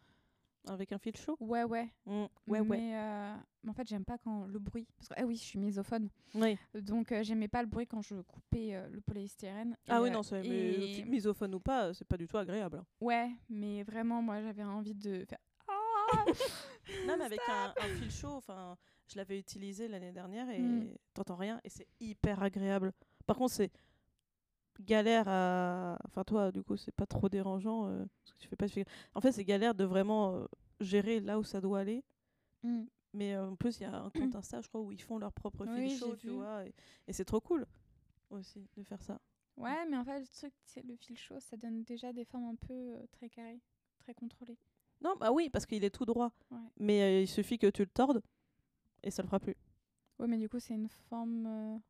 S1: Avec un fil chaud?
S3: Ouais, ouais.
S1: Mm. Ouais, ouais.
S3: mais, euh, mais en fait, j'aime pas quand le bruit. Parce que, ah oui, je suis misophone.
S1: Oui.
S3: Donc, euh, j'aimais pas le bruit quand je coupais euh, le polystyrène.
S1: Ah oui, non, c'est
S3: et-
S1: misophone ou pas, c'est pas du tout agréable. hein.
S3: Ouais, mais vraiment, moi, j'avais envie de faire. Ah
S1: Non, mais avec un, un fil chaud, enfin, je l'avais utilisé l'année dernière et
S3: Mm.
S1: t'entends rien et c'est hyper agréable. Par contre, c'est galère à. Enfin, toi, du coup, c'est pas trop dérangeant euh, parce que tu fais pas En fait, c'est galère de vraiment euh, gérer là où ça doit aller.
S3: Mm.
S1: Mais euh, en plus, il y a un compte Insta, je crois, où ils font leur propre fil
S3: Oui,
S1: chaud, tu
S3: vu.
S1: vois. Et, et c'est trop cool aussi de faire ça.
S3: Ouais, mais en fait, le truc, c'est le fil chaud, ça donne déjà des formes un peu très carrées, très contrôlées.
S1: Non, bah oui, parce qu'il est tout droit.
S3: Ouais.
S1: Mais il suffit que tu le tordes et ça le fera plus.
S3: Ouais, mais du coup, c'est une forme.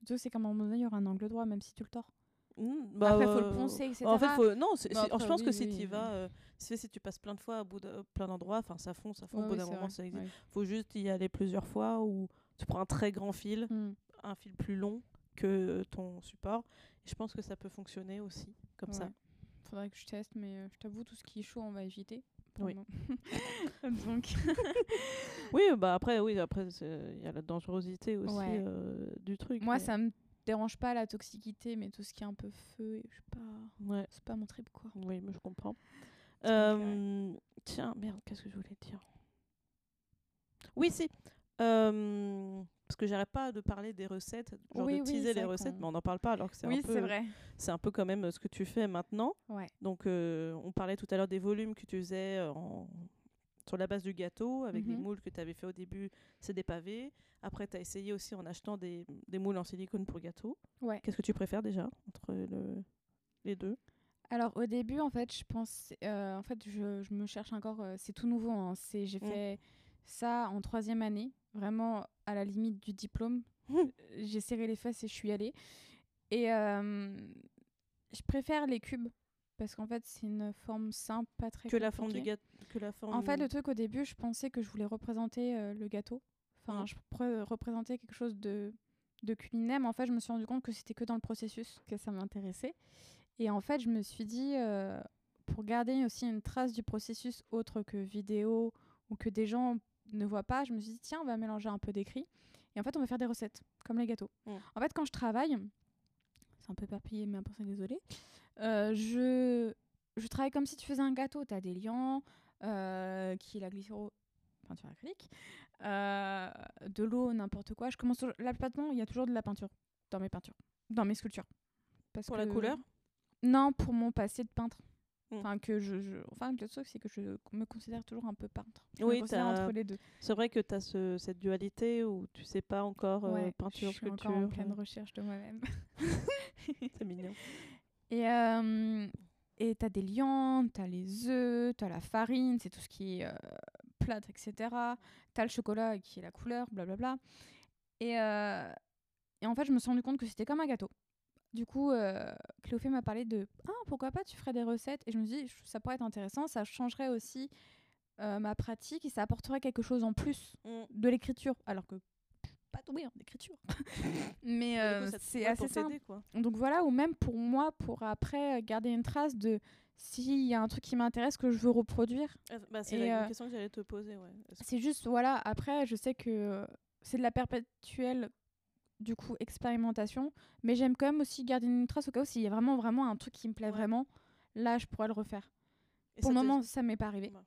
S3: Le truc, c'est qu'à un moment donné, il y aura un angle droit, même si tu le tords.
S1: Mm, bah,
S3: Après, faut le
S1: euh,
S3: poncer, etc.
S1: En fait, faut... non,
S3: Bah,
S1: je pense que
S3: oui,
S1: si
S3: oui,
S1: tu y
S3: oui.
S1: vas, euh, si, tu passes plein de fois à bout de plein d'endroits, enfin ça fond, ça fond, au bout d'un moment ça existe.
S3: ouais.
S1: Faut juste y aller plusieurs fois ou tu prends un très grand fil,
S3: Mm.
S1: un fil plus long que ton support. Et je pense que ça peut fonctionner aussi comme ça.
S3: Ouais. Faudrait que je teste, mais euh, je t'avoue, tout ce qui est chaud, on va éviter.
S1: Oui.
S3: Donc,
S1: Oui, bah après, oui, après il y a la dangerosité aussi
S3: Ouais.
S1: euh, du truc.
S3: moi,
S1: mais-
S3: ça me dérange pas la toxicité, mais tout ce qui est un peu feu, je sais pas.
S1: Ouais,
S3: C'est pas mon trip, quoi.
S1: oui, mais je comprends.
S3: Donc,
S1: Euh, Tiens, merde, qu'est-ce que je voulais dire? Oui, si. Euh, parce que j'arrête pas de parler des recettes, genre
S3: Oui,
S1: de teaser les recettes, mais on n'en parle pas alors que c'est
S3: Oui,
S1: un peu
S3: vrai.
S1: c'est un peu quand même euh, ce que tu fais maintenant.
S3: Ouais.
S1: Donc euh, on parlait tout à l'heure des volumes que tu faisais euh, en- sur la base du gâteau avec les
S3: Mhm.
S1: moules que tu avais fait au début, c'est des pavés. Après tu as essayé aussi en achetant des, des moules en silicone pour gâteau.
S3: Ouais.
S1: Qu'est-ce que tu préfères déjà entre le- les deux?
S3: Alors au début en fait je pense euh, en fait je, je me cherche encore euh, c'est tout nouveau hein, c'est j'ai
S1: Mm.
S3: fait ça en troisième année vraiment à la limite du diplôme
S1: Mm.
S3: J'ai serré les fesses et je suis allée et euh, je préfère les cubes parce qu'en fait c'est une forme simple pas très
S1: que la forme du gâteau que la forme
S3: en fait le truc au début je pensais que je voulais représenter euh, le gâteau. Enfin je pourrais représenter quelque chose de de culinaire mais en fait je me suis rendu compte que c'était que dans le processus que ça m'intéressait. Et en fait je me suis dit euh, pour garder aussi une trace du processus autre que vidéo ou que des gens ne voient pas je me suis dit tiens on va mélanger un peu d'écrit. Et en fait on va faire des recettes comme les gâteaux. En fait quand je travaille c'est un peu éparpillé mais pour ça désolé je je travaille comme si tu faisais un gâteau. Tu as des liants euh, qui est la glycéro peinture acrylique euh, de l'eau n'importe quoi. Je commence toujours- là il y a toujours de la peinture dans mes peintures dans mes sculptures. Parce
S1: pour la couleur?
S3: Non pour mon passé de peintre.
S1: Mm.
S3: enfin que je, je- enfin le truc c'est que je me considère toujours un peu peintre. Je
S1: Oui,
S3: me entre les deux.
S1: C'est vrai que tu as ce, cette dualité où tu sais pas encore euh,
S3: Ouais,
S1: peinture,
S3: je suis
S1: sculpture.
S3: encore en pleine
S1: euh,
S3: recherche de moi-même.
S1: C'est mignon.
S3: Et euh, et t'as des liants, t'as les œufs, t'as la farine, c'est tout ce qui est euh, plâtre, etc. T'as le chocolat qui est la couleur, blablabla. Et, euh, et en fait, je me suis rendu compte que c'était comme un gâteau. Du coup, euh, Cléophée m'a parlé de Ah, pourquoi pas tu ferais des recettes? Et je me suis dit, ça pourrait être intéressant, ça changerait aussi euh, ma pratique et ça apporterait quelque chose en plus
S1: Mm.
S3: de l'écriture. Alors que, pas en écriture. Mais euh, c'est assez simple.
S1: quoi.
S3: Donc voilà, ou même pour moi, pour après garder une trace de s'il y a un truc qui m'intéresse que je veux reproduire.
S1: Euh, bah, c'est la
S3: euh,
S1: question que j'allais te poser. Ouais.
S3: C'est juste, voilà, après, je sais que c'est de la perpétuelle, du coup, expérimentation, mais j'aime quand même aussi garder une trace au cas où s'il y a vraiment, vraiment un truc qui me plaît
S1: Ouais.
S3: vraiment, là, je pourrais le refaire.
S1: Et
S3: pour le moment, ça m'est pas arrivé.
S1: Ouais.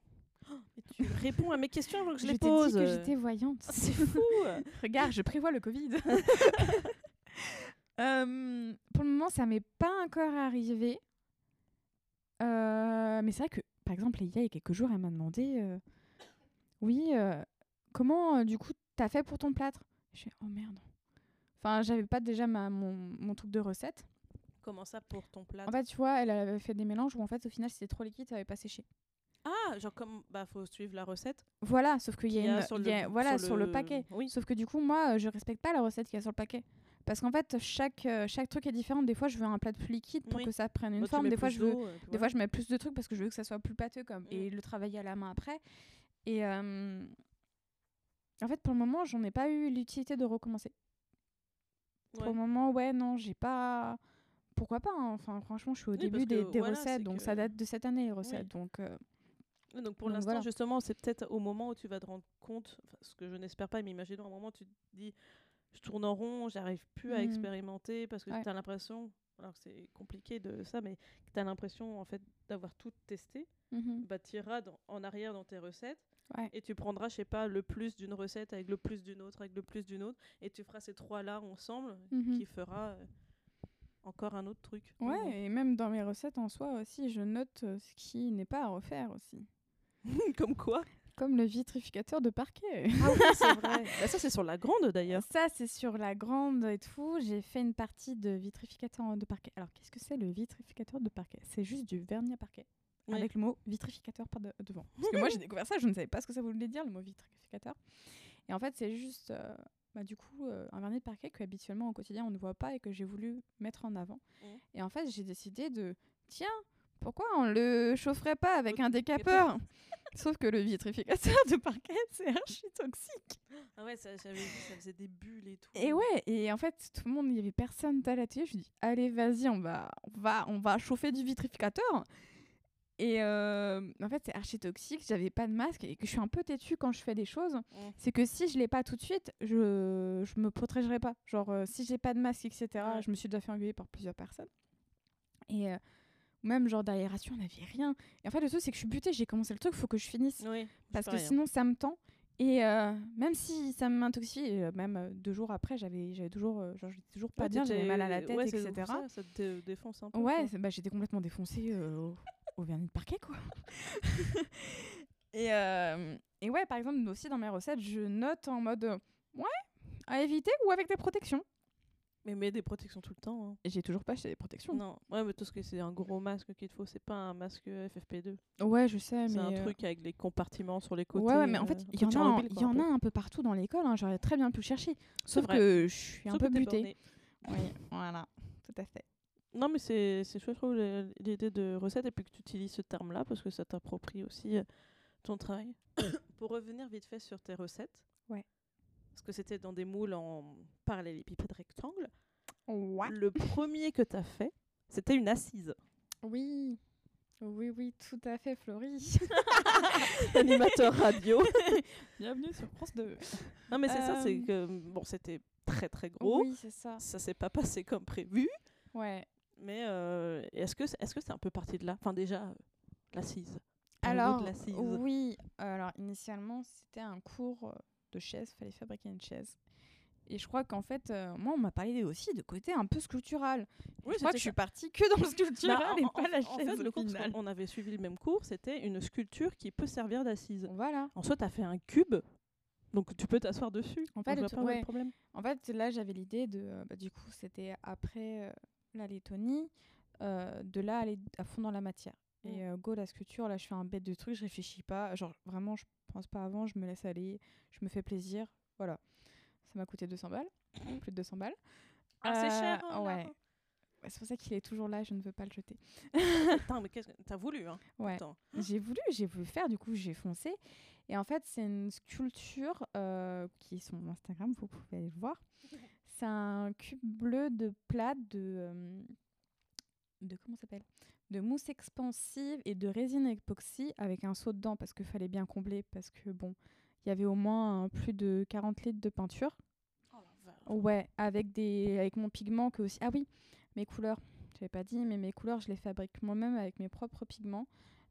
S1: Et tu réponds à mes questions avant que je,
S3: Je
S1: les pose.
S3: que j'étais voyante.
S1: C'est fou.
S3: Regarde, je prévois le Covid. Euh, pour le moment, ça m'est pas encore arrivé. Euh, mais c'est vrai que, par exemple, il y a quelques jours, elle m'a demandé euh, Oui, euh, comment, euh, du coup, t'as fait pour ton plâtre? Je fais Oh merde. Enfin, j'avais pas déjà ma, mon, mon truc de recette.
S1: Comment ça pour ton plat
S3: En fait, tu vois, elle avait fait des mélanges où, en fait, au final, c'était trop liquide, ça avait pas séché.
S1: Ah, genre comme bah faut suivre la recette.
S3: Voilà, sauf qu'il y a,
S1: qu'il y a
S3: une,
S1: sur
S3: il y a-
S1: le-
S3: voilà,
S1: sur
S3: sur le,
S1: le-
S3: paquet.
S1: oui.
S3: Sauf que du coup, moi, euh, je respecte pas la recette qu'il y a sur le paquet. Parce qu'en fait, chaque, euh, chaque truc est différent. Des fois, je veux un plat plus liquide pour
S1: Oui.
S3: que ça prenne une
S1: Bah,
S3: forme. Des fois, je veux,
S1: euh,
S3: des fois, je mets plus de trucs parce que je veux que ça soit plus pâteux comme,
S1: Mm.
S3: et le travailler à la main après. Et euh, en fait, pour le moment, j'en ai pas eu l'utilité de recommencer. Pour le moment, ouais, non, j'ai pas. Pourquoi pas hein. Enfin, franchement, je suis au
S1: Oui,
S3: début des,
S1: que
S3: des
S1: voilà,
S3: recettes, donc
S1: que-
S3: ça date de cette année, les recettes. Donc, euh,
S1: Donc pour l'instant,
S3: voilà.
S1: justement, c'est peut-être au moment où tu vas te rendre compte, ce que je n'espère pas, mais imaginons un moment où tu te dis, je tourne en rond, j'arrive plus à
S3: Mhm.
S1: expérimenter parce que
S3: Ouais.
S1: tu as l'impression, alors c'est compliqué de ça, mais tu as l'impression en fait d'avoir tout testé,
S3: mhm.
S1: bah tu iras en arrière dans tes recettes
S3: Ouais.
S1: et tu prendras, je sais pas, le plus d'une recette avec le plus d'une autre, avec le plus d'une autre, et tu feras ces trois-là ensemble,
S3: Mhm.
S1: qui fera euh, encore un autre truc.
S3: Ouais, et même dans mes recettes en soi aussi, je note euh, ce qui n'est pas à refaire aussi.
S1: Comme quoi
S3: Comme le vitrificateur de parquet.
S1: Ah oui, c'est vrai. Bah, ça, c'est sur la grande d'ailleurs.
S3: Ça, c'est sur la grande et tout. J'ai fait une partie de vitrificateur de parquet. Alors, qu'est-ce que c'est le vitrificateur de parquet? C'est juste du vernis à parquet.
S1: Oui.
S3: Avec le mot vitrificateur par de- devant. Parce que moi, j'ai découvert ça, je ne savais pas ce que ça voulait dire, le mot vitrificateur. Et en fait, c'est juste, euh, bah, du coup, euh, un vernis de parquet que habituellement au quotidien on ne voit pas et que j'ai voulu mettre en avant.
S1: Mhm.
S3: Et en fait, j'ai décidé de, tiens, pourquoi on le chaufferait pas avec un décapeur? Sauf que le vitrificateur de parquet, c'est archi toxique.
S1: Ah ouais, ça, faisait des bulles et tout.
S3: Et ouais, et en fait, tout le monde, il y avait personne à la télé. Je dis, allez, vas-y, on va, on va, on va chauffer du vitrificateur. Et euh, en fait, c'est archi toxique. J'avais pas de masque et que je suis un peu têtue quand je fais des choses.
S1: Mm.
S3: C'est que si je l'ai pas tout de suite, je, je me protégerai pas. Genre, euh, si j'ai pas de masque, etc. Je me suis déjà fait engueuler par plusieurs personnes. Et euh, même genre d'aération, on n'avait rien. Et en fait, le truc, c'est que je suis butée. J'ai commencé le truc, faut que je finisse
S1: Oui,
S3: parce que sinon ça me tend et euh, même si ça m'intoxie euh, même euh, deux jours après j'avais j'avais toujours euh, genre j'étais toujours pas
S1: Ouais,
S3: bien j'avais mal à la tête
S1: ouais,
S3: etc
S1: Ça, ça te dé- défonce un peu.
S3: ouais bah, j'étais complètement défoncée euh, au, au vernis de parquet quoi et et ouais par exemple aussi dans mes recettes je note en mode ouais à éviter ou avec des protections
S1: Mais mets des protections tout le temps. hein.
S3: et j'ai toujours pas acheté des protections
S1: Non, ouais, mais tout ce que c'est un gros masque qu'il te faut, c'est pas un masque FFP2.
S3: ouais je sais mais
S1: C'est un
S3: euh,
S1: truc avec les compartiments sur les côtés.
S3: Ouais, ouais, mais en fait,
S1: euh,
S3: il y en
S1: quoi,
S3: y en
S1: peu.
S3: a un peu partout dans l'école. hein, J'aurais très bien pu chercher. Sauf que je suis un peu butée. Oui, voilà, tout à fait.
S1: Non, mais c'est chouette, je trouve, l'idée de recette et puis que tu utilises ce terme-là parce que ça t'approprie aussi euh, ton travail. Pour revenir vite fait sur tes recettes.
S3: Ouais.
S1: Parce que c'était dans des moules en parallélépipède rectangle.
S3: Ouais.
S1: Le premier que tu as fait, c'était une assise.
S3: Oui. Oui, oui, tout à fait, Florie.
S1: Animateur radio.
S3: Bienvenue sur France 2.
S1: Non, mais c'est ça, c'est
S3: Euh,
S1: que bon, c'était très très gros.
S3: Oui, c'est ça.
S1: Ça s'est pas passé comme prévu.
S3: Ouais.
S1: Mais euh, est-ce que est-ce que c'est un peu parti de là? Enfin, déjà, euh, l'assise.
S3: Alors,
S1: de
S3: oui. Alors, initialement, c'était un cours de chaise. fallait fabriquer une chaise. Et je crois qu'en fait, euh, moi, on m'a parlé aussi de côté un peu sculptural.
S1: Oui,
S3: je crois que je suis partie que dans le sculptural
S1: Bah,
S3: et
S1: en-
S3: pas
S1: en-
S3: la
S1: en
S3: chaise
S1: fait, le cours, qu'on- on avait suivi le même cours, c'était une sculpture qui peut servir d'assise.
S3: Voilà.
S1: En soi, tu as fait un cube, donc tu peux t'asseoir dessus.
S3: En fait,
S1: pas
S3: ouais.
S1: problème.
S3: En là, j'avais l'idée de. euh, bah, du coup, c'était après euh, la Lettonie, de là aller à fond dans la matière. Et go, la sculpture, là, je fais un bête de truc, je réfléchis pas. Genre, vraiment, je pense pas avant, je me laisse aller, je me fais plaisir. Voilà. Ça m'a coûté 200 balles, plus de 200 balles.
S1: Ah, c'est
S3: Euh,
S1: cher, hein.
S3: Ouais. Ouais, C'est pour ça qu'il est toujours là, je ne veux pas le jeter.
S1: Putain, mais qu'est-ce que t'as voulu, hein
S3: Ouais. J'ai voulu, j'ai voulu faire, du coup j'ai foncé. Et en fait, c'est une sculpture euh, qui est sur mon Instagram, vous pouvez aller le voir. C'est un cube bleu de plate de. euh, de comment s'appelle? De mousse expansive et de résine époxy avec un seau dedans parce qu'il fallait bien combler. Parce que bon, il y avait au moins euh, plus de 40 litres de peinture.
S1: Oh.
S3: Ouais, avec, des, avec mon pigment que aussi. Ah oui, mes couleurs. Je l'avais pas dit, mais mes couleurs, je les fabrique moi-même avec mes propres pigments.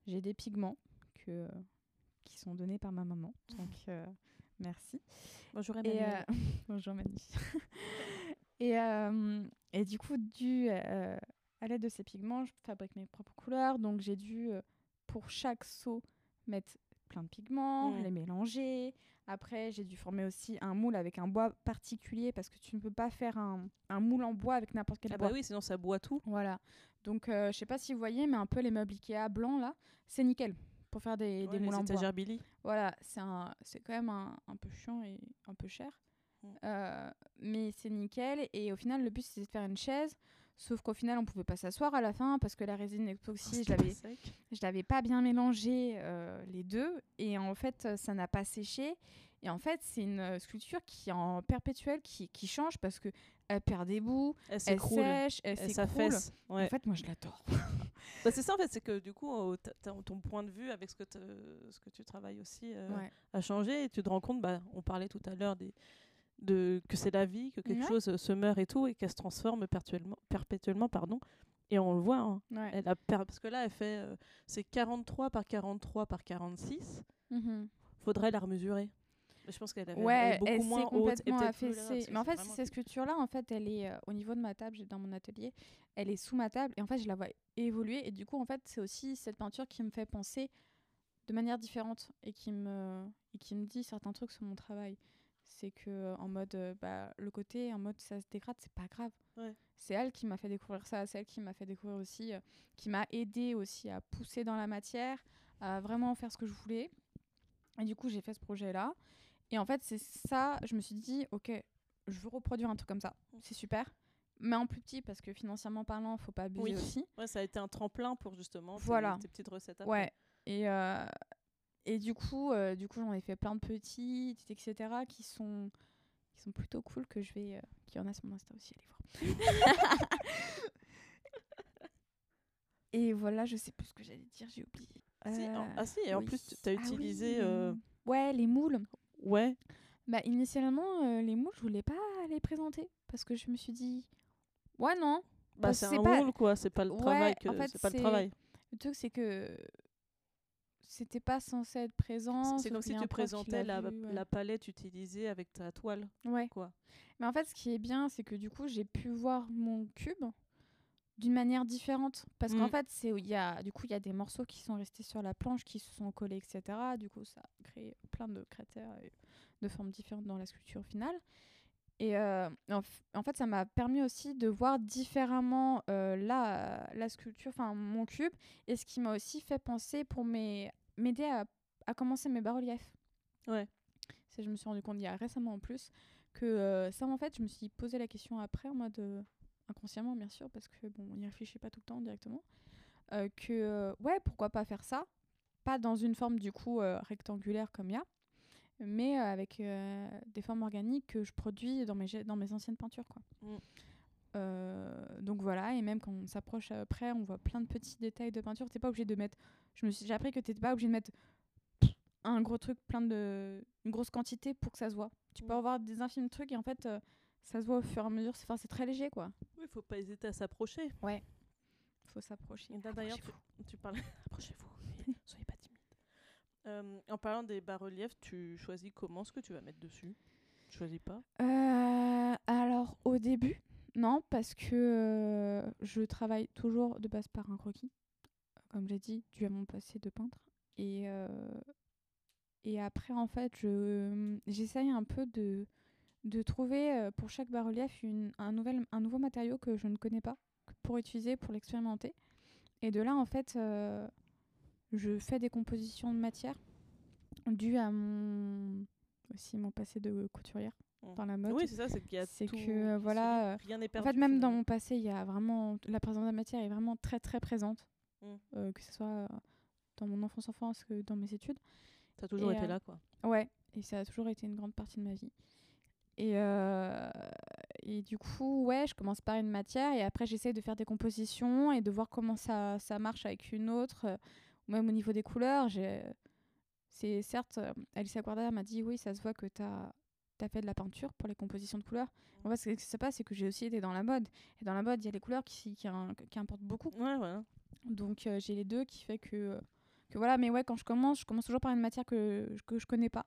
S3: J'ai des pigments que, qui sont données par ma maman. Donc, euh, merci.
S1: Bonjour
S3: Et,
S1: Emmanuel.
S3: euh, Bonjour Manu. et, euh, et du coup, dû euh, à l'aide de ces pigments, je fabrique mes propres couleurs. Donc j'ai dû, euh, pour chaque seau, mettre plein de pigments, les mélanger. Après, j'ai dû former aussi un moule avec un bois particulier parce que tu ne peux pas faire un, un moule en bois avec n'importe quel
S1: Ah
S3: bois.
S1: bah oui, sinon ça boit tout.
S3: Voilà. Donc, euh, je sais pas si vous voyez, mais un peu les meubles Ikea blancs là, c'est nickel pour faire des,
S1: Ouais,
S3: des
S1: les
S3: moules en bois.
S1: Billy.
S3: Voilà, c'est c'est quand même un, un peu chiant et un peu cher.
S1: Mm.
S3: Euh, mais c'est nickel. Et au final, le but c'était de faire une chaise. Sauf qu'au final, on pouvait pas s'asseoir à la fin parce que la résine l'avais,
S1: sec.
S3: je l'avais pas bien mélangé euh, les deux. Et en fait, ça n'a pas séché. Et en fait, c'est une euh, sculpture qui est en perpétuel, qui, qui change parce que elle perd des bouts,
S1: Elle
S3: elle sèche, elle
S1: Elle s'affaisse. Ouais.
S3: En fait, moi, je l'adore.
S1: Bah, c'est ça en fait, c'est que du coup, ton point de vue avec ce que, ce que tu travailles aussi euh,
S3: Ouais.
S1: a changé et tu te rends compte, bah, on parlait tout à l'heure des, de, que c'est la vie, que quelque
S3: Ouais.
S1: chose euh, se meurt et tout, et qu'elle se transforme perpétuellement, perpétuellement pardon. et on le voit. hein.
S3: Ouais.
S1: Elle a per- Parce que là, elle fait euh, c'est 43 par 43 par 46.
S3: Mhm.
S1: Faudrait la remesurer. Mais Je pense qu'elle avait-
S3: Ouais,
S1: beaucoup
S3: elle s'est
S1: moins haute et
S3: complètement
S1: peut-être plus
S3: affaissée. Mais en fait, cette sculpture-là, en fait, elle est euh, au niveau de ma table, j'ai dans mon atelier, elle est sous ma table et en fait, je la vois évoluer et du coup, en fait, c'est aussi cette peinture qui me fait penser de manière différente et qui me et qui me dit certains trucs sur mon travail. C'est que euh, en mode euh, bah, le côté en mode ça se dégrade, c'est pas grave.
S1: Ouais.
S3: C'est elle qui m'a fait découvrir ça, c'est elle qui m'a fait découvrir aussi euh, qui m'a aidé aussi à pousser dans la matière, à vraiment faire ce que je voulais. Et du coup, j'ai fait ce projet-là. Et en fait, c'est ça, je me suis dit, ok, je veux reproduire un truc comme ça. C'est super. Mais en plus petit, parce que financièrement parlant, faut pas abuser
S1: Oui.
S3: aussi.
S1: Ouais, ça a été un tremplin pour justement tes-
S3: Voilà.
S1: tes, petites recettes. après.
S3: Ouais. Et, euh, et du coup, euh, du coup, j'en ai fait plein de petites, etc., qui sont, qui sont plutôt cool, que je vais... euh, qui en a sur mon Insta aussi, allez voir. et voilà, je sais plus ce que j'allais dire, j'ai oublié.
S1: Si, en-
S3: Euh,
S1: ah si, et en
S3: oui.
S1: plus, tu as
S3: Ah oui,
S1: utilisé.
S3: Ouais, les moules.
S1: Ouais,
S3: Bah, initialement, les moules, je voulais pas les présenter parce que je me suis dit, ouais, non.
S1: bah, c'est un
S3: pas-
S1: moule quoi, c'est pas le
S3: Ouais,
S1: travail que
S3: en fait,
S1: c'est pas le travail.
S3: Le truc, c'est que c'était pas censé être présent.
S1: C'est comme si tu présentais
S3: l'a
S1: la,
S3: vu, ouais.
S1: la palette utilisée avec ta toile
S3: Ouais.
S1: quoi.
S3: Mais en fait, ce qui est bien, c'est que du coup, j'ai pu voir mon cube d'une manière différente. Parce qu'en
S1: Mm.
S3: fait, c'est il y a du coup il y a des morceaux qui sont restés sur la planche, qui se sont collés, etc. Du coup, ça a créé plein de cratères et de formes différentes dans la sculpture finale. Et euh, en fait, ça m'a permis aussi de voir différemment euh, la, la sculpture, enfin mon cube, et ce qui m'a aussi fait penser pour mes- m'aider à, à commencer mes bas-reliefs.
S1: Ouais.
S3: Ça, je me suis rendu compte il y a récemment en plus que euh, ça, en fait, je me suis posé la question après, en mode euh, inconsciemment, bien sûr, parce que bon, on n'y réfléchit pas tout le temps directement, euh, que ouais, pourquoi pas faire ça? Pas dans une forme du coup rectangulaire comme il y a, mais avec des formes organiques que je produis dans mes, dans mes anciennes peintures, quoi.
S1: Mm.
S3: Euh, donc voilà, et même quand on s'approche après, on voit plein de petits détails de peinture. T'es pas obligé de mettre. Je me suis, j'ai appris que t'étais pas obligé de mettre un gros truc, plein de, une grosse quantité pour que ça se voit. Tu peux avoir des infimes trucs et en fait, euh, ça se voit au fur et à mesure. C'est, enfin, c'est très léger, quoi.
S1: Oui, faut pas hésiter à s'approcher.
S3: Faut s'approcher.
S1: D'ailleurs, tu, tu parles. Approchez-vous, soyez pas timide. Euh, en parlant des bas-reliefs, tu choisis comment ce que tu vas mettre dessus? Tu choisis pas?
S3: Euh, alors, au début, non, parce que euh, je travaille toujours de base par un croquis, comme j'ai dit, dû à mon passé de peintre. Et, euh, et après, en fait, je j'essaye un peu de, trouver euh, pour chaque bas-relief un, un nouveau matériau que je ne connais pas pour utiliser, pour l'expérimenter. Et de là, en fait, euh, je fais des compositions de matière dues à mon aussi mon passé de couturière. Dans la mode.
S1: Oui, c'est ça, c'est qu'il y a
S3: C'est
S1: tout
S3: que, euh, voilà, euh,
S1: rien n'est
S3: En
S1: perdu.
S3: fait, même dans mon passé, il y a vraiment la présence de la matière est vraiment très très présente,
S1: Mm.
S3: euh, que ce soit dans mon enfance enfance que dans mes études.
S1: T'as toujours
S3: et,
S1: été là, quoi.
S3: Ouais, et ça a toujours été une grande partie de ma vie. Et, et du coup, ouais, je commence par une matière et après j'essaie de faire des compositions et de voir comment ça, ça marche avec une autre, ou même au niveau des couleurs. j'ai- C'est certes, Alicia Guarda m'a dit oui, ça se voit que tu as, fait de la peinture pour les compositions de couleurs. En fait, ce qui se passe, c'est que j'ai aussi été dans la mode. Et dans la mode, il y a les couleurs qui, qui, qui importent beaucoup.
S1: Ouais.
S3: Donc euh, j'ai les deux qui fait que, que voilà, mais ouais, quand je commence, je commence toujours par une matière que, que je connais pas.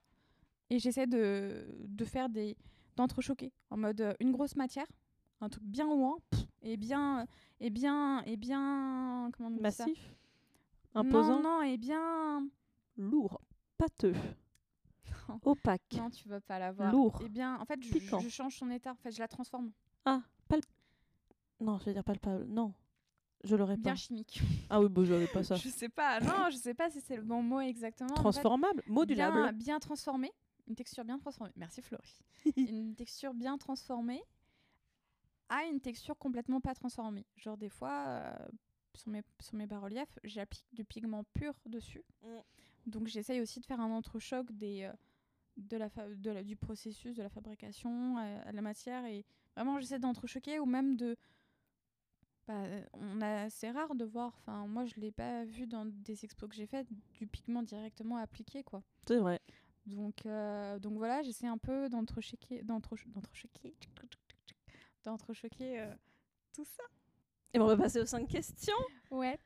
S3: Et j'essaie de, de faire des. d'entrechoquer. En mode euh, une grosse matière, un truc bien loin, pff, et bien. et bien. et bien. comment on dit ça?
S1: Massif? Imposant?
S3: Non, non, et bien.
S1: Lourd Pâteux. Opaque
S3: Non, tu vas pas l'avoir.
S1: Lourd.
S3: Et bien, en fait, je,
S1: Piquant.
S3: je change son état. En fait, je la transforme.
S1: Ah, palp... Non, je vais dire palpable. Non, je l'aurais
S3: Bien
S1: pas.
S3: chimique.
S1: Ah oui, bon, j'avais pas ça.
S3: Je sais pas. Non, je sais pas si c'est le bon mot exactement. En fait,
S1: Transformable Modulable
S3: Bien, bien transformée. Une texture bien transformée. Merci Florie. une texture bien transformée à une texture complètement pas transformée. Genre des fois, euh, sur, mes, sur mes bas-reliefs, j'applique du pigment pur dessus.
S1: Mm.
S3: Donc j'essaye aussi de faire un entrechoc des, euh, de la fa- de la- du processus, de la fabrication à, à la matière. Et vraiment, j'essaie d'entrechoquer ou même de... bah, euh, on a, c'est rare de voir, enfin moi je l'ai pas vu dans des expos que j'ai fait, du pigment directement appliqué quoi.
S1: C'est vrai.
S3: Donc, euh, donc voilà, j'essaie un peu d'entrechoquer, d'entrecho- d'entrechoquer, d'entrechoquer euh, tout ça.
S1: Et on va passer aux 5 questions.
S3: Ouais.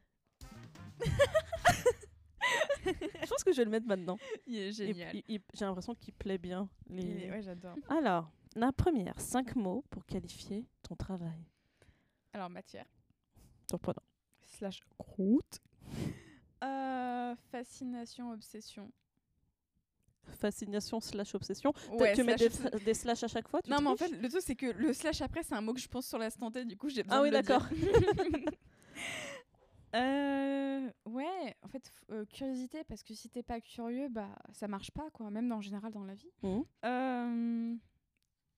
S1: Je pense que je vais le mettre maintenant.
S3: Il est
S1: il- J'ai l'impression qu'il plaît bien. Les...
S3: Ouais, j'adore.
S1: Alors, la première, 5 mots pour qualifier ton travail.
S3: Alors, matière,
S1: Surprenant.
S3: slash croûte. Euh, fascination, obsession.
S1: Fascination slash obsession.
S3: Ouais,
S1: tu mets des,
S3: obs-
S1: des slash à chaque fois tu
S3: Non, mais en fait, le truc, c'est que le slash après, c'est un mot que je pense sur l'instant T, du coup, j'ai besoin
S1: Ah
S3: de
S1: oui,
S3: le dire.
S1: d'accord.
S3: Euh, ouais, en fait, euh, curiosité, parce que si t'es pas curieux, bah ça marche pas, quoi, même en général dans la vie. Euh,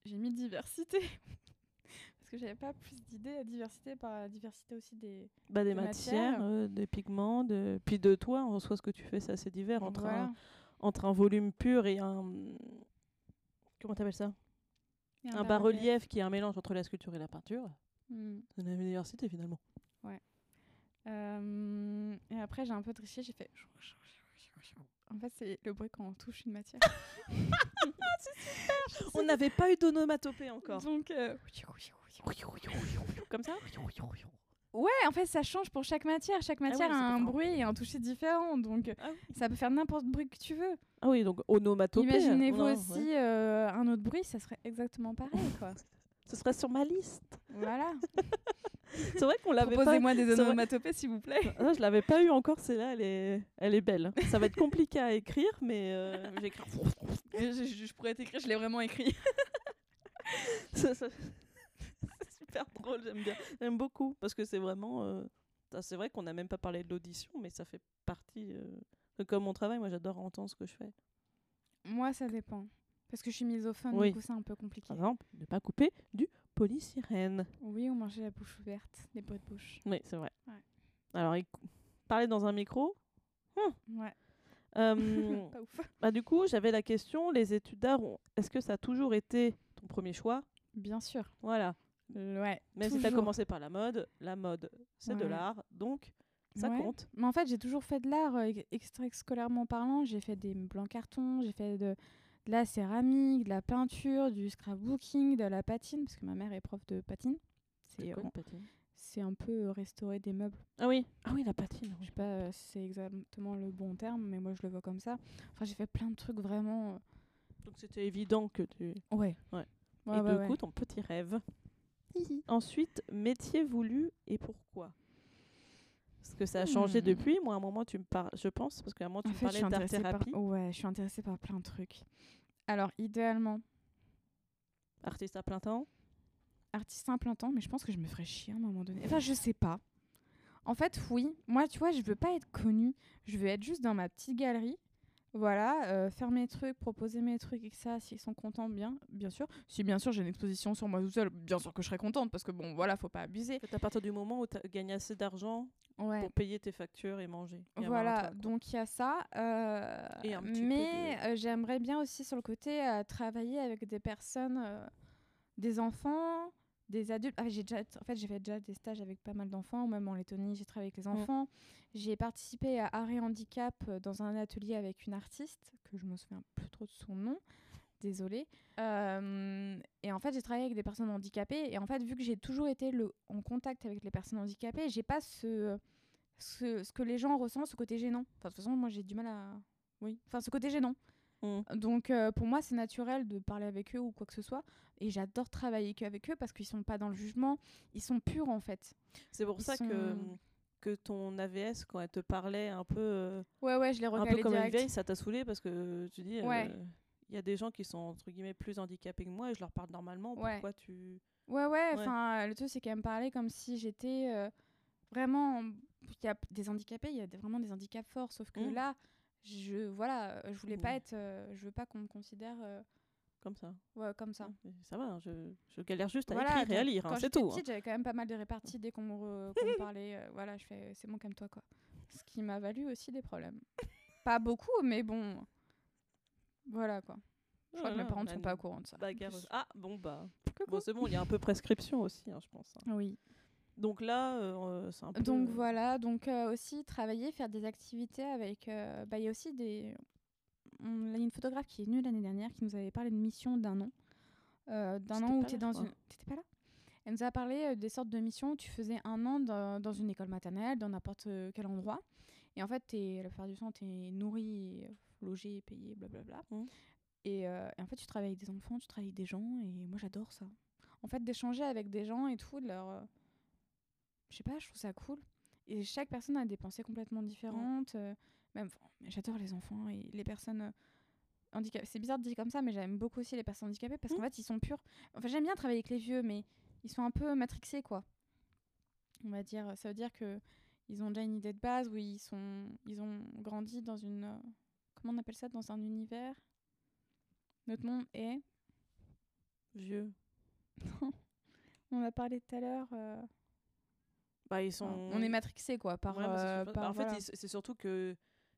S3: J'ai mis diversité, parce que j'avais pas plus d'idées à diversité par la diversité aussi des.
S1: Bah, des
S3: Des
S1: matières,
S3: matières.
S1: euh, des pigments, de... puis de toi, en soi, ce que tu fais, c'est assez divers. Entre,
S3: Voilà.
S1: un, entre un volume pur et un. Comment t'appelles ça? Un bas-relief qui est un mélange entre la sculpture et la peinture.
S3: Hmm.
S1: C'est une diversité finalement.
S3: Euh, et après, j'ai un peu triché, j'ai fait. En fait, c'est le bruit quand on touche une matière.
S1: On n'avait pas eu d'onomatopée encore.
S3: Donc, euh,
S1: Comme ça
S3: ouais, en fait, ça change pour chaque matière. Chaque matière
S1: ouais, c'est
S3: a un bruit et un toucher différent. Donc,
S1: Ah oui.
S3: ça peut faire n'importe bruit que tu veux.
S1: Ah oui, donc onomatopée.
S3: Imaginez-vous
S1: non,
S3: aussi
S1: ouais.
S3: euh, un autre bruit, ça serait exactement pareil, quoi.
S1: Ce serait sur ma liste.
S3: voilà.
S1: C'est vrai qu'on l'avait pas.
S3: Proposez-moi des onomatopées, s'il vous plaît.
S1: Ah, je l'avais pas eu encore, celle-là, elle est, elle est belle. Ça va être compliqué à écrire, mais euh, j'écris.
S3: je, je- je pourrais t'écrire, je l'ai vraiment écrit.
S1: Ça- ça- c'est super drôle, j'aime bien. J'aime beaucoup, parce que c'est vraiment... euh, C'est vrai qu'on n'a même pas parlé de l'audition, mais ça fait partie... euh, de Comme mon travail, moi j'adore entendre ce que je fais.
S3: Moi, ça dépend. Parce que je suis misophone,
S1: Oui.
S3: du coup, c'est un peu compliqué.
S1: Par exemple, ne pas couper du polysirène.
S3: Oui, ou manger la bouche ouverte, des bruits de bouche.
S1: Oui, c'est vrai.
S3: Ouais.
S1: Alors, parler dans un micro?
S3: Ouais.
S1: euh,
S3: Pas ouf.
S1: bah, du coup, j'avais la question, les études d'art, ont- est-ce que ça a toujours été ton premier choix?
S3: Bien sûr.
S1: Voilà.
S3: Ouais.
S1: Même si tu as commencé par la mode, la mode, c'est de l'art, donc ça
S3: Ouais.
S1: compte.
S3: Mais en fait, j'ai toujours fait de l'art euh, ex- extra-scolairement parlant. J'ai fait des blancs cartons, j'ai fait de, de la céramique, de la peinture, du scrapbooking, de la patine, parce que ma mère est prof de patine. C'est
S1: quoi,
S3: on-
S1: patine?
S3: c'est un peu euh, restaurer des meubles.
S1: Ah oui, ah oui, la patine.
S3: Je sais pas euh, si c'est exactement le bon terme, mais moi je le vois comme ça. Enfin, j'ai fait plein de trucs vraiment. euh,
S1: Donc c'était évident que tu.
S3: Ouais.
S1: Ouais.
S3: Ouais,
S1: et
S3: ouais,
S1: du
S3: ouais.
S1: coup, ton petit rêve. Ensuite, métier voulu et pourquoi? Parce que ça a changé
S3: Hmm.
S1: depuis. Moi, à un moment, tu me parles, je pense, parce qu'à un moment, tu
S3: En
S1: me
S3: fait,
S1: parlais
S3: suis
S1: d'art
S3: intéressée par...
S1: thérapie,
S3: Ouais, je suis intéressée par plein de trucs. Alors, idéalement,
S1: artiste à plein temps.
S3: artiste à plein temps, mais je pense que je me ferais chier à un moment donné. Enfin, je sais pas. En fait, oui. Moi, tu vois, je veux pas être connue. Je veux être juste dans ma petite galerie. Voilà, euh, faire mes trucs, proposer mes trucs et que ça, s'ils sont contents, bien, bien sûr. Si bien sûr j'ai une exposition sur moi tout seul, bien sûr que je serais contente parce que bon, voilà, faut pas abuser.
S1: À partir du moment où tu gagné assez d'argent
S3: Ouais.
S1: pour payer tes factures et manger. et
S3: Voilà, donc il y a ça. euh,
S1: Et un petit peu
S3: mais euh, j'aimerais bien aussi sur le côté travailler avec des personnes, des enfants, des adultes. Ah, j'ai déjà, en fait, j'ai fait déjà des stages avec pas mal d'enfants, même en Lettonie, j'ai travaillé avec les
S1: Mm.
S3: enfants. J'ai participé à Arrêt Handicap euh, dans un atelier avec une artiste, que je me souviens plus trop de son nom. Désolée. Euh, et en fait, j'ai travaillé avec des personnes handicapées. Et en fait, vu que j'ai toujours été le, en contact avec les personnes handicapées, j'ai pas ce, ce, ce que les gens ressentent, ce côté gênant. Enfin, de toute façon, moi, j'ai du mal à. Oui. Enfin, ce côté gênant.
S1: Mm.
S3: Donc, euh, pour moi, c'est naturel de parler avec eux ou quoi que ce soit. Et j'adore travailler avec eux parce qu'ils sont pas dans le jugement. Ils sont purs, en fait.
S1: C'est pour
S3: Ils
S1: ça
S3: sont-
S1: que ton AVS, quand elle te parlait un peu, euh,
S3: Ouais, ouais, je les
S1: un peu comme une vieille, ça t'a saoulé parce que tu dis, euh,
S3: Ouais.
S1: il y a des gens qui sont entre guillemets plus handicapés que moi et je leur parle normalement.
S3: Ouais.
S1: Pourquoi tu.
S3: Ouais, ouais, enfin, le truc, c'est qu'elle me parlait comme si j'étais euh, vraiment. Il y a des handicapés, il y a vraiment des handicaps forts, sauf que
S1: Mm.
S3: là, je, voilà, je voulais pas
S1: Mm.
S3: être. euh, je veux pas qu'on me considère euh,
S1: Comme ça.
S3: ouais, comme ça.
S1: Ouais, Ça va, hein, je, je galère juste à
S3: Voilà,
S1: écrire et à lire, hein, c'est tout. hein.
S3: j'avais quand même pas mal de réparties dès qu'on me, me parlait. euh, voilà, je fais c'est bon, calme-toi, quoi. Ce qui m'a valu aussi des problèmes. pas beaucoup, mais bon. Voilà, quoi. Je crois que mes parents ne sont pas au courant de ça.
S1: Ah, bon, bah. Bon, c'est bon, il y a un peu prescription aussi, hein, je pense.
S3: Oui.
S1: Donc là, euh, c'est un peu.
S3: Donc voilà, donc euh, aussi travailler, faire des activités avec. euh, bah, Il y a aussi des. Il y a une photographe qui est venue l'année dernière qui nous avait parlé de mission d'un an. Euh, d'un an où tu es dans une. T'étais pas là? Elle nous a parlé euh, des sortes de missions où tu faisais un an dans, dans une école maternelle, dans n'importe euh, quel endroit. Et en fait, t'es- la plupart du temps, tu es nourri, logé, payé, blablabla.
S1: Mhm.
S3: Et, euh, et en fait, tu travailles avec des enfants, tu travailles avec des gens, et moi j'adore ça. En fait, d'échanger avec des gens et tout, de leur. je sais pas, je trouve ça cool. Et chaque personne a des pensées complètement différentes. euh, même, j'adore les enfants et les personnes euh, handicapées. C'est bizarre de dire comme ça, mais j'aime beaucoup aussi les personnes handicapées parce qu'en fait, ils sont purs. Enfin, j'aime bien travailler avec les vieux, mais ils sont un peu matrixés, quoi. On va dire. Ça veut dire que ils ont déjà une idée de base où ils sont, ils ont grandi dans une, euh, comment on appelle ça, dans un univers? Notre monde est.
S1: Vieux.
S3: On a parlé tout à l'heure. euh,
S1: Bah, ils sont.
S3: on est matrixé quoi par.
S1: Ouais,
S3: euh, par-
S1: en fait,
S3: voilà.
S1: c'est surtout que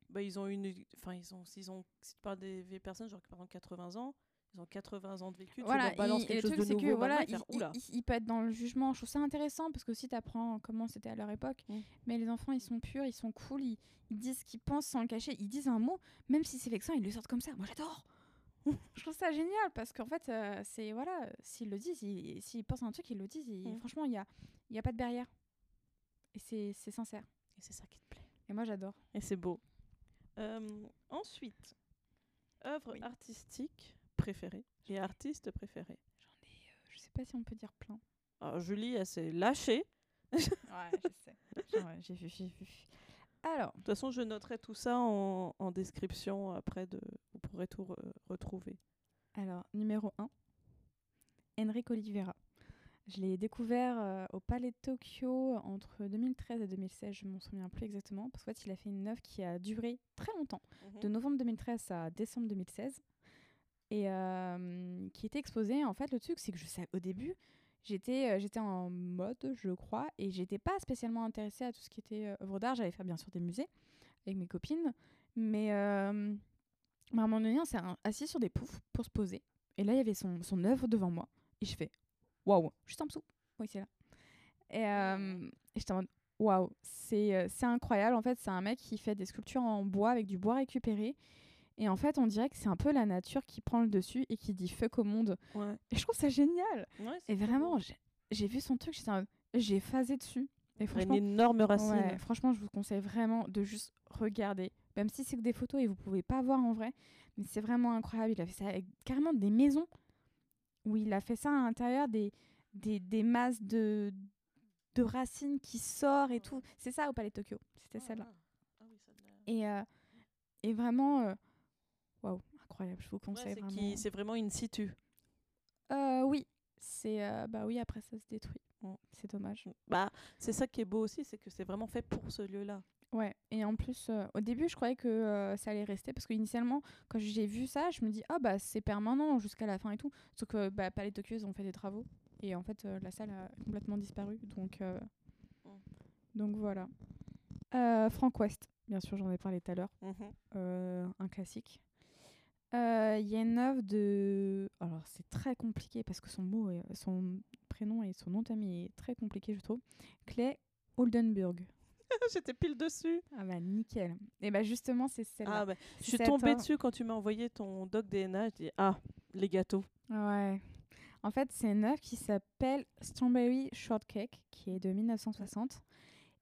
S1: bah, ils ont une. Enfin, ils ont. S'ils ont. Si tu parles des vieilles personnes, genre par exemple 80 ans, ils ont 80 ans de vécu.
S3: voilà,
S1: tu leur balances quelque
S3: le
S1: chose
S3: truc
S1: de
S3: c'est
S1: nouveau.
S3: que voilà,
S1: maintenant, ils
S3: il, peut être dans le jugement. Je trouve ça intéressant parce que aussi tu apprends comment c'était à leur époque.
S1: Mm.
S3: Mais les enfants, ils sont purs, ils sont cool, ils, ils disent ce qu'ils pensent sans le cacher. Ils disent un mot, même si c'est vexant, ils le sortent comme ça. Moi, j'adore. je trouve ça génial parce qu'en fait, euh, c'est voilà, s'ils le disent, ils- s'ils pensent à un truc, ils le disent.
S1: Mm.
S3: Franchement, il y a, il y a pas de barrière. Et c'est c'est sincère.
S1: Et c'est ça qui te plaît.
S3: Et moi, j'adore.
S1: Et c'est beau. Euh, ensuite, œuvre
S3: Oui.
S1: artistique préférée et artiste préféré.
S3: J'en ai, euh, je sais pas si on peut dire plein.
S1: Alors, Julie, elle s'est lâchée.
S3: Ouais, je sais. j'ai vu, j'ai vu. Alors,
S1: De toute façon, je noterai tout ça en, en description après. De, vous pourrez tout re- retrouver.
S3: Alors, numéro 1, Enrique Oliveira. Je l'ai découvert euh, au Palais de Tokyo entre 2013 et 2016, je m'en souviens plus exactement, parce qu'en fait, il a fait une œuvre qui a duré très longtemps, de novembre 2013 à décembre 2016, et euh, qui était exposée. En fait, le truc, c'est que je sais, au début, j'étais euh, j'étais en mode, je crois, et j'étais pas spécialement intéressée à tout ce qui était œuvre d'art. J'allais faire bien sûr des musées avec mes copines, mais à un moment donné, on s'est assis sur des poufs pour se poser. Et là, il y avait son, son œuvre devant moi. Et je fais waouh, juste en dessous. Oui, c'est là. Et, euh, et j'étais en mode waouh, c'est euh, c'est incroyable. En fait, c'est un mec qui fait des sculptures en bois avec du bois récupéré. Et en fait, on dirait que c'est un peu la nature qui prend le dessus et qui dit fuck au monde.
S1: Ouais.
S3: Et je trouve ça génial.
S1: Ouais,
S3: Et vraiment, j'ai vu son truc, j'ai phasé dessus. Et
S1: une énorme racine.
S3: Ouais, franchement, je vous conseille vraiment de juste regarder. Même si c'est que des photos et vous pouvez pas voir en vrai. Mais c'est vraiment incroyable. Il a fait ça avec carrément des maisons. Où il a fait ça à l'intérieur des, des, des masses de, de racines qui sortent et tout. C'est ça au Palais de Tokyo. C'était celle-là.
S1: ah. Ah oui,
S3: Et, euh, et vraiment, euh, waouh, incroyable. Je vous
S1: Ouais,
S3: conseille
S1: c'est
S3: vraiment.
S1: c'est vraiment in situ.
S3: Euh, oui, c'est euh, bah oui. Après, ça se détruit.
S1: Mm.
S3: C'est dommage.
S1: Bah, c'est ça qui est beau aussi, c'est que c'est vraiment fait pour ce lieu-là.
S3: Ouais, et en plus, euh, au début, je croyais que euh, ça allait rester parce qu'initialement, quand j'ai vu ça, je me dis, ah bah c'est permanent jusqu'à la fin et tout. Sauf que bah, Palais Tokyo, ils ont fait des travaux et en fait, euh, la salle a complètement disparu. Donc,
S1: Mm.
S3: donc voilà. Frank West, bien sûr, j'en ai parlé tout à l'heure.
S1: Mhm.
S3: Un classique. Il y a une œuvre de. Alors, c'est très compliqué parce que son mot, est- son prénom et son nom de famille est très compliqué, je trouve. Clay Oldenburg.
S1: J'étais pile dessus.
S3: Ah bah nickel. Et bah justement, c'est celle-là.
S1: Ah, bah, je suis tombée
S3: œuvre-
S1: dessus quand tu m'as envoyé ton doc DNA. Je dis ah les gâteaux.
S3: Ouais. En fait, c'est une œuvre qui s'appelle Strawberry Shortcake, qui est de 1960.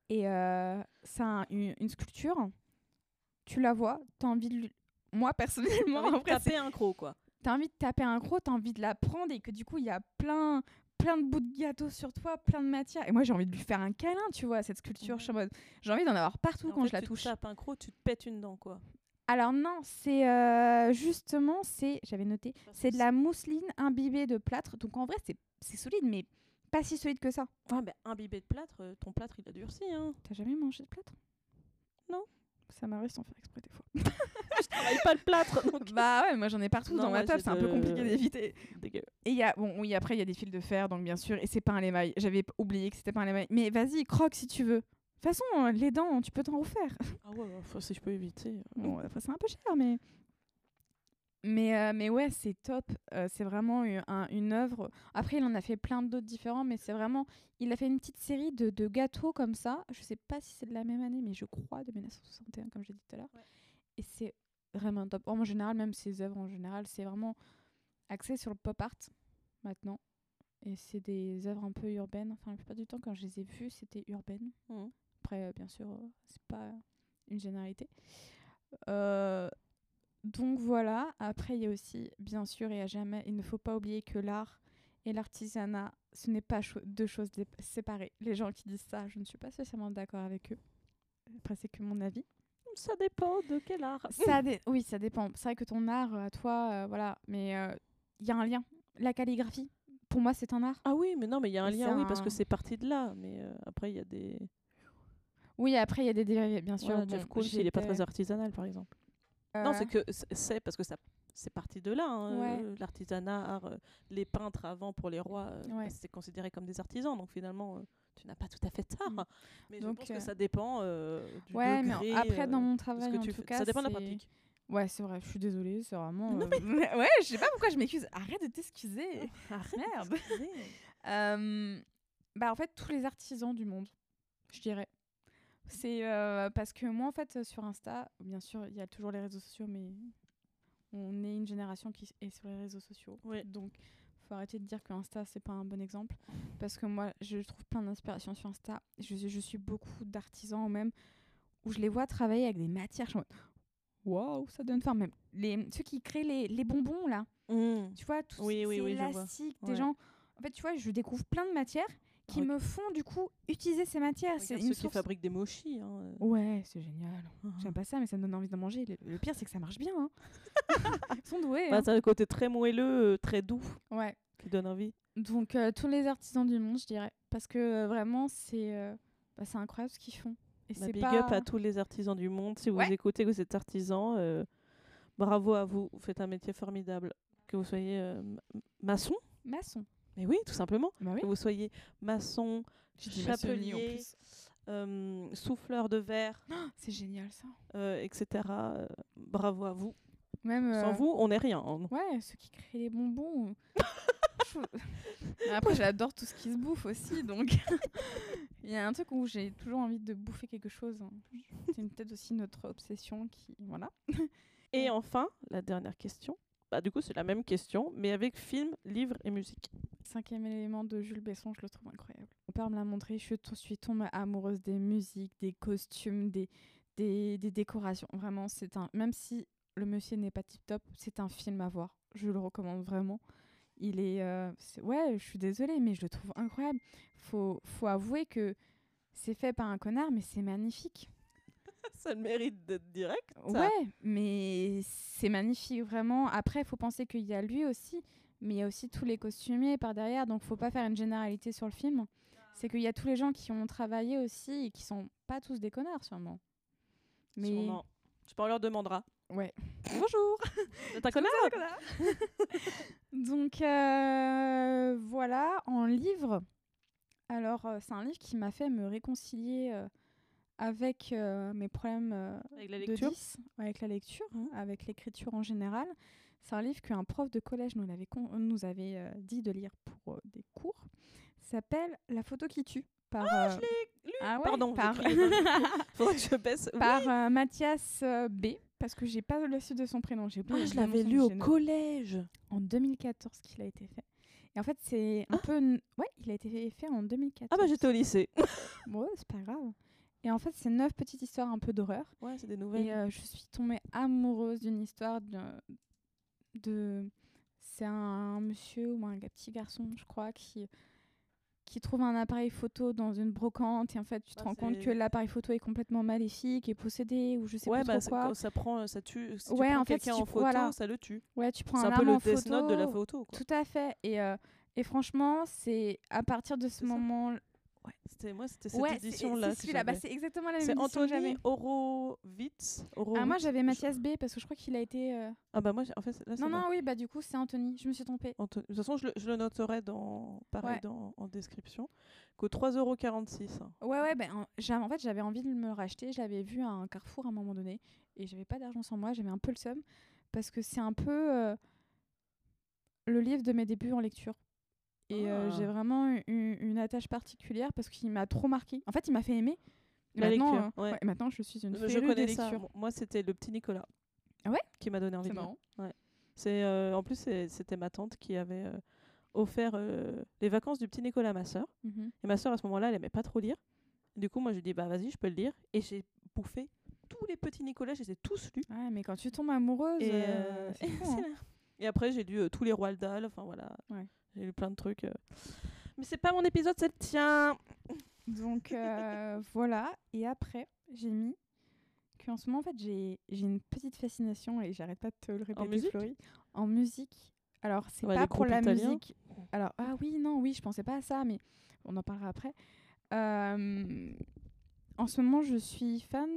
S3: Et euh, c'est un- une, une sculpture. Tu la vois, t'as envie de Moi, personnellement,
S1: Envie de taper un croc, quoi.
S3: t'as envie de taper un croc, t'as envie de la prendre et que du coup, il y a plein, plein de bouts de gâteau sur toi, plein de matière. Et moi, j'ai envie de lui faire un câlin, tu vois, cette sculpture.
S1: Ouais.
S3: Je suis en mode, j'ai envie d'en avoir partout
S1: En
S3: quand
S1: fait,
S3: je la
S1: tu
S3: touche.
S1: tapes un croc, tu te pètes une dent, quoi.
S3: Alors non, c'est euh, justement, c'est, j'avais noté, c'est de la mousseline imbibée de plâtre. Donc en vrai, c'est c'est solide, mais pas si solide que ça.
S1: Ouais, bah, imbibé de plâtre, euh, ton plâtre, il a durci, hein.
S3: T'as jamais mangé de plâtre?
S1: Non.
S3: Ça m'arrive sans faire exprès des fois.
S1: Je travaille pas le plâtre, donc...
S3: bah ouais, moi j'en ai partout
S1: Non,
S3: dans ma table, c'est un peu compliqué d'éviter. Et il y a, bon, oui, après il y a des fils de fer, donc bien sûr, et c'est pas un émail. J'avais oublié que c'était pas un émail. Mais vas-y, croque si tu veux. De toute façon, les dents, tu peux t'en refaire.
S1: Ah ouais, faut- si je peux éviter. euh.
S3: Bon, après, c'est un peu cher, mais. Mais, euh, mais ouais, c'est top. Euh, c'est vraiment un- une œuvre. Après, il en a fait plein d'autres différents, mais c'est vraiment. Il a fait une petite série de, de gâteaux comme ça. Je sais pas si c'est de la même année, mais je crois, de 1961, comme j'ai dit tout à l'heure.
S1: Ouais.
S3: Et c'est vraiment top. En général, même ses œuvres en général, c'est vraiment axé sur le pop art maintenant. Et c'est des œuvres un peu urbaines. Enfin, la plupart du temps, quand je les ai vues, c'était urbaine.
S1: Mhm.
S3: Après, euh, bien sûr, c'est pas une généralité. Euh, donc voilà. Après, il y a aussi, bien sûr, et à jamais, il ne faut pas oublier que l'art et l'artisanat, ce n'est pas cho- deux choses séparées. Les gens qui disent ça, je ne suis pas spécialement d'accord avec eux. Après, c'est que mon avis.
S1: Ça dépend de quel art.
S3: Ça oui, ça dépend. C'est vrai que ton art, à toi, euh, voilà. Mais euh, il y a un lien. La calligraphie, pour moi, c'est un art.
S1: Ah oui, mais non, mais il y a un
S3: Et
S1: lien, oui, parce que c'est parti de là. Mais euh, après, il y a des.
S3: Oui, après, il y a des dérivés, bien sûr.
S1: Voilà,
S3: Bon,
S1: Jeff Koons, il est pas très artisanal, par exemple. Non,
S3: Euh,
S1: c'est que c'est- c'est parce que ça. C'est parti de là, hein,
S3: Ouais.
S1: euh, l'artisanat, art, euh, les peintres avant pour les rois, euh,
S3: Ouais.
S1: c'était considéré comme des artisans, donc finalement, tu n'as pas tout à fait tort.
S3: Mm.
S1: Mais
S3: Donc,
S1: je pense que ça dépend du
S3: Ouais, mais après, dans mon travail,
S1: que
S3: en
S1: tu
S3: tout cas,
S1: ça dépend de la
S3: c'est-
S1: pratique.
S3: Ouais, c'est vrai, je suis désolée, c'est vraiment.
S1: Non,
S3: euh, ouais, je sais pas pourquoi je m'excuse. Arrête de t'excuser. Merde. bah, en fait, tous les artisans du monde, je dirais. C'est euh, parce que moi, en fait, sur Insta, bien sûr, il y a toujours les réseaux sociaux, mais on est une génération qui est sur les réseaux sociaux.
S1: Ouais.
S3: Donc, faut arrêter de dire que Insta, c'est pas un bon exemple. Parce que moi, je trouve plein d'inspiration sur Insta. Je, je suis beaucoup d'artisans, même, où je les vois travailler avec des matières. Je Waouh, ça donne faim. Même les, ceux qui créent les, les bonbons, là,
S1: Mm.
S3: tu vois, tout
S1: Oui, oui, oui,
S3: élastiques, des
S1: Ouais.
S3: gens. En fait, tu vois, je découvre plein de matières qui me font du coup utiliser ces matières. C'est
S1: ceux qui
S3: source.
S1: fabriquent des mochis. Hein. euh.
S3: Ouais, c'est génial.
S1: Ah.
S3: J'aime pas ça, mais ça me donne envie d'en manger. Le, le pire, c'est que ça marche bien. Hein. Ils sont doués.
S1: Bah,
S3: hein.
S1: ça a le côté très moelleux, euh, très doux,
S3: Ouais.
S1: qui donne envie.
S3: Donc, euh, tous les artisans du monde, je dirais. Parce que euh, vraiment, c'est euh, bah, incroyable ce qu'ils font. Et
S1: Bah, big
S3: pas...
S1: up à tous les artisans du monde. Si vous
S3: Ouais.
S1: écoutez que vous êtes artisan, bravo à vous. Vous faites un métier formidable. Que vous soyez maçon,
S3: maçon.
S1: Mais oui, tout simplement.
S3: Bah oui.
S1: Que vous soyez maçon,
S3: en
S1: chapelier,
S3: plus.
S1: euh, souffleur de verre,
S3: C'est génial ça.
S1: euh, etc. euh, bravo à vous.
S3: Même.
S1: Sans vous, on n'est rien. hein.
S3: Ouais, ceux qui créent les bonbons. Après, j'adore tout ce qui se bouffe aussi, donc il y a un truc où j'ai toujours envie de bouffer quelque chose. hein. C'est peut-être aussi notre obsession qui, voilà.
S1: Et enfin, la dernière question. Bah, du coup, c'est la même question, mais avec film, livre et musique.
S3: Cinquième élément de Jules Besson, je le trouve incroyable. Mon père me l'a montré, je suis tombée amoureuse des musiques, des costumes, des, des, décorations. Vraiment, c'est un. Même si le monsieur n'est pas tip top, c'est un film à voir. Je le recommande vraiment. Il est, euh, c'est- ouais, je suis désolée, mais je le trouve incroyable. Faut, faut avouer que c'est fait par un connard, mais c'est magnifique.
S1: ça le mérite d'être direct. ça.
S3: Ouais, mais c'est magnifique vraiment. Après, il faut penser qu'il y a lui aussi, mais il y a aussi tous les costumiers par derrière, donc faut pas faire une généralité sur le film. C'est qu'il y a tous les gens qui ont travaillé aussi et qui sont pas tous des connards sûrement. Mais
S1: Sûrement. Je pense on leur demandera.
S3: ouais.
S1: Bonjour. Un connard
S3: Donc euh, voilà, en livre. Alors euh, c'est un livre qui m'a fait me réconcilier euh, avec euh, mes problèmes euh,
S1: Avec la
S3: de
S1: lecture
S3: 10, avec la lecture,
S1: Mhm.
S3: avec l'écriture en général. C'est un livre qu'un prof de collège nous avait, con- nous avait euh, dit de lire pour euh, des cours. S'appelle La photo qui tue. Par,
S1: Ah,
S3: euh,
S1: je l'ai lu.
S3: ah ouais,
S1: Pardon,
S3: par,
S1: j'écris les bonnes- Faudrait que je baisse. Oui.
S3: par euh, Mathias euh, B. Parce que j'ai pas le suite de son prénom. J'ai
S1: Ah, je l'avais lu au collège.
S3: En 2014 qu'il a été fait. Et en fait, c'est un
S1: Ah.
S3: peu. Ouais, il a été fait en 2014.
S1: Ah bah j'étais au lycée.
S3: Ouais, c'est pas grave. Et en fait, c'est neuf petites histoires un peu d'horreur.
S1: Ouais, c'est des nouvelles.
S3: Et euh, je suis tombée amoureuse d'une histoire de. de c'est un, monsieur ou un petit garçon, je crois, qui, qui trouve un appareil photo dans une brocante. Et en fait, tu te
S1: Ah,
S3: rends compte que l'appareil photo est complètement maléfique et possédé, ou je sais
S1: ouais,
S3: pas
S1: bah,
S3: trop
S1: ça,
S3: quoi.
S1: quand ça prend, ça tue. Si
S3: Ouais,
S1: tu prends
S3: en si
S1: photo,
S3: voilà.
S1: ça le tue.
S3: Ouais, tu prends
S1: C'est
S3: un,
S1: un peu le
S3: photo.
S1: Note de la photo. Quoi.
S3: Tout à fait. Et, euh, et franchement, c'est à partir de ce moment.
S1: Ouais, c'était moi, c'était cette
S3: Ouais, c'est-
S1: édition-là.
S3: c'est celui-là. Bah, c'est exactement la même
S1: c'est
S3: édition j'avais.
S1: Anthony Horowitz.
S3: Ah, moi j'avais Mathias B parce que je crois qu'il a été. euh,
S1: Ah bah moi, en fait, là, c'est
S3: Non, non, oui, bah du coup c'est Anthony. Je me suis trompée.
S1: De toute façon, je le, je le noterai dans, pareil,
S3: Ouais.
S1: dans, en description. Qu'au 3,46€. hein.
S3: Ouais, ouais, ben, en- j'avais- en fait, j'avais envie de me le racheter. Je l'avais vu à un carrefour à un moment donné. Et j'avais pas d'argent sur moi. J'avais un peu le seum. Parce que c'est un peu euh, le livre de mes débuts en lecture. Et euh,
S1: Ah.
S3: j'ai vraiment eu- une attache particulière parce qu'il m'a trop marqué. En fait, il m'a fait aimer.
S1: La
S3: maintenant,
S1: lecture,
S3: euh,
S1: ouais.
S3: ouais, maintenant, je suis une
S1: Je connais
S3: des
S1: ça.
S3: lectures.
S1: Mo- Moi, c'était le petit Nicolas.
S3: Ah ouais?
S1: Qui m'a donné envie
S3: C'est.
S1: C'est euh, en plus c'était ma tante qui avait euh, offert les vacances du petit Nicolas à ma sœur.
S3: Mhm.
S1: Et ma sœur à ce moment-là, elle aimait pas trop lire. Du coup, moi je lui dis bah vas-y, je peux le lire et j'ai bouffé tous les petits Nicolas, je les ai tous lus.
S3: Ouais, mais quand tu tombes amoureuse,
S1: Et,
S3: euh,
S1: euh,
S3: fou, hein.
S1: et après j'ai lu euh, tous les Roald Dahl, enfin voilà.
S3: Ouais.
S1: J'ai lu plein de trucs. euh. Mais c'est pas mon épisode, c'est le tien.
S3: Donc euh, voilà. Et après, j'ai mis qu'en ce moment, en fait, j'ai j'ai une petite fascination et j'arrête pas de te le répéter,
S1: musique
S3: Florie. En musique. Alors, c'est
S1: Ouais,
S3: pas pour
S1: groupes
S3: la
S1: italiens.
S3: musique. Alors, ah oui, non, oui, je pensais pas à ça, mais on en parlera après. Euh, en ce moment, je suis fan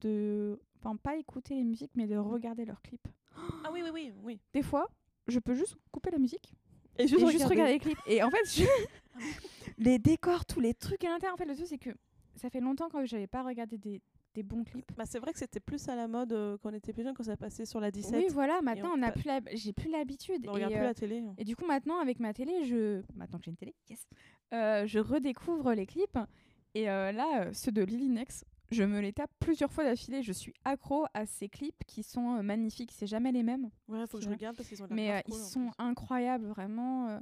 S3: de. Enfin, pas écouter les musiques, mais de regarder leurs clips.
S1: Ah oui oui oui oui.
S3: Des fois, je peux juste couper la musique
S1: Et
S3: et juste regarder les clips. Et en fait, je- les décors, tous les trucs à l'intérieur. En fait, le truc, c'est que ça fait longtemps que j'avais pas regardé des, des bons clips.
S1: Bah, c'est vrai que c'était plus à la mode euh, quand on était plus jeune, quand ça passait sur la 17.
S3: Oui, voilà, maintenant,
S1: on
S3: on a plus la... j'ai plus l'habitude.
S1: on
S3: Et,
S1: regarde
S3: euh,
S1: plus la télé. hein.
S3: et du coup, maintenant, avec ma télé, je. Maintenant que j'ai une télé, yes Euh, Je redécouvre les clips. Et euh, là, euh, ceux de Lily Nex, je me les tape plusieurs fois d'affilée. Je suis accro à ces clips qui sont euh, magnifiques. C'est jamais les mêmes.
S1: Ouais, faut que je
S3: c'est-
S1: regarde parce qu'ils ont l'air
S3: Mais euh, ils sont incroyables, vraiment. euh,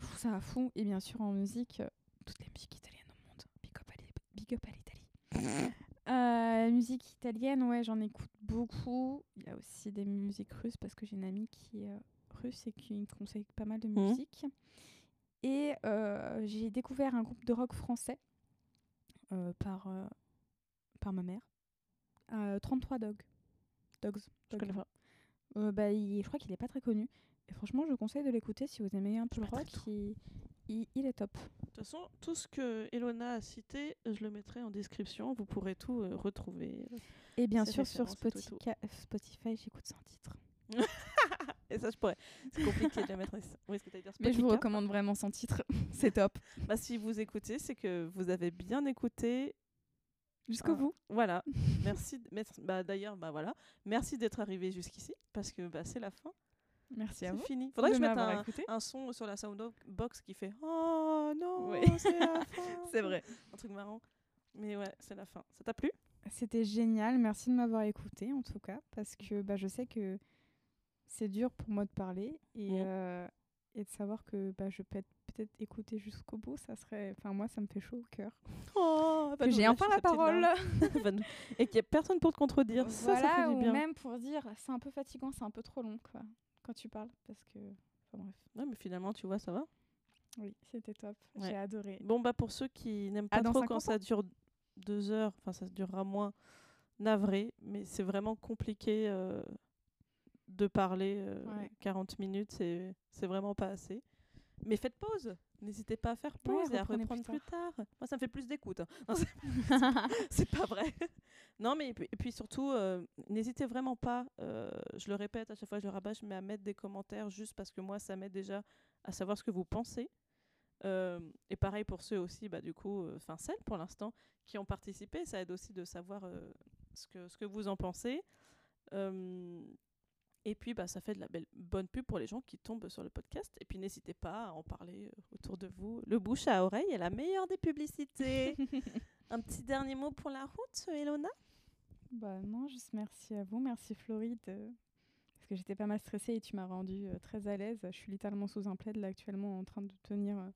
S3: je trouve ça fou. Et bien sûr, en musique, euh, toutes les musiques italiennes au monde. Big up à l'Italie. Euh, musique italienne, ouais, j'en écoute beaucoup. Il y a aussi des musiques russes parce que j'ai une amie qui est euh, russe et qui me conseille pas mal de
S1: Mhm.
S3: musique. Et euh, j'ai découvert un groupe de rock français euh, par, euh, par ma mère. Euh, 33 Dogs. Dogs.
S1: Je
S3: Dogs.
S1: connais pas.
S3: Euh, bah, il- je crois qu'il est pas très connu. Et franchement, je conseille de l'écouter si vous aimez un peu le rock. Il, il- il est top.
S1: De toute façon, tout ce que Elona a cité, je le mettrai en description. Vous pourrez tout euh, retrouver.
S3: Et bien sûr, sur
S1: tout tout.
S3: Spotify, Spotify j'écoute sans titre.
S1: Et ça, je pourrais. C'est compliqué de la mettre. Oui, que dire
S3: Mais je vous recommande vraiment sans titre. C'est top.
S1: Bah, si vous écoutez, c'est que vous avez bien écouté.
S3: Jusqu'au
S1: Ah.
S3: bout.
S1: Voilà. Merci. Bah, D'ailleurs, bah, voilà. merci d'être arrivé jusqu'ici parce que bah, c'est la fin.
S3: Merci à
S1: C'est
S3: vous.
S1: fini. Faudrait que je mette un, un son sur la soundbox qui fait Oh non,
S3: Oui.
S1: c'est la fin.
S3: C'est vrai.
S1: Un truc marrant. Mais ouais, c'est la fin. Ça t'a plu?
S3: C'était génial. Merci de m'avoir écouté, en tout cas, parce que bah, je sais que c'est dur pour moi de parler et, euh, et de savoir que bah, je peux être peut-être écouter jusqu'au bout. Ça serait, enfin moi, ça me fait chaud au cœur.
S1: Oh, nous
S3: j'ai enfin la parole.
S1: Et qu'il n'y ait personne pour te contredire. Ça, ça
S3: voilà,
S1: fait du
S3: ou
S1: bien.
S3: même pour dire, c'est un peu fatigant, c'est un peu trop long, quoi, quand tu parles, parce que, enfin bref.
S1: Ouais, mais finalement, tu vois, ça va.
S3: Oui, c'était top.
S1: Ouais.
S3: J'ai adoré.
S1: Bon, bah pour ceux qui n'aiment
S3: Ah,
S1: pas trop
S3: 50
S1: quand ça dure deux heures, enfin ça durera moins, navré, mais c'est vraiment compliqué euh, de parler euh,
S3: Ouais.
S1: 40 minutes, c'est c'est vraiment pas assez. Mais faites pause, n'hésitez pas à faire pause et à reprendre
S3: plus
S1: plus tard. Moi, ça me fait plus d'écoute. hein. C'est- pas vrai. non, mais et puis, et puis surtout, euh, n'hésitez vraiment pas, euh, je le répète à chaque fois, je le rabâche, mais à mettre des commentaires juste parce que moi, ça m'aide déjà à savoir ce que vous pensez. Euh, et pareil pour ceux aussi, bah, du coup, enfin celles pour l'instant, qui ont participé, ça aide aussi de savoir ce, que, ce que vous en pensez. Euh, et puis, bah, ça fait de la belle, bonne pub pour les gens qui tombent sur le podcast. Et puis, n'hésitez pas à en parler euh, autour de vous. Le bouche à oreille est la meilleure des publicités. Un petit dernier mot pour la route, Elona?
S3: Bah non, juste merci à vous, merci Floride, euh, parce que j'étais pas mal stressée et tu m'as rendu très à l'aise. Je suis littéralement sous un plaid là actuellement en train de tenir euh,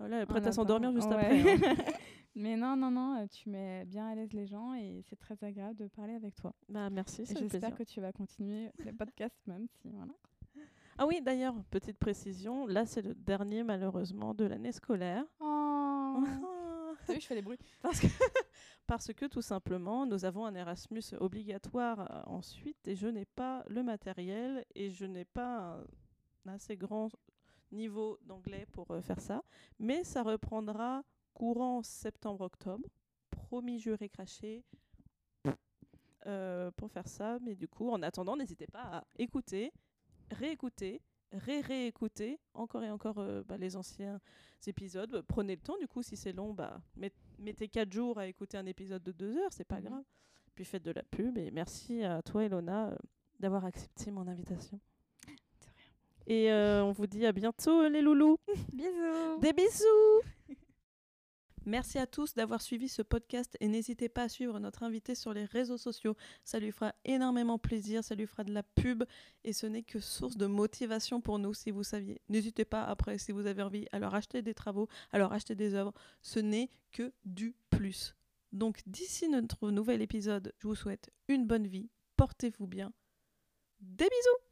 S1: Oh là, elle est prête à s'endormir juste
S3: Ouais.
S1: après. hein.
S3: Mais non, non, non, euh, tu mets bien à l'aise les gens et c'est très agréable de parler avec toi.
S1: bah, merci, c'est
S3: J'espère que tu vas continuer les podcasts même si voilà.
S1: Ah oui, d'ailleurs, petite précision, là c'est le dernier malheureusement de l'année scolaire.
S3: Oh. T'as vu, je fais des bruits.
S1: Parce que, parce que tout simplement, nous avons un Erasmus obligatoire euh, ensuite et je n'ai pas le matériel et je n'ai pas un assez grand niveau d'anglais pour euh, faire ça. Mais ça reprendra courant septembre-octobre. Promis, juré, craché. euh, pour faire ça. Mais du coup, en attendant, n'hésitez pas à écouter, réécouter, ré-réécouter encore et encore euh, bah, les anciens épisodes. Prenez le temps, du coup, si c'est long, bah, met- mettez 4 jours à écouter un épisode de 2 heures, c'est pas
S3: Mhm.
S1: grave. Puis faites de la pub et merci à toi, Elona, euh, d'avoir accepté mon invitation. Et on vous dit à bientôt, les loulous.
S3: Bisous.
S1: Des bisous Merci à tous d'avoir suivi ce podcast et n'hésitez pas à suivre notre invité sur les réseaux sociaux. Ça lui fera énormément plaisir, ça lui fera de la pub et ce n'est que source de motivation pour nous si vous saviez. N'hésitez pas après si vous avez envie à leur acheter des travaux, à leur acheter des œuvres. Ce n'est que du plus. Donc d'ici notre nouvel épisode, je vous souhaite une bonne vie, portez-vous bien. Des bisous